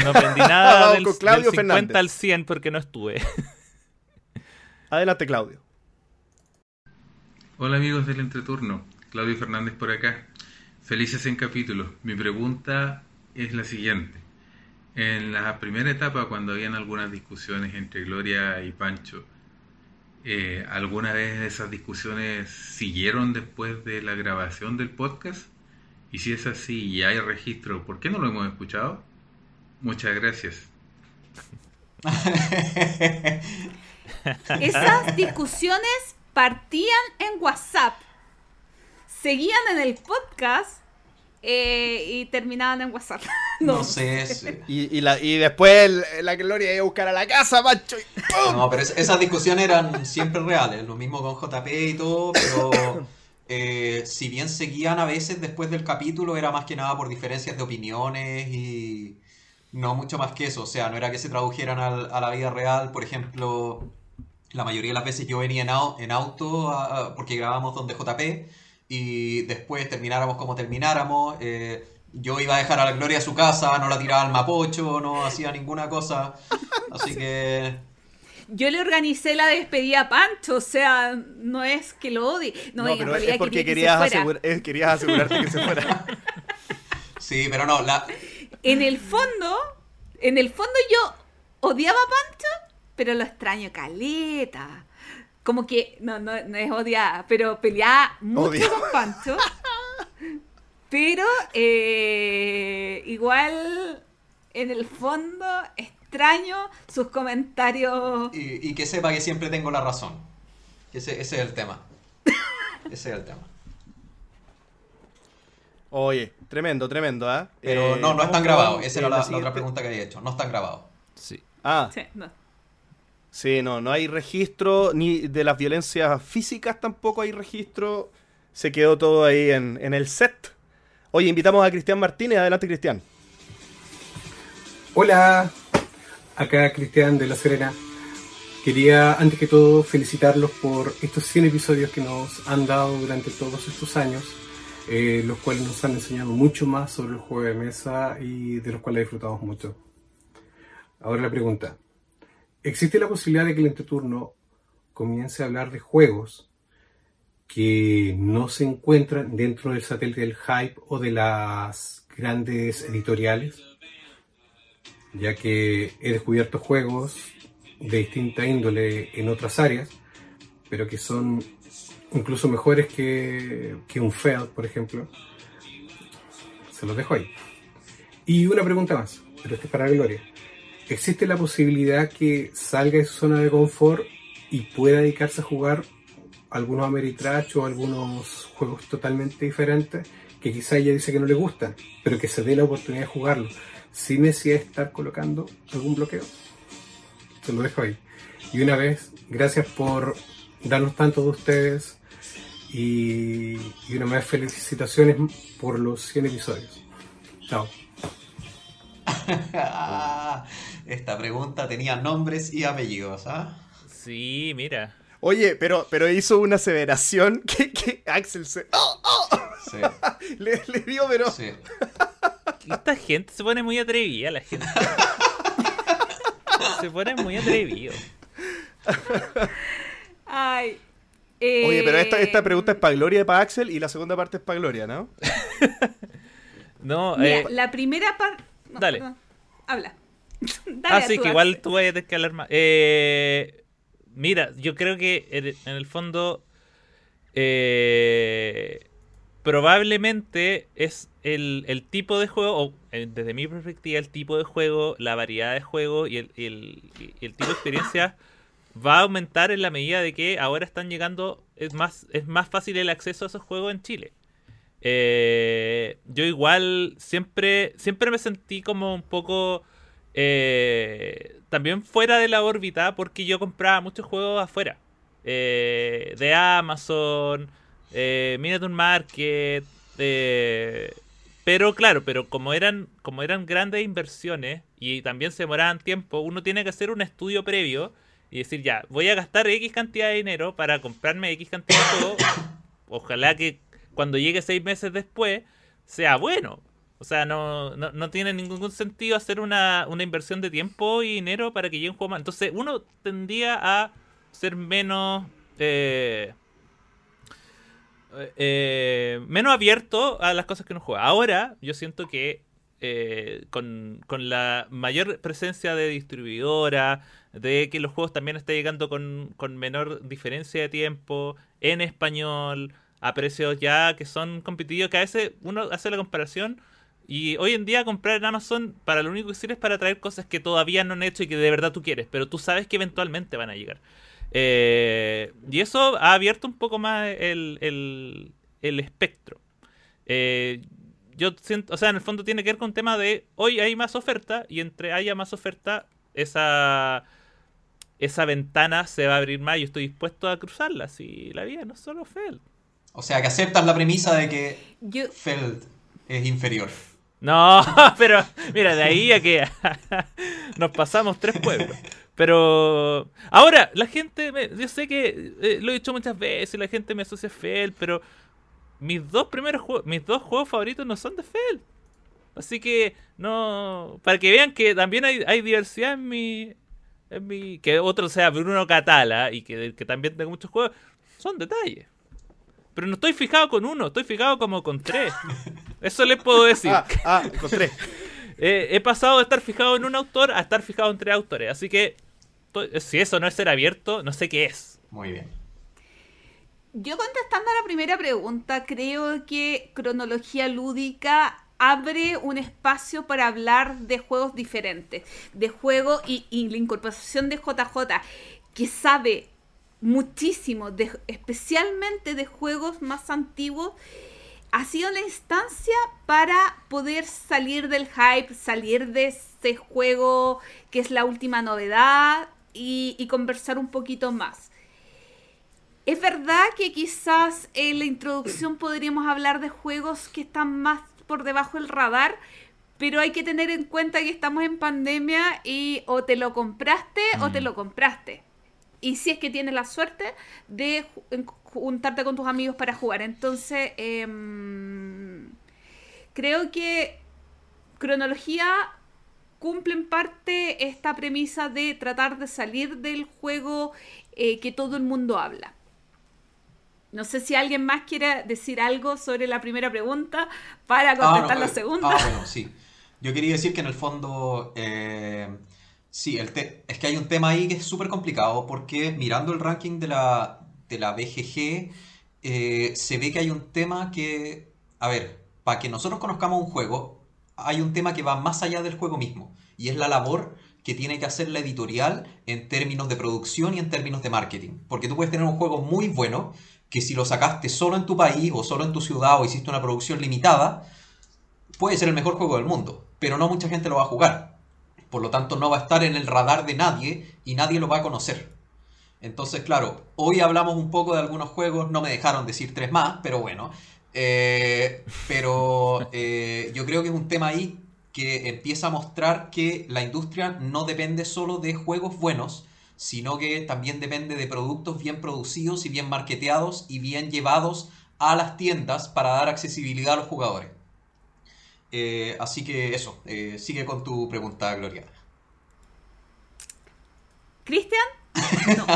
No aprendí nada del, con Claudio del 50 Fernández. al 100 porque no estuve. Adelante, Claudio. Hola amigos del entreturno, Claudio Fernández por acá. Felices en capítulos. Mi pregunta es la siguiente. En la primera etapa, cuando habían algunas discusiones entre Gloria y Pancho, eh, ¿alguna vez esas discusiones siguieron después de la grabación del podcast? Y si es así y hay registro, ¿por qué no lo hemos escuchado? Muchas gracias. Esas discusiones partían en WhatsApp, seguían en el podcast eh, y terminaban en WhatsApp. No, sé. sí. Y, y la, y después el- la Gloria iba a buscar a la casa, macho. y ¡pum! No, pero es- esas discusiones eran siempre reales, lo mismo con JP y todo, pero eh, si bien seguían a veces después del capítulo, era más que nada por diferencias de opiniones y no mucho más que eso, o sea, no era que se tradujeran al- a la vida real, por ejemplo, la mayoría de las veces yo venía en, au- en auto a- a- porque grabábamos donde JP y después termináramos como termináramos. eh, yo iba a dejar a la Gloria a su casa, no la tiraba al mapocho, no hacía ninguna cosa. Así que Yo le organicé la despedida a Pancho, o sea, no es que lo odie. No, pero es porque quería querías, que eh, querías asegurarte que se fuera. Sí, pero no, la... En el fondo, en el fondo yo odiaba a Pancho, pero lo extraño caleta. Como que, no, no, no es odiada, pero peleaba mucho con Pancho. Pero eh, igual, en el fondo, extraño sus comentarios. y, y que sepa que siempre tengo la razón. Ese, ese es el tema. Ese es el tema. Oye, tremendo, tremendo, ¿ah? Pero Eh, no, no están grabados. eh, Esa era la, la siguiente- otra pregunta que había hecho. No están grabados. Sí. Ah, Sí, no. Sí, no, no hay registro, ni de las violencias físicas tampoco hay registro. Se quedó todo ahí en, en el set. Oye, invitamos a Cristian Martínez. Adelante, Cristian. Hola, acá Cristian de La Serena. Quería antes que todo felicitarlos por estos 100 episodios que nos han dado durante todos estos años, eh, los cuales nos han enseñado mucho más sobre los juegos de mesa y de los cuales disfrutamos mucho. Ahora la pregunta. ¿Existe la posibilidad de que el entreturno comience a hablar de juegos que no se encuentran dentro del satélite del hype o de las grandes editoriales, ya que he descubierto juegos de distinta índole en otras áreas, pero que son incluso mejores que, que un Feld, por ejemplo. Se los dejo ahí. Y una pregunta más, pero este es para Gloria. ¿Existe la posibilidad que salga de su zona de confort y pueda dedicarse a jugar algunos Ameritrash o algunos juegos totalmente diferentes que quizá ella dice que no le gustan, pero que se dé la oportunidad de jugarlo, sin necesidad de estar colocando algún bloqueo? Se lo dejo ahí. Y una vez, gracias por darnos tanto de ustedes y, una vez felicitaciones por los 100 episodios. Chao. Esta pregunta tenía nombres y apellidos, ¿ah? Sí, mira. Oye, pero, pero hizo una aseveración que, que Axel se. ¡Oh, oh! Sí. Le, le dio, pero. Sí. Esta gente se pone muy atrevida, la gente. se pone muy atrevido. Ay. eh, Oye, pero esta, esta pregunta es para Gloria y para Axel y la segunda parte es para Gloria, ¿no? No, mira, eh, la primera parte. dale. habla. Dale, sí, tú, que igual tú vayas a tener que hablar más. Eh, mira, yo creo que en el fondo eh, probablemente es el, el tipo de juego, o eh, desde mi perspectiva, el tipo de juego, la variedad de juego y el, y el- y el tipo de experiencia va a aumentar en la medida de que ahora están llegando, es más, es más fácil el acceso a esos juegos en Chile. Eh, yo igual siempre, siempre me sentí como un poco eh, también fuera de la órbita porque yo compraba muchos juegos afuera. Eh, de Amazon, eh, Miniature Market. eh, pero claro, pero como eran, como eran grandes inversiones y también se demoraban tiempo, uno tiene que hacer un estudio previo y decir, ya, voy a gastar X cantidad de dinero para comprarme X cantidad de juegos. Ojalá que cuando llegue seis meses después sea bueno. O sea, no, no, no tiene ningún sentido hacer una, una inversión de tiempo y dinero para que llegue un juego más. Entonces, uno tendría a ser menos. eh, eh, menos abierto a las cosas que uno juega. Ahora, yo siento que eh, con, con la mayor presencia de distribuidora, de que los juegos también están llegando con, con menor diferencia de tiempo, en español, a precios ya que son competitivos, que a veces uno hace la comparación. Y hoy en día comprar en Amazon para lo único que sirve es para traer cosas que todavía no han hecho y que de verdad tú quieres, pero tú sabes que eventualmente van a llegar. Eh, y eso ha abierto un poco más el, el, el espectro. Eh, yo siento, o sea, en el fondo tiene que ver con un tema de hoy hay más oferta y entre haya más oferta, esa, esa ventana se va a abrir más y yo estoy dispuesto a cruzarla. Si la vida no es solo Feld. O sea, que aceptas la premisa de que Yo, Feld es inferior. No, pero mira, de ahí a que nos pasamos tres pueblos. Pero ahora, la gente, me- yo sé que eh, lo he dicho muchas veces, la gente me asocia a Fel, pero mis dos primeros juegos, mis dos juegos favoritos no son de Fel. Así que no, para que vean que también hay, diversidad en mi, en mi, que otro sea Bruno Catala y que, que también tengo muchos juegos, son detalles. Pero no estoy fijado con uno, estoy fijado como con tres. Eso les puedo decir. Ah, ah, encontré. Eh, he pasado de estar fijado en un autor a estar fijado en tres autores. Así que to- si eso no es ser abierto, no sé qué es. Muy bien. yo contestando a la primera pregunta, creo que cronología lúdica abre un espacio para hablar de juegos diferentes, de juegos y, y la incorporación de JJ, que sabe muchísimo, de, especialmente de juegos más antiguos, ha sido la instancia para poder salir del hype, salir de ese juego que es la última novedad y, y conversar un poquito más. Es verdad que quizás en la introducción podríamos hablar de juegos que están más por debajo del radar, pero hay que tener en cuenta que estamos en pandemia y o te lo compraste o te lo compraste. Y si es que tienes la suerte de juntarte con tus amigos para jugar. Entonces, em, creo que cronología cumple en parte esta premisa de tratar de salir del juego eh, que todo el mundo habla. No sé si alguien más quiere decir algo sobre la primera pregunta para Ah, contestar no, la eh, segunda. Ah, bueno, sí. Yo quería decir que en el fondo, eh, sí, el te- es que hay un tema ahí que es súper complicado porque mirando el ranking de la, de la BGG, eh, se ve que hay un tema que, a ver, para que nosotros conozcamos un juego, hay un tema que va más allá del juego mismo y es la labor que tiene que hacer la editorial en términos de producción y en términos de marketing. Porque tú puedes tener un juego muy bueno que si lo sacaste solo en tu país o solo en tu ciudad o hiciste una producción limitada, puede ser el mejor juego del mundo, pero no mucha gente lo va a jugar. Por lo tanto, no va a estar en el radar de nadie y nadie lo va a conocer. Entonces, claro, hoy hablamos un poco de algunos juegos, no me dejaron decir tres más, pero bueno. Eh, pero eh, yo creo que es un tema ahí que empieza a mostrar que la industria no depende solo de juegos buenos, sino que también depende de productos bien producidos y bien marketeados y bien llevados a las tiendas para dar accesibilidad a los jugadores. Eh, así que eso, eh, sigue con tu pregunta, Gloria. ¿Cristian? No.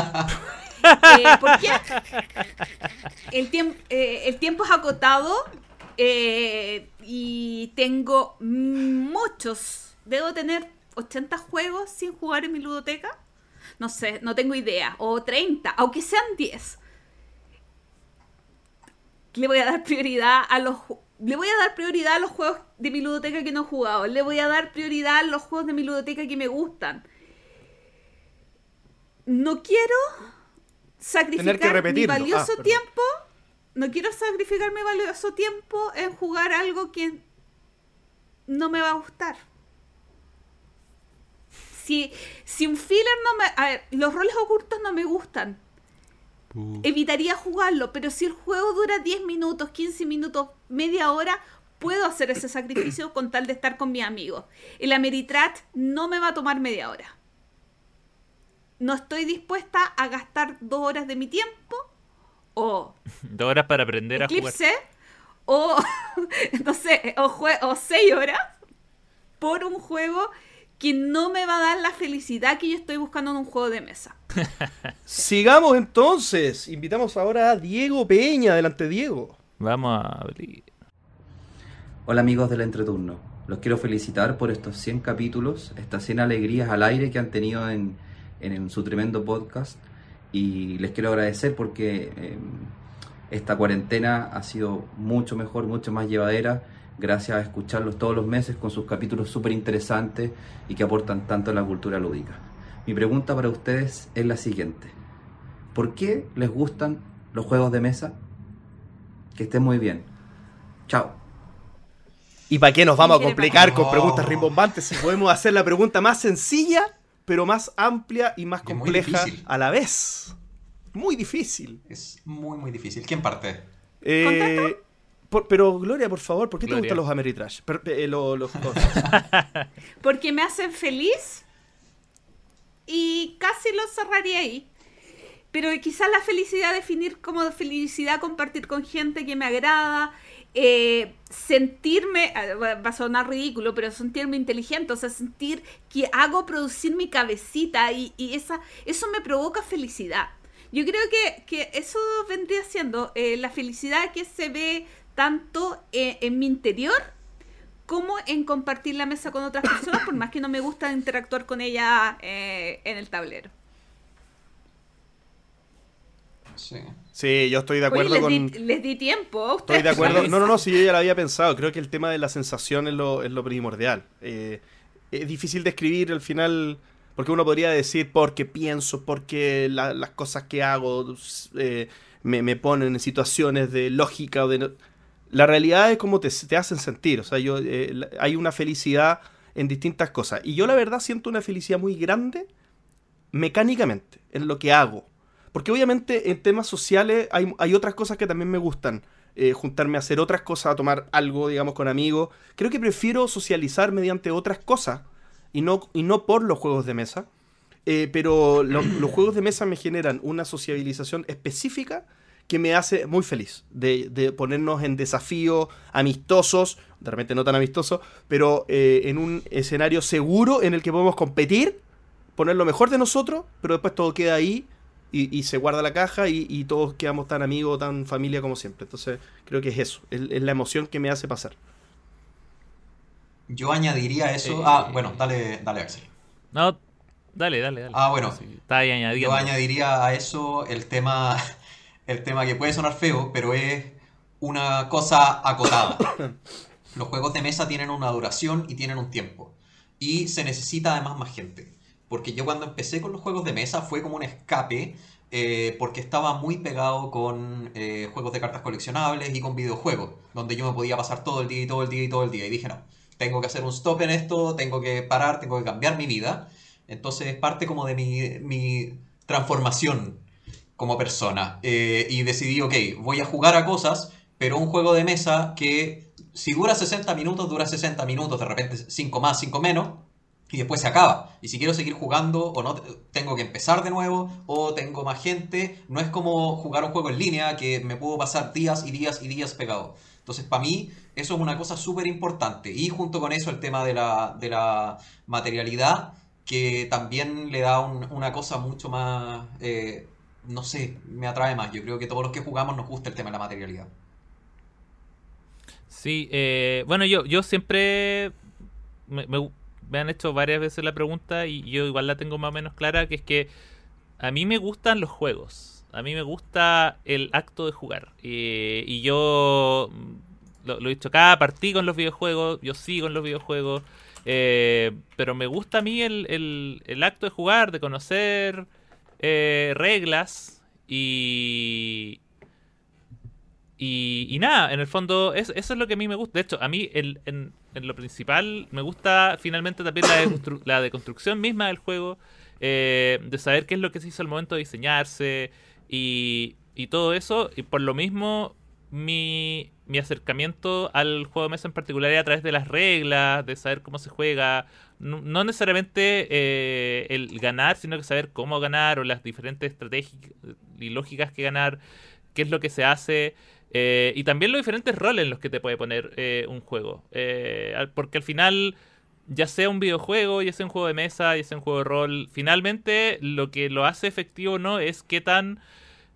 Eh, ¿Por qué? El, tiemp- el tiempo es acotado y tengo muchos. Debo tener 80 juegos sin jugar en mi ludoteca. No sé, no tengo idea. O 30, aunque sean 10. Le voy a dar prioridad a los le voy a dar prioridad a los juegos de mi ludoteca que no he jugado. Le voy a dar prioridad a los juegos de mi ludoteca que me gustan. No quiero sacrificar mi. Ah, valioso tiempo. No quiero sacrificar mi valioso tiempo en jugar algo que no me va a gustar. Si, si un filler no me... A ver, los roles ocultos no me gustan. Evitaría jugarlo, pero si el juego dura 10 minutos, 15 minutos, media hora, puedo hacer ese sacrificio con tal de estar con mis amigos. El Ameritrat no me va a tomar media hora. No estoy dispuesta a gastar dos horas de mi tiempo o Dos horas para aprender a jugar. Eclipse o no sé, o, jue- o seis horas por un juego que no me va a dar la felicidad que yo estoy buscando en un juego de mesa. Sigamos entonces. Invitamos ahora a Diego Peña. Adelante, Diego. Vamos a abrir. Hola amigos del entreturno, los quiero felicitar por estos 100 capítulos, estas 100 alegrías al aire que han tenido en, en- en su tremendo podcast y les quiero agradecer porque eh, esta cuarentena ha sido mucho mejor, mucho más llevadera gracias a escucharlos todos los meses con sus capítulos súper interesantes y que aportan tanto a la cultura lúdica. Mi pregunta para ustedes es la siguiente. ¿Por qué les gustan los juegos de mesa? Que estén muy bien. Chao. ¿Y para qué nos vamos a complicar con preguntas rimbombantes si podemos hacer la pregunta más sencilla, pero más amplia y más compleja a la vez? Muy difícil. Es muy, muy difícil. ¿Quién parte? Eh, por- pero, Gloria, por favor, ¿por qué Gloria. te gustan los Ameritrash? Per- eh, lo- los- los- Porque me hacen feliz y casi lo cerraría ahí. Pero quizás la felicidad definir como felicidad compartir con gente que me agrada, eh, sentirme, ah, va a sonar ridículo, pero sentirme inteligente, o sea, sentir que hago producir mi cabecita y, y esa, eso me provoca felicidad. Yo creo que, que eso vendría siendo eh, la felicidad que se ve tanto eh, en mi interior como en compartir la mesa con otras personas, por más que no me gusta interactuar con ella eh, en el tablero. Sí. Sí, yo estoy de Oye, acuerdo les, con... di, les di tiempo. a Estoy de acuerdo. No, no, no, si yo ya lo había pensado. Creo que el tema de la sensación es lo, es lo primordial. Eh, es difícil describir al final, porque uno podría decir porque pienso, porque la- las cosas que hago eh, me, me ponen en situaciones de lógica o de... La realidad es como te, te hacen sentir. O sea, yo, eh, hay una felicidad en distintas cosas. Y yo la verdad siento una felicidad muy grande mecánicamente, en lo que hago. Porque obviamente en temas sociales hay, hay otras cosas que también me gustan. Eh, juntarme a hacer otras cosas, a tomar algo, digamos, con amigos. Creo que prefiero socializar mediante otras cosas y no, y no por los juegos de mesa. Eh, pero lo- los juegos de mesa me generan una sociabilización específica que me hace muy feliz. De, de ponernos en desafíos amistosos, de repente no tan amistosos, pero eh, en un escenario seguro en el que podemos competir, poner lo mejor de nosotros, pero después todo queda ahí y, y se guarda la caja y, y todos quedamos tan amigos, tan familia como siempre. Entonces creo que es eso, es, es la emoción que me hace pasar. Yo añadiría a eso. Eh, ah, bueno, dale, dale, Axel. No, dale, dale, dale. Ah, bueno. Sí, está ahí añadiendo. Yo añadiría a eso el tema, el tema que puede sonar feo, pero es una cosa acotada. Los juegos de mesa tienen una duración y tienen un tiempo. Y se necesita además más gente. Porque yo cuando empecé con los juegos de mesa fue como un escape, eh, porque estaba muy pegado con eh, juegos de cartas coleccionables y con videojuegos, donde yo me podía pasar todo el día y todo el día y todo el día. Y dije, no, tengo que hacer un stop en esto, tengo que parar, tengo que cambiar mi vida. Entonces es parte como de mi, mi transformación como persona. Eh, y decidí, ok, voy a jugar a cosas, pero un juego de mesa que si dura 60 minutos, dura 60 minutos, de repente 5 más, 5 menos, y después se acaba. Y si quiero seguir jugando, o no, tengo que empezar de nuevo, o tengo más gente. No es como jugar un juego en línea que me puedo pasar días y días y días pegado. Entonces, para mí, eso es una cosa súper importante. Y junto con eso, el tema de la, de la materialidad, que también le da un- una cosa mucho más, eh, no sé, me atrae más. Yo creo que todos los que jugamos nos gusta el tema de la materialidad. Sí, eh, bueno, yo, yo siempre me, han hecho varias veces la pregunta y yo igual la tengo más o menos clara, que es que a mí me gustan los juegos, a mí me gusta el acto de jugar. Y yo lo, lo he dicho acá, partí con los videojuegos, yo sigo en los videojuegos, eh, pero me gusta a mí el, el- el acto de jugar, de conocer eh, reglas y, y, y nada, en el fondo, es- eso es lo que a mí me gusta. De hecho, a mí el- en, en lo principal me gusta finalmente también la, deconstru- la deconstrucción misma del juego, eh, de saber qué es lo que se hizo al momento de diseñarse y, y todo eso. Y por lo mismo, mi, mi acercamiento al juego de mesa en particular es a través de las reglas, de saber cómo se juega. No, necesariamente eh, el ganar, sino que saber cómo ganar o las diferentes estrategias y lógicas que ganar, qué es lo que se hace. eh, y también los diferentes roles en los que te puede poner eh, un juego. Porque al final, ya sea un videojuego, ya sea un juego de mesa, ya sea un juego de rol, finalmente lo que lo hace efectivo o no es qué tan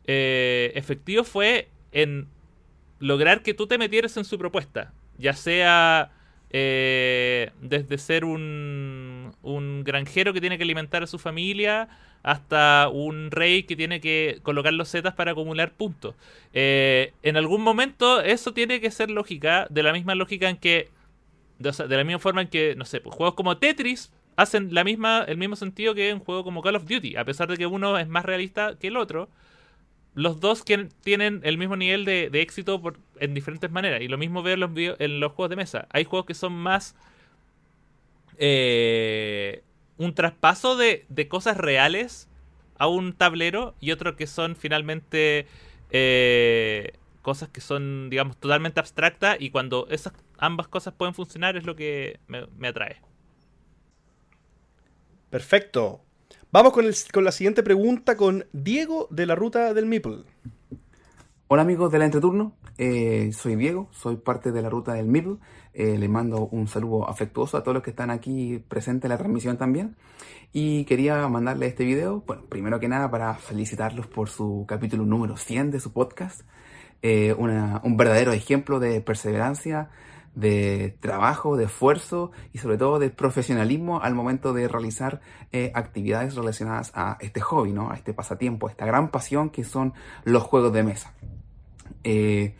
efectivo fue en lograr que tú te metieras en su propuesta. Ya sea eh, desde ser un, un granjero que tiene que alimentar a su familia hasta un rey que tiene que colocar los zetas para acumular puntos. Eh, en algún momento eso tiene que ser lógica, de la misma lógica en que, de, de la misma forma en que, no sé, pues, juegos como Tetris hacen la misma, el mismo sentido que un juego como Call of Duty, a pesar de que uno es más realista que el otro los dos tienen el mismo nivel de, éxito en diferentes maneras. Y lo mismo veo en los, juegos de mesa. Hay juegos que son más eh, un traspaso de, de cosas reales a un tablero y otros que son finalmente eh, cosas que son, digamos, totalmente abstractas y cuando esas ambas cosas pueden funcionar es lo que me atrae. Perfecto. Vamos con, el- con la siguiente pregunta con Diego de la Ruta del Meeple. Hola amigos del Entreturno, Eh, soy Diego, soy parte de la ruta del Middle. Eh, les mando un saludo afectuoso a todos los que están aquí presentes en la transmisión también. Y quería mandarle este video, bueno, primero que nada para felicitarlos por su capítulo número 100 de su podcast. Eh, un verdadero ejemplo de perseverancia, de trabajo, de esfuerzo y sobre todo de profesionalismo al momento de realizar eh, actividades relacionadas a este hobby, ¿no? a este pasatiempo, a esta gran pasión que son los juegos de mesa. Eh,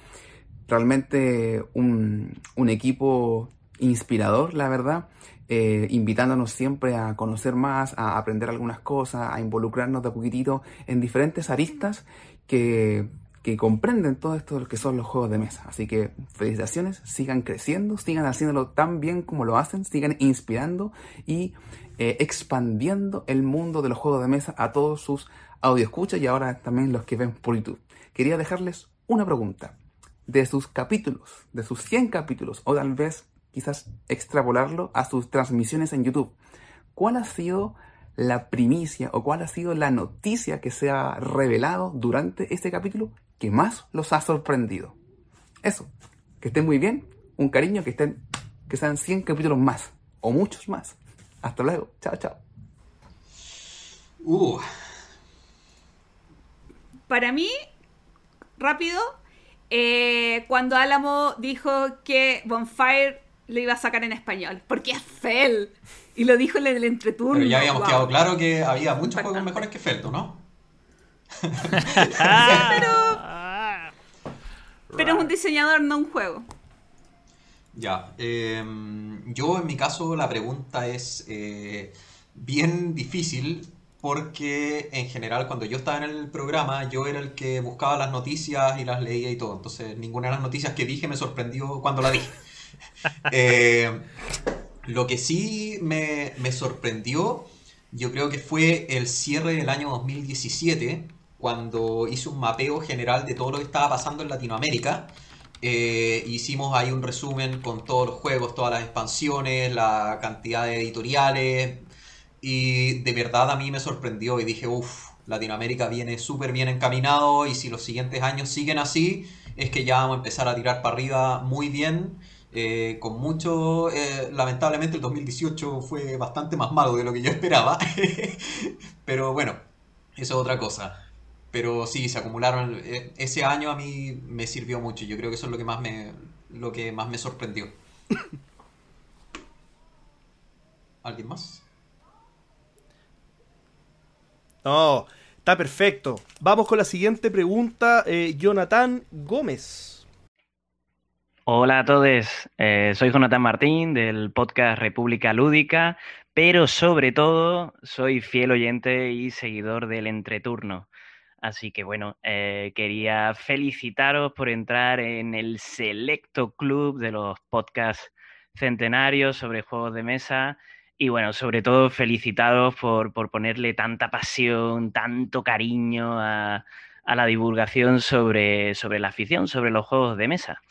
realmente un, equipo inspirador, la verdad, eh, invitándonos siempre a conocer más, a aprender algunas cosas, a involucrarnos de a poquitito en diferentes aristas que, que comprenden todo esto de lo que son los juegos de mesa. Así que felicitaciones, sigan creciendo, sigan haciéndolo tan bien como lo hacen, sigan inspirando y eh, expandiendo el mundo de los juegos de mesa a todos sus audioscuchas y ahora también los que ven por YouTube. Quería dejarles una pregunta. De sus capítulos, de sus 100 capítulos, o tal vez quizás extrapolarlo a sus transmisiones en YouTube, ¿cuál ha sido la primicia o cuál ha sido la noticia que se ha revelado durante este capítulo que más los ha sorprendido? Eso, que estén muy bien, un cariño, que estén, que sean 100 capítulos más, o muchos más. Hasta luego, chao, chao. Uh. para mí, rápido, eh, cuando Álamo dijo que Bonfire lo iba a sacar en español, porque es Fel. Y lo dijo en el entreturno. Pero ya habíamos wow. quedado claro que había muchos juegos mejores que Felto, ¿no? pero, pero es un diseñador, no un juego. Ya, eh, yo en mi caso la pregunta es eh, bien difícil porque en general cuando yo estaba en el programa yo era el que buscaba las noticias y las leía y todo, entonces ninguna de las noticias que dije me sorprendió cuando la dije. Eh, lo que sí me, me sorprendió yo creo que fue el cierre del año 2017 cuando hice un mapeo general de todo lo que estaba pasando en Latinoamérica. Eh, hicimos ahí un resumen con todos los juegos, todas las expansiones, la cantidad de editoriales. Y de verdad a mí me sorprendió y dije, uff, Latinoamérica viene súper bien encaminado y si los siguientes años siguen así, es que ya vamos a empezar a tirar para arriba muy bien. eh, con mucho, eh, lamentablemente el 2018 fue bastante más malo de lo que yo esperaba. Pero bueno, eso es otra cosa. Pero sí, se acumularon. eh, Ese año a mí me sirvió mucho. Yo creo que eso es lo que más me, lo que más me sorprendió. ¿Alguien más? No, está perfecto. Vamos con la siguiente pregunta. eh, Jonathan Gómez. Hola a todos, eh, soy Jonathan Martín del podcast República Lúdica, pero sobre todo soy fiel oyente y seguidor del entreturno. Así que bueno, eh, quería felicitaros por entrar en el selecto club de los podcasts centenarios sobre juegos de mesa y bueno, sobre todo felicitaros por, por ponerle tanta pasión, tanto cariño a, a la divulgación sobre, sobre la afición, sobre los juegos de mesa.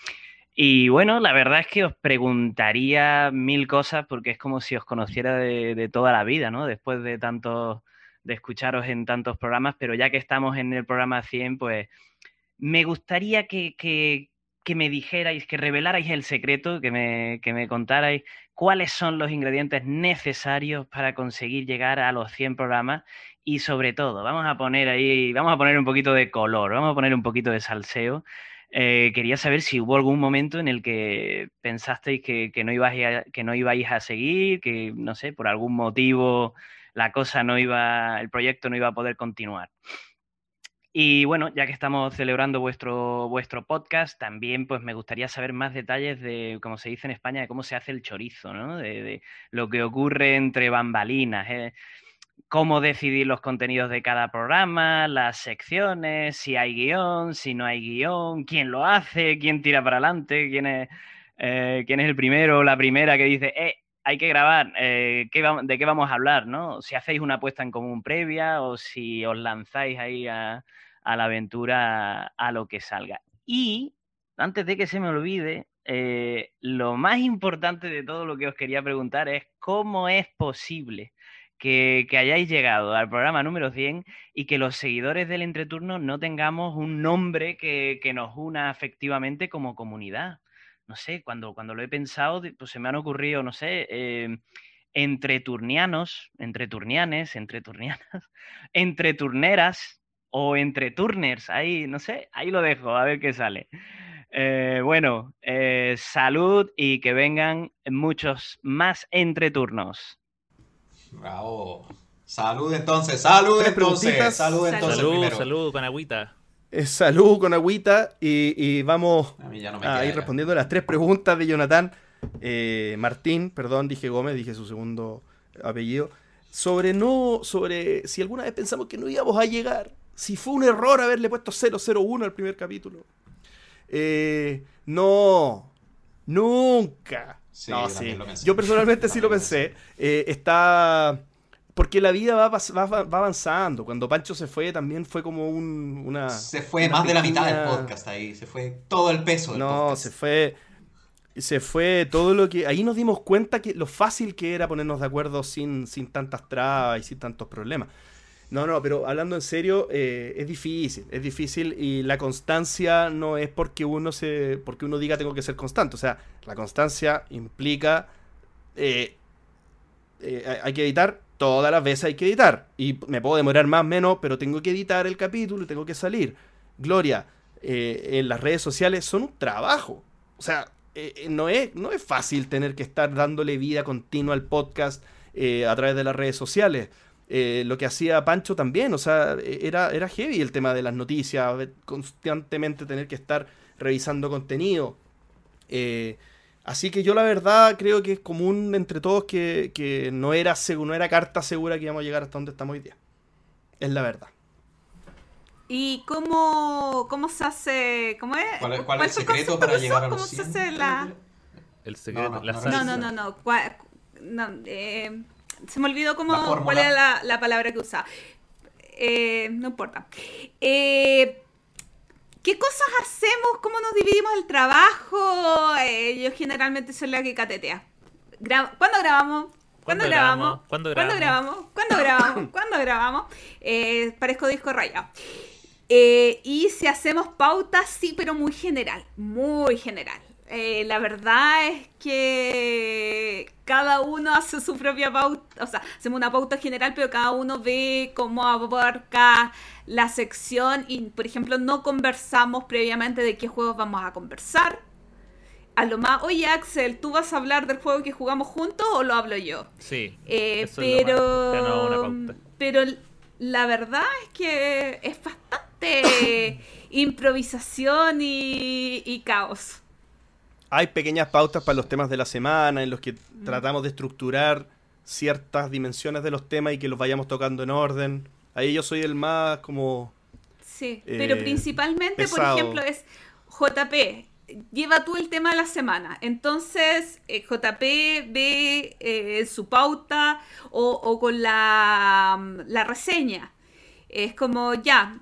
Y bueno, la verdad es que os preguntaría mil cosas porque es como si os conociera de, de toda la vida, ¿no? Después de tantos, de escucharos en tantos programas, pero ya que estamos en el programa 100, pues me gustaría que, que, me dijerais, que revelarais el secreto, que me, que me contarais cuáles son los ingredientes necesarios para conseguir llegar a los 100 programas y sobre todo, vamos a poner ahí, vamos a poner un poquito de color, vamos a poner un poquito de salseo. Eh, quería saber si hubo algún momento en el que pensasteis que, que no ibais que no ibais a seguir, que no sé, por algún motivo la cosa no iba, el proyecto no iba a poder continuar. Y bueno, ya que estamos celebrando vuestro, vuestro podcast, también pues me gustaría saber más detalles de, como se dice en España, de cómo se hace el chorizo, ¿no? De, lo que ocurre entre bambalinas. ¿eh? cómo decidir los contenidos de cada programa, las secciones, si hay guion, si no hay guion, quién lo hace, quién tira para adelante, quién es, eh, quién es el primero o la primera que dice, eh, hay que grabar, eh, ¿qué va- ¿de qué vamos a hablar? ¿no? Si hacéis una apuesta en común previa o si os lanzáis ahí a, la aventura a lo que salga. Y antes de que se me olvide, eh, lo más importante de todo lo que os quería preguntar es cómo es posible que, hayáis llegado al programa número 100 y que los seguidores del entreturno no tengamos un nombre que, que nos una afectivamente como comunidad. No sé, cuando, cuando lo he pensado, pues se me han ocurrido, no sé, eh, entre turnianos, entre turnianes, entre turnianas, entre turneras o entre turners, ahí, no sé, ahí lo dejo, a ver qué sale. Eh, bueno, eh, salud y que vengan muchos más entreturnos. Bravo. Salud entonces, salud entonces, salud entonces Salud, primero. salud, con agüita. Salud con agüita y, y vamos A no ir respondiendo las tres preguntas de Jonathan eh, Martín, perdón, dije Gómez, dije su segundo apellido, sobre no, sobre si alguna vez pensamos que no íbamos a llegar, si fue un error haberle puesto 001 al primer capítulo. Eh, no, nunca. Sí, no, pensé. Yo personalmente sí lo pensé. Eh, está... Porque la vida va, pas- va- va avanzando. Cuando Pancho se fue, también fue como un, una... Se fue una más de la mitad del podcast ahí, se fue todo el peso del no, podcast. se fue. Se fue todo lo que. Ahí nos dimos cuenta que lo fácil que era ponernos de acuerdo sin, sin tantas trabas y sin tantos problemas. No, no, pero hablando en serio, eh, es difícil, es difícil y la constancia no es porque uno se, porque uno diga tengo que ser constante. O sea, la constancia implica, eh, eh, hay- hay que evitar todas las veces hay que editar. Y me puedo demorar más o menos, pero tengo que editar el capítulo tengo que salir. Gloria, eh, en las redes sociales son un trabajo. O sea, eh, eh, no, es, no es fácil tener que estar dándole vida continua al podcast a través de las redes sociales. Lo que hacía Pancho también, o sea, era, era heavy el tema de las noticias, constantemente tener que estar revisando contenido. Eh, así que yo la verdad creo que es común entre todos que, que no, era segu- no era carta segura que íbamos a llegar hasta donde estamos hoy día. Es la verdad. ¿Y cómo, cómo se hace? ¿Cómo es? ¿Cuál es- cuál es el secreto para llegar a los ¿Cómo se 100? hace la.? El secreto, No, no, la no, salsa. No, no, no, no. eh, se me olvidó cómo, cuál era la, la palabra que usaba. Eh, no importa. Eh, ¿Qué cosas hacemos? ¿Cómo nos dividimos el trabajo? Eh, yo generalmente soy la que catetea. Gra- ¿Cuándo grabamos? ¿Cuándo ¿Cuándo grabamos? ¿Cuándo ¿Cuándo grabamos? grabamos? ¿Cuándo grabamos? ¿Cuándo grabamos? Eh, parezco disco rayado. Eh, y si hacemos pautas, sí, pero muy general, muy general. Eh, la verdad es que cada uno hace su propia pauta, o sea, hacemos una pauta general, pero cada uno ve cómo abarca la sección y, por ejemplo, no conversamos previamente de qué juegos vamos a conversar. A lo más, oye Axel, ¿tú vas a hablar del juego que jugamos juntos o lo hablo yo? Sí. Eh, eso es lo más cercano a una pero, pauta. pero la verdad es que es bastante improvisación y, y caos. Hay pequeñas pautas para los temas de la semana en los que tratamos de estructurar ciertas dimensiones de los temas y que los vayamos tocando en orden. Ahí yo soy el más como... Sí, Eh, pero principalmente, por ejemplo, es JP, lleva tú el tema de la semana. Entonces, eh, JP ve eh, su pauta o, o con la, la reseña. Es como, ya,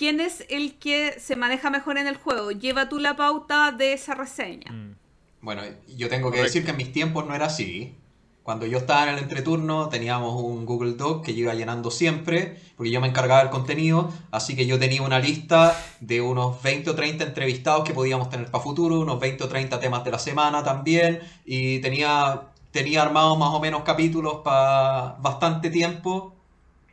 ¿quién es el que se maneja mejor en el juego? Lleva tú la pauta de esa reseña. Mm. Bueno, yo tengo que decir que en mis tiempos no era así. Cuando yo estaba en el entreturno teníamos un Google Doc que yo iba llenando siempre, porque yo me encargaba del contenido, así que yo tenía una lista de unos 20 o 30 entrevistados que podíamos tener para futuro, unos 20 o 30 temas de la semana también, y tenía, tenía armados más o menos capítulos para bastante tiempo,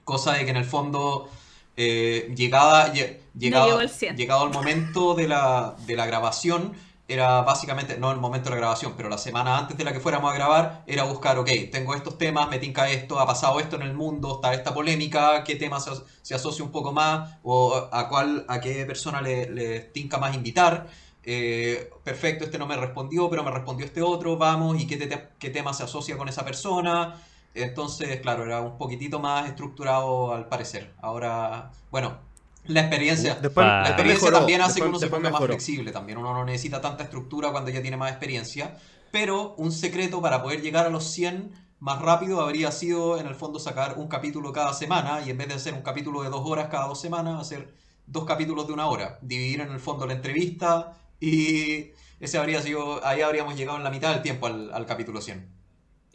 cosa de que en el fondo eh, llegada, lle- llegado, llegó el 100. llegado el momento de la, de la grabación, era básicamente, no el momento de la grabación, pero la semana antes de la que fuéramos a grabar, era buscar, ok, tengo estos temas, me tinca esto, ha pasado esto en el mundo, está esta polémica, qué tema se asocia un poco más, o a cuál, a qué persona le, le tinca más invitar. Eh, perfecto, este no me respondió, pero me respondió este otro, vamos, y qué, te- qué tema se asocia con esa persona. Entonces, claro, era un poquitito más estructurado al parecer. Ahora, bueno, la experiencia, Después- la experiencia mejoró, también hace que después- uno se ponga más mejoró. flexible también. Uno no necesita tanta estructura cuando ya tiene más experiencia. Pero un secreto para poder llegar a los 100 más rápido habría sido, en el fondo, sacar un capítulo cada semana y en vez de hacer un capítulo de dos horas cada dos semanas, hacer dos capítulos de una hora. Dividir en el fondo la entrevista y ese habría sido, ahí habríamos llegado en la mitad del tiempo al, al capítulo 100.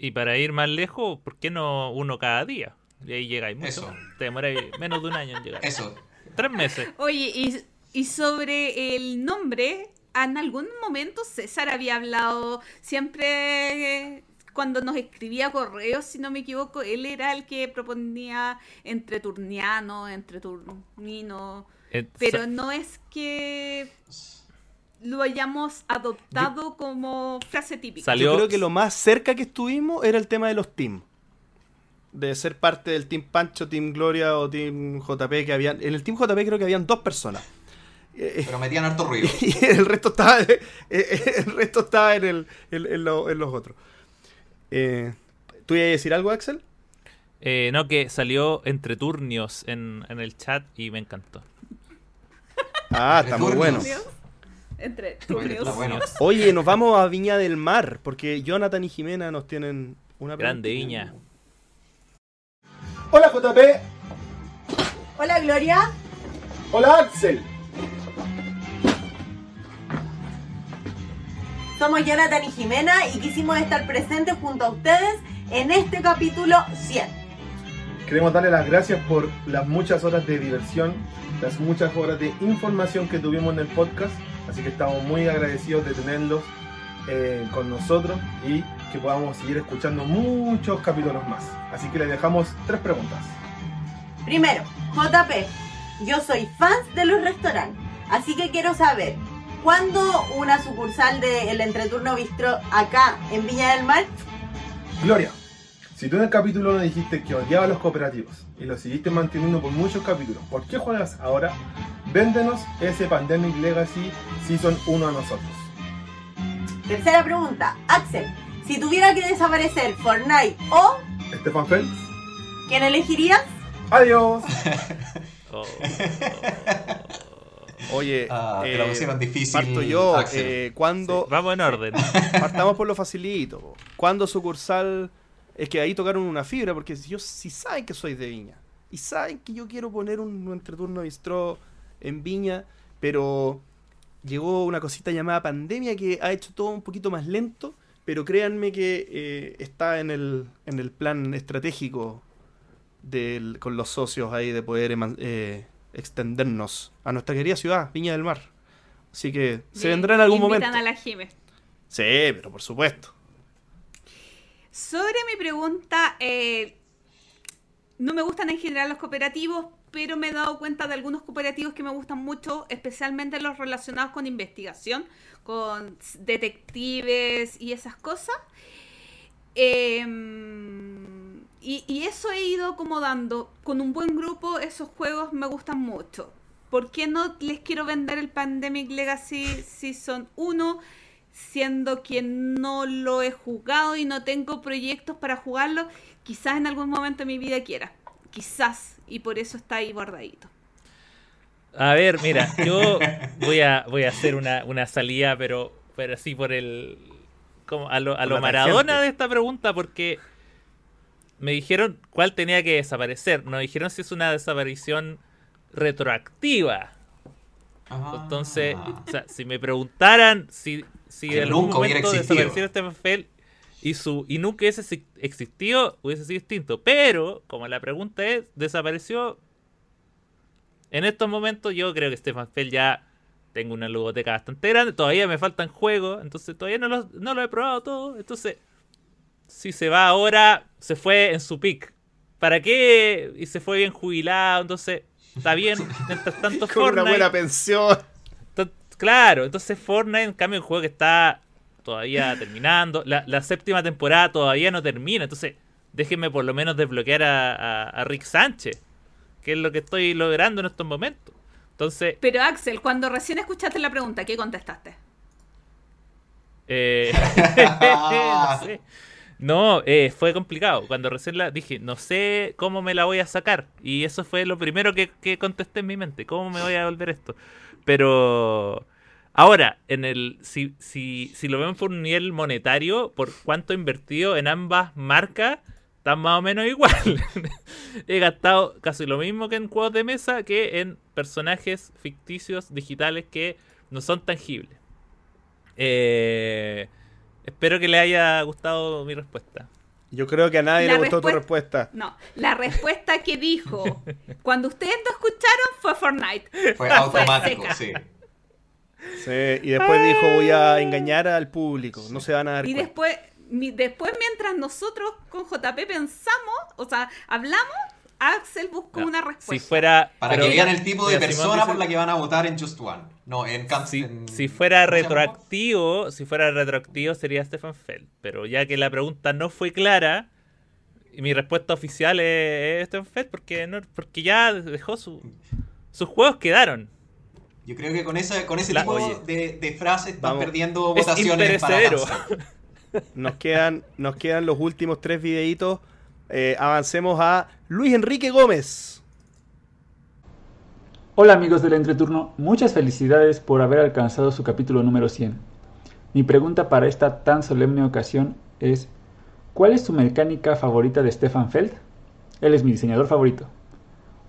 Y para ir más lejos, ¿por qué no uno cada día? Y ahí llegáis mucho. Eso. Te demoráis menos de un año en llegar. Eso. Tres meses. Oye, y, y sobre el nombre, en algún momento César había hablado siempre eh, cuando nos escribía correos, si no me equivoco, él era el que proponía entre turniano, entre turnino, Eh, pero no es que lo hayamos adoptado como frase típica. Yo creo que lo más cerca que estuvimos era el tema de los teams. De ser parte del Team Pancho, Team Gloria o Team JP que habían. En el Team JP creo que habían dos personas. Eh, Pero metían harto ruido. Y el resto estaba, eh, eh, el resto estaba en, el, en, en lo- en los otros. Eh, ¿Tú ibas a decir algo, Axel? Eh, no, que salió entre turnios en, en el chat y me encantó. Ah, está muy bueno. Entre bueno. Oye, nos vamos a Viña del Mar, porque Jonathan y Jimena nos tienen una Grande. Viña. Hola JP. Hola Gloria. Hola Axel. Somos Jonathan y Jimena y quisimos estar presentes junto a ustedes en este capítulo 100. Queremos darle las gracias por las muchas horas de diversión, las muchas horas de información que tuvimos en el podcast. Así que estamos muy agradecidos de tenerlos eh, con nosotros y que podamos seguir escuchando muchos capítulos más. Así que le dejamos tres preguntas. Primero, JP, yo soy fan de los restaurantes, así que quiero saber, ¿cuándo una sucursal del Entreturno Bistro acá en Viña del Mar? Gloria, si tú en el capítulo 1 dijiste que odiabas los cooperativos y lo seguiste manteniendo por muchos capítulos, ¿por qué juegas ahora? Véndenos ese Pandemic Legacy Season 1 a nosotros. Tercera pregunta, Axel, si tuviera que desaparecer Fortnite o, Estefan Feld, ¿quién elegirías? adiós. Oh. Oye, Ah, te la pusieron difícil, parto yo. Axel. Eh, ¿Cuándo? Vamos en orden. Partamos por lo facilito. ¿Cuándo sucursal? Es que ahí tocaron una fibra, porque si yo si saben que soy de Viña y saben que yo quiero poner un, entreturno bistró en Viña, pero llegó una cosita llamada pandemia que ha hecho todo un poquito más lento, pero créanme que eh, está en el, en el plan estratégico del, con los socios ahí de poder eh, extendernos a nuestra querida ciudad, Viña del Mar. Así que se vendrá en algún momento. a la Jime. Sí, pero por supuesto. Sobre mi pregunta, eh, no me gustan en general los cooperativos, pero me he dado cuenta de algunos cooperativos que me gustan mucho, especialmente los relacionados con investigación, con detectives y esas cosas. Em, y, eso he ido acomodando. Con un buen grupo, esos juegos me gustan mucho. ¿Por qué no les quiero vender el Pandemic Legacy Season 1? Siendo que no lo he jugado y no tengo proyectos para jugarlo, quizás en algún momento de mi vida quiera. Quizás. Y por eso está ahí guardadito. A ver, mira, yo voy a, voy a hacer una, una salida, pero, pero así por el. Como a lo, a lo Maradona tangente. de esta pregunta, porque me dijeron cuál tenía que desaparecer. Nos dijeron si es una desaparición retroactiva. Entonces, o sea, si me preguntaran si, si Que en algún momento desapareciera Stefan Feld y su y nunca hubiese exi- existido, hubiese sido distinto. Pero, como la pregunta es, desapareció. En estos momentos, yo creo que Stefan Feld ya tengo una ludoteca bastante grande. Todavía me faltan juegos, entonces todavía no los, no lo he probado todo. Entonces, si se va ahora, se fue en su pick. ¿Para qué? Y se fue bien jubilado, entonces está bien. Mientras tanto, Con una Fortnite- buena pensión. to- Claro, entonces Fortnite, en cambio, un juego que está todavía terminando. La, la séptima temporada todavía no termina. Entonces, déjenme por lo menos desbloquear a, a- a Rick Sánchez, que es lo que estoy logrando en estos momentos. Entonces, Pero Axel, cuando recién escuchaste la pregunta, ¿qué contestaste? eh, no sé. No, eh, fue complicado. Cuando recién la dije, no sé cómo me la voy a sacar. Y eso fue lo primero que, que contesté en mi mente. ¿Cómo me voy a volver esto? Pero ahora, en el si, si, si lo vemos por un nivel monetario, por cuánto he invertido en ambas marcas, están más o menos igual. he gastado casi lo mismo que en juegos de mesa que en personajes ficticios digitales que no son tangibles. Eh, espero que le haya gustado mi respuesta. Yo creo que a nadie La le gustó tu respuesta-. No, la respuesta que dijo cuando ustedes lo escucharon fue Fortnite. Fue automático, sí. Sí, y después dijo voy a engañar al público. No se van a dar Y cuenta. después, mi- después mientras nosotros con JP pensamos, o sea, hablamos, Axel buscó una respuesta. Si fuera. Para pero- que vean el tipo de persona por la que van a votar en Just One. No, en Camp Si, en- si fuera retroactivo, si fuera retroactivo sería Stefan Feld. Pero ya que la pregunta no fue clara, y mi respuesta oficial es, es Stefan Feld porque no, porque ya dejó su, sus juegos quedaron. Yo creo que con ese, con ese La- tipo Oye. de, de frases están Vamos. perdiendo Es votaciones para imperecedero. Cancel. Nos quedan, nos quedan los últimos tres videitos. Eh, avancemos a Luis Enrique Gómez. Hola amigos del entreturno, muchas felicidades por haber alcanzado su capítulo número 100. Mi pregunta para esta tan solemne ocasión es, ¿cuál es tu mecánica favorita de Stefan Feld? Él es mi diseñador favorito.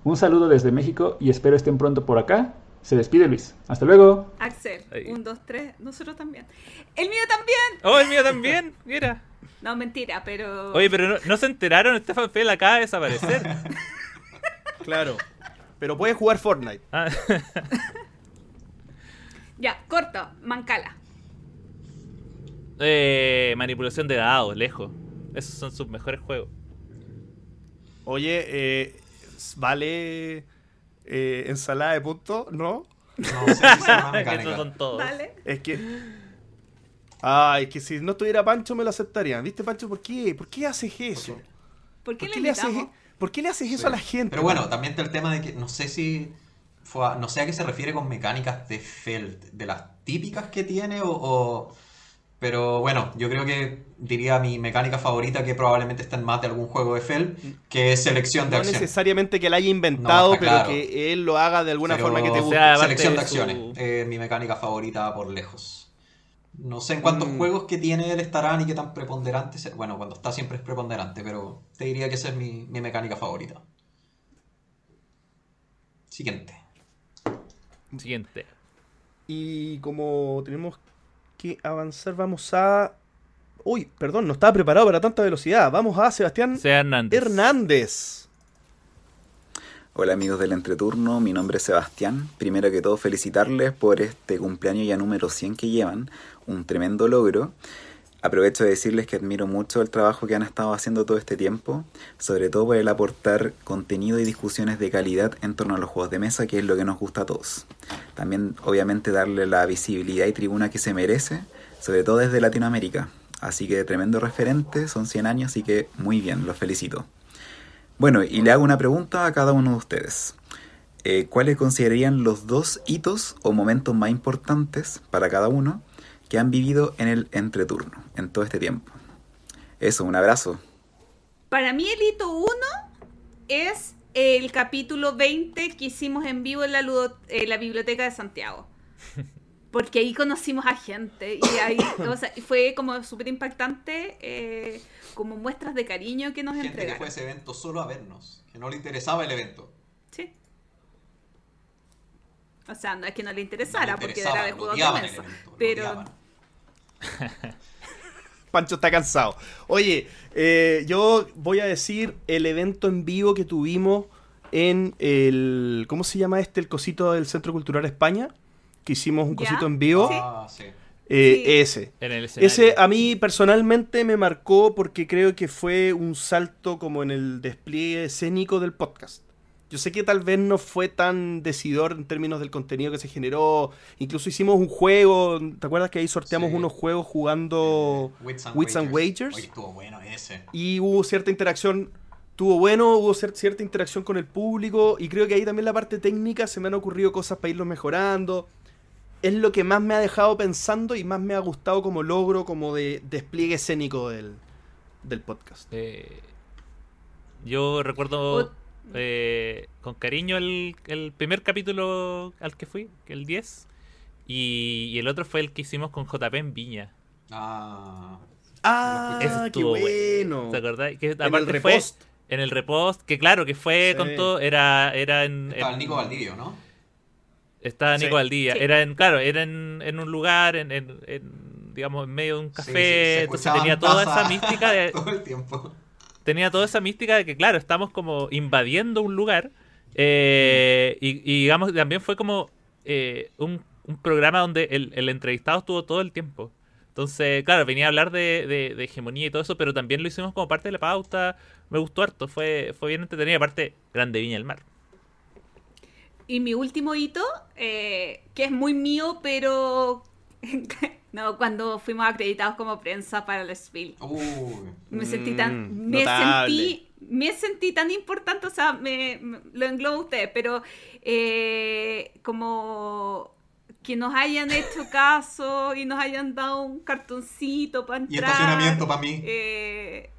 Un saludo desde México y espero estén pronto por acá. Se despide Luis. Hasta luego. Axel, Ahí. un, dos, tres, nosotros también. El mío también. ¡Oh, el mío también! Mira. No, mentira, pero... Oye, pero no, no se enteraron, Stefan Feld acaba de desaparecer. Claro. Pero puede jugar Fortnite. Ah, Ya, corto, Mancala. Eh, manipulación de dados, lejos. Esos son sus mejores juegos. Oye, eh, ¿vale eh, ensalada de punto? ¿No? No si sea una Que son todos. Dale. Es que. Ay, que si no estuviera Pancho me lo aceptaría. ¿Viste, Pancho? ¿Por qué? ¿Por qué haces eso? ¿Por qué ¿Por le qué le haces, invitamos? ¿por qué le haces eso a la gente? Pero bueno, también está el tema de que no sé si fue a- no sé a qué se refiere con mecánicas de Feld, de las típicas que tiene o, o- pero bueno, yo creo que diría mi mecánica favorita que probablemente está en más de algún juego de Feld, que es selección de no acción. necesariamente que la haya inventado, No, pero claro. que él lo haga de alguna Pero forma que te guste. selección de acciones, eh, mi mecánica favorita por lejos. No sé en cuántos Mm. juegos que tiene él estarán y qué tan preponderante. se- Bueno, cuando está siempre es preponderante, pero te diría que esa es mi, mi mecánica favorita. Siguiente. Siguiente. Y como tenemos que avanzar, vamos a. Uy, perdón, no estaba preparado para tanta velocidad. Vamos a Sebastián Hernández. Hernández. Hola amigos del entreturno, mi nombre es Sebastián. Primero que todo felicitarles por este cumpleaños ya número 100 que llevan, un tremendo logro. Aprovecho de decirles que admiro mucho el trabajo que han estado haciendo todo este tiempo, sobre todo por el aportar contenido y discusiones de calidad en torno a los juegos de mesa, que es lo que nos gusta a todos. También obviamente darle la visibilidad y tribuna que se merece, sobre todo desde Latinoamérica. Así que tremendo referente, son 100 años, así que muy bien, los felicito. Bueno, y le hago una pregunta a cada uno de ustedes. Eh, ¿Cuáles considerarían los dos hitos o momentos más importantes para cada uno que han vivido en el entreturno en todo este tiempo? Eso, un abrazo. Para mí el hito 1 es el capítulo 20 que hicimos en vivo en la, ludo- en la Biblioteca de Santiago. Porque ahí conocimos a gente y ahí o sea, y fue como súper impactante, eh, como muestras de cariño que nos Gente que entregaron. fue a ese evento solo a vernos, que no le interesaba el evento. O sea, no es que no le interesara, porque era de lo juegos de mesa. Pero. Pancho está cansado. Oye, eh, yo voy a decir el evento en vivo que tuvimos en el. ¿Cómo se llama este? El cosito del Centro Cultural España. Que hicimos un ¿Ya? cosito en vivo. Sí. Ah, sí. Eh, Sí. Ese. En el escenario. ese a mí personalmente me marcó porque creo que fue un salto como en el despliegue escénico del podcast. Yo sé que tal vez no fue tan decidor en términos del contenido que se generó. Incluso hicimos un juego. ¿Te acuerdas que ahí sorteamos Sí. unos juegos jugando Wits and Wits and Wagers. Oye, estuvo bueno ese. y hubo cierta interacción, tuvo bueno, hubo cier- cierta interacción con el público y creo que ahí también la parte técnica se me han ocurrido cosas para irlo mejorando. Es lo que más me ha dejado pensando y más me ha gustado como logro, como de despliegue escénico del, del podcast. Eh, yo recuerdo eh, con cariño el, el primer capítulo al que fui, el 10. Y, y el otro fue el que hicimos con JP en Viña. Ah. Ah, Ese qué bueno. ¿Te acordás? Que En aparte el fue repost. en el repost, que claro, que fue Sí. con todo, era, era en... Estaba en- Nico Valdivio, ¿no? Estaba Sí. Nico Valdivia. Sí. Era en, claro, era en, en un lugar, en, en- en, digamos, en medio de un café. Sí, sí, se entonces escuchaban tenía toda esa mística de. todo el tiempo. Tenía toda esa mística de que, claro, estamos como invadiendo un lugar. eh, y, digamos, también fue como eh, un, programa donde el, entrevistado estuvo todo el tiempo. Entonces, claro, venía a hablar de hegemonía y todo eso, pero también lo hicimos como parte de la pauta. Me gustó harto, fue, fue bien entretenido. Aparte, Grande Viña del Mar. Y mi último hito, eh, que es muy mío, pero no, cuando fuimos acreditados como prensa para el Spiel. Me sentí tan, Mm, me notable. sentí, me sentí tan importante, o sea, me, me- lo englobo a ustedes, pero eh, como que nos hayan hecho caso y nos hayan dado un cartoncito para Y entrar. estacionamiento pa' mí. eh,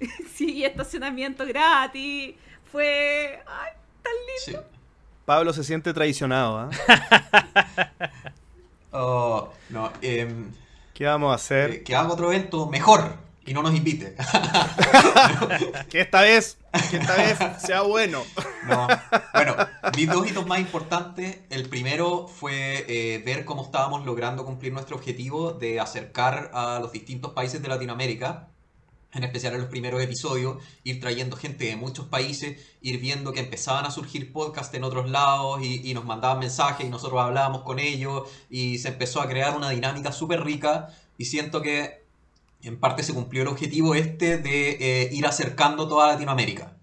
sí, y estacionamiento gratis. Fue, ay, tan lindo. Pablo se siente traicionado, ¿ah? Oh, no, em, ¿Qué vamos a hacer? eh, que haga otro evento mejor y no nos invite. que esta vez, que esta vez sea bueno. No. Bueno, mis dos hitos más importantes. El primero fue eh, ver cómo estábamos logrando cumplir nuestro objetivo de acercar a los distintos países de Latinoamérica. En especial en los primeros episodios, ir trayendo gente de muchos países, ir viendo que empezaban a surgir podcasts en otros lados y, nos mandaban mensajes y nosotros hablábamos con ellos y se empezó a crear una dinámica súper rica y siento que en parte se cumplió el objetivo este de eh, ir acercando toda Latinoamérica.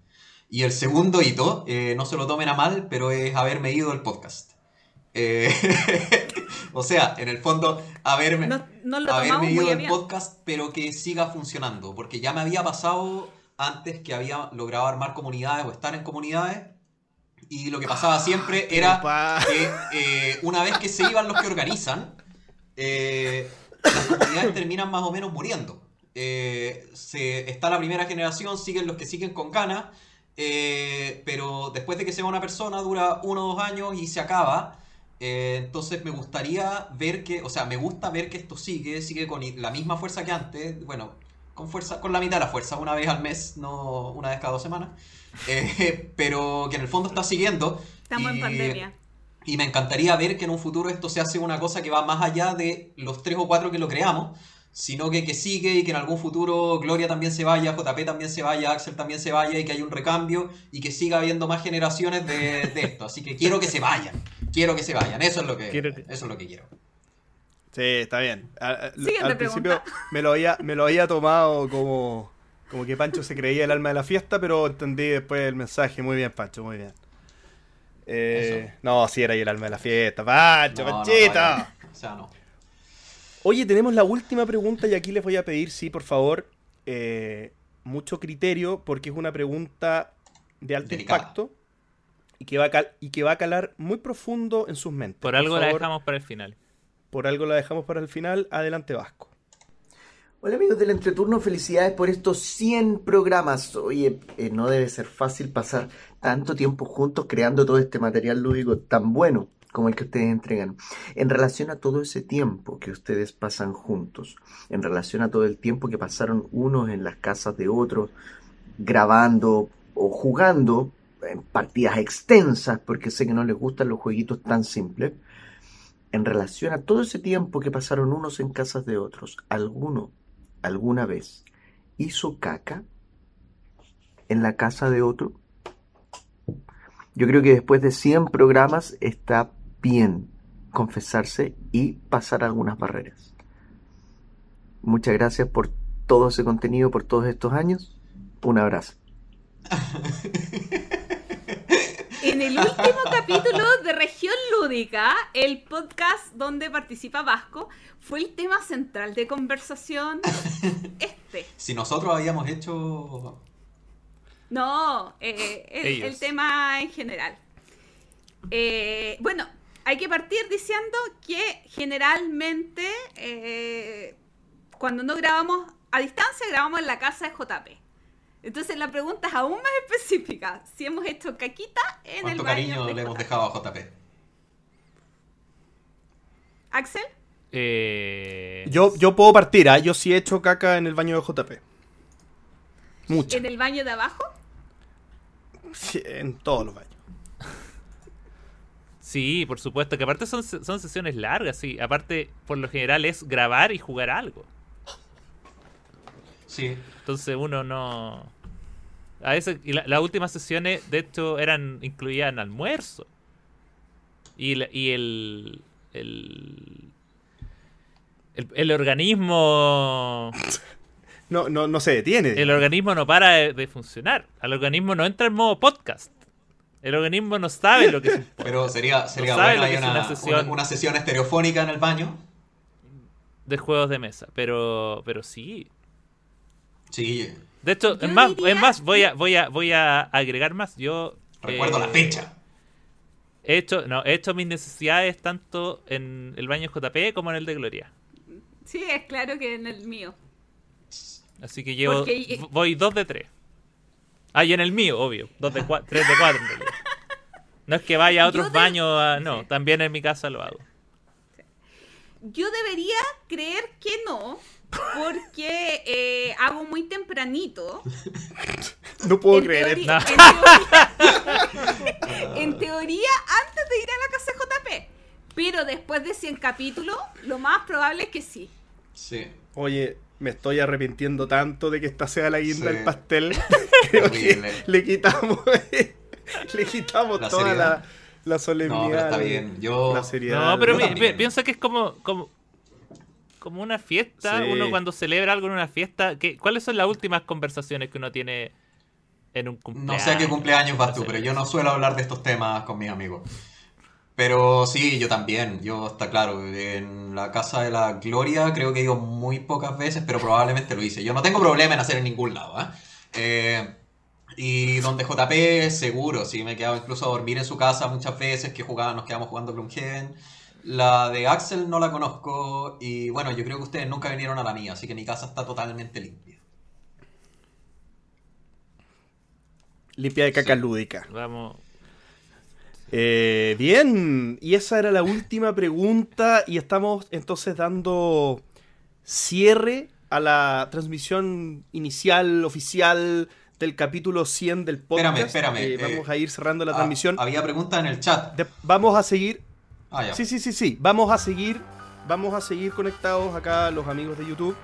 Y el segundo hito, eh, no se lo tomen a mal, pero es haber medido el podcast. Eh, o sea, en el fondo, haberme, No, no lo haber tomamos muy medido a el bien. podcast, pero que siga funcionando. Porque ya me había pasado antes que había logrado armar comunidades o estar en comunidades. Y lo que pasaba siempre era que eh, una vez que se iban los que organizan, eh, las comunidades terminan más o menos muriendo. Eh, se, está la primera generación, siguen los que siguen con ganas, eh, pero después de que se va una persona dura uno o dos años y se acaba. Eh, entonces me gustaría ver que, o sea, me gusta ver que esto sigue, sigue con la misma fuerza que antes, bueno, con fuerza, con la mitad de la fuerza, una vez al mes, no una vez cada dos semanas, Eh, pero que en el fondo está siguiendo. Estamos en y- pandemia. y me encantaría ver que en un futuro esto se hace una cosa que va más allá de los tres o cuatro que lo creamos, sino que, que sigue y que en algún futuro Gloria también se vaya, JP también se vaya, Axel también se vaya y que haya un recambio y que siga habiendo más generaciones de, de esto. Así que quiero que se vayan, quiero que se vayan, eso es lo que, Quiero que- Eso es lo que quiero. Sí, está bien. A- a- Siguiente al principio me lo, había, me lo había tomado como, como que Pancho se creía el alma de la fiesta, pero entendí después el mensaje. Muy bien, Pancho, muy bien. Eh, no, sí era ahí el alma de la fiesta. Pancho, No. O sea, no. Oye, tenemos la última pregunta y aquí les voy a pedir, sí, por favor, eh, mucho criterio porque es una pregunta de alto Delicada. impacto y que, va a cal- y que va a calar muy profundo en sus mentes. Por algo la favor, dejamos para el final. Por algo la dejamos para el final. Adelante, Vasco. Hola amigos del Entreturno, felicidades por estos 100 programas. Oye, eh, no debe ser fácil pasar tanto tiempo juntos creando todo este material lúdico tan bueno como el que ustedes entregan. En relación a todo ese tiempo que ustedes pasan juntos, en relación a todo el tiempo que pasaron unos en las casas de otros, grabando o jugando en partidas extensas, porque sé que no les gustan los jueguitos tan simples, en relación a todo ese tiempo que pasaron unos en casas de otros, ¿alguno alguna vez hizo caca en la casa de otro? Yo creo que después de 100 programas está bien confesarse y pasar algunas barreras. Muchas gracias por todo ese contenido, por todos estos años. Un abrazo. En el último capítulo de Región Lúdica, el podcast donde participa Vasco, fue el tema central de conversación este. Si nosotros habíamos hecho... No, eh, el, tema en general. Eh, bueno, hay que partir diciendo que generalmente eh, cuando no grabamos a distancia, grabamos en la casa de JP. Entonces la pregunta es aún más específica. Si hemos hecho caquita en el ¿Cuánto baño cariño de le hemos dejado a JP? Axel, Eh, Yo, yo puedo partir, ¿ah? Yo sí he hecho caca en el baño de JP. Mucho. en el baño de abajo. Sí, en todos los baños. Sí, por supuesto, que aparte son, son sesiones largas, sí. Aparte, por lo general es grabar y jugar algo. Sí. Entonces uno no... A veces, y la- las últimas sesiones, de hecho, eran incluían almuerzo. Y, la- y el, el, el... el organismo... No, no, no se detiene. El organismo no para de, de funcionar. Al organismo no entra en modo podcast. El organismo no sabe lo que es un podcast. Pero sería, sería no bueno hay una, una sesión una- una sesión estereofónica en el baño. de juegos de mesa. Pero, pero sí. Sí. De hecho, es más, diría- es más, voy a, voy a, voy a agregar más. Yo Recuerdo la fecha. He hecho, no, he hecho mis necesidades tanto en el baño JP como en el de Gloria. Sí, es claro que en el mío. Así que llevo, Porque- voy dos de tres. Ah, y en el mío, obvio. Dos de cua- tres de cuatro en realidad. No es que vaya a otros baños, a- no, también en mi casa lo hago. Yo debería creer que no, porque eh, hago muy tempranito. No puedo En creer teoría- en teoría- en teoría, antes de ir a la casa de JP. Pero después de 100 capítulos, lo más probable es que sí. Sí. Oye, Me estoy arrepintiendo tanto de que esta sea la guinda Sí. del pastel. Creo que Horrible. le quitamos, le quitamos La toda seriedad. la, la solemnidad. No, pero está bien. Yo- La seriedad. No, pero yo pi- piensa que es como, como, como una fiesta. Sí. Uno cuando celebra algo en una fiesta. ¿qué, ¿Cuáles son las últimas conversaciones que uno tiene en un No cumpleaños? sé a qué cumpleaños vas tú, pero yo no suelo hablar de estos temas con mis amigos. Pero sí, yo también, yo está claro, en la casa de la Gloria creo que he ido muy pocas veces, pero probablemente lo hice. Yo no tengo problema en hacer en ningún lado, ¿eh? Eh, y donde JP, seguro, sí, me he quedado incluso a dormir en su casa muchas veces, que jugaba, nos quedamos jugando Gloomhaven. La de Axel no la conozco y bueno, yo creo que ustedes nunca vinieron a la mía, así que mi casa está totalmente limpia. Limpia de caca lúdica. Vamos. Eh, bien, y esa era la última pregunta y estamos entonces dando cierre a la transmisión inicial, oficial del capítulo 100 del podcast. Espérame, espérame, Eh, eh, vamos a ir cerrando la ah, transmisión. había preguntas en el chat. De- vamos a seguir. Ah, ya. Sí, sí, sí, sí. Vamos a seguir. Vamos a seguir conectados acá los amigos de YouTube.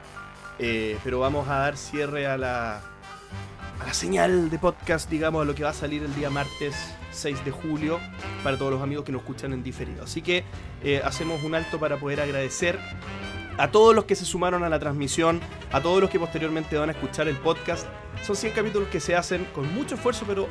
Eh, pero vamos a dar cierre a la, a la señal de podcast, digamos, a lo que va a salir el día martes 6 de julio para todos los amigos que nos escuchan en diferido. Así que eh, hacemos un alto para poder agradecer a todos los que se sumaron a la transmisión, a todos los que posteriormente van a escuchar el podcast. Son 100 capítulos que se hacen con mucho esfuerzo, pero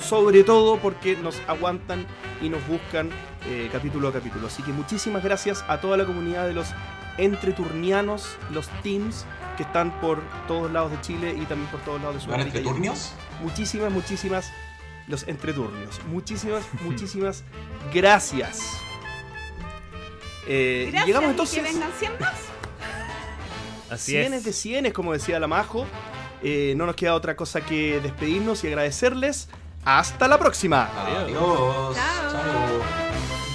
sobre todo porque nos aguantan y nos buscan eh, capítulo a capítulo. Así que muchísimas gracias a toda la comunidad de los entreturnianos, los teams que están por todos lados de Chile y también por todos lados de ¿Los Sudamérica. entreturnios? Muchísimas, muchísimas, los entreturnios. Muchísimas, muchísimas gracias. Eh, Gracias llegamos y entonces... que vengan 100 más. Así cienes es. de cienes, como decía la Majo. Eh, no nos queda otra cosa que despedirnos y agradecerles. Hasta la próxima. Adiós. Chao.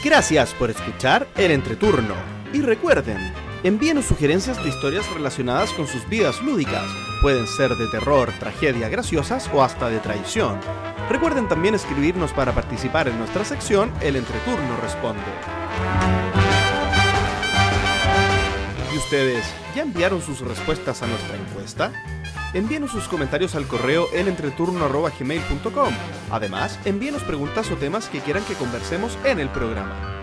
Gracias por escuchar el entreturno. Y recuerden, envíenos sugerencias de historias relacionadas con sus vidas lúdicas. Pueden ser de terror, tragedia, graciosas o hasta de traición. Recuerden también escribirnos para participar en nuestra sección El Entreturno Responde. ¿Y ustedes ya enviaron sus respuestas a nuestra encuesta? Envíenos sus comentarios al correo elentreturno.gmail.com. Además, envíenos preguntas o temas que quieran que conversemos en el programa.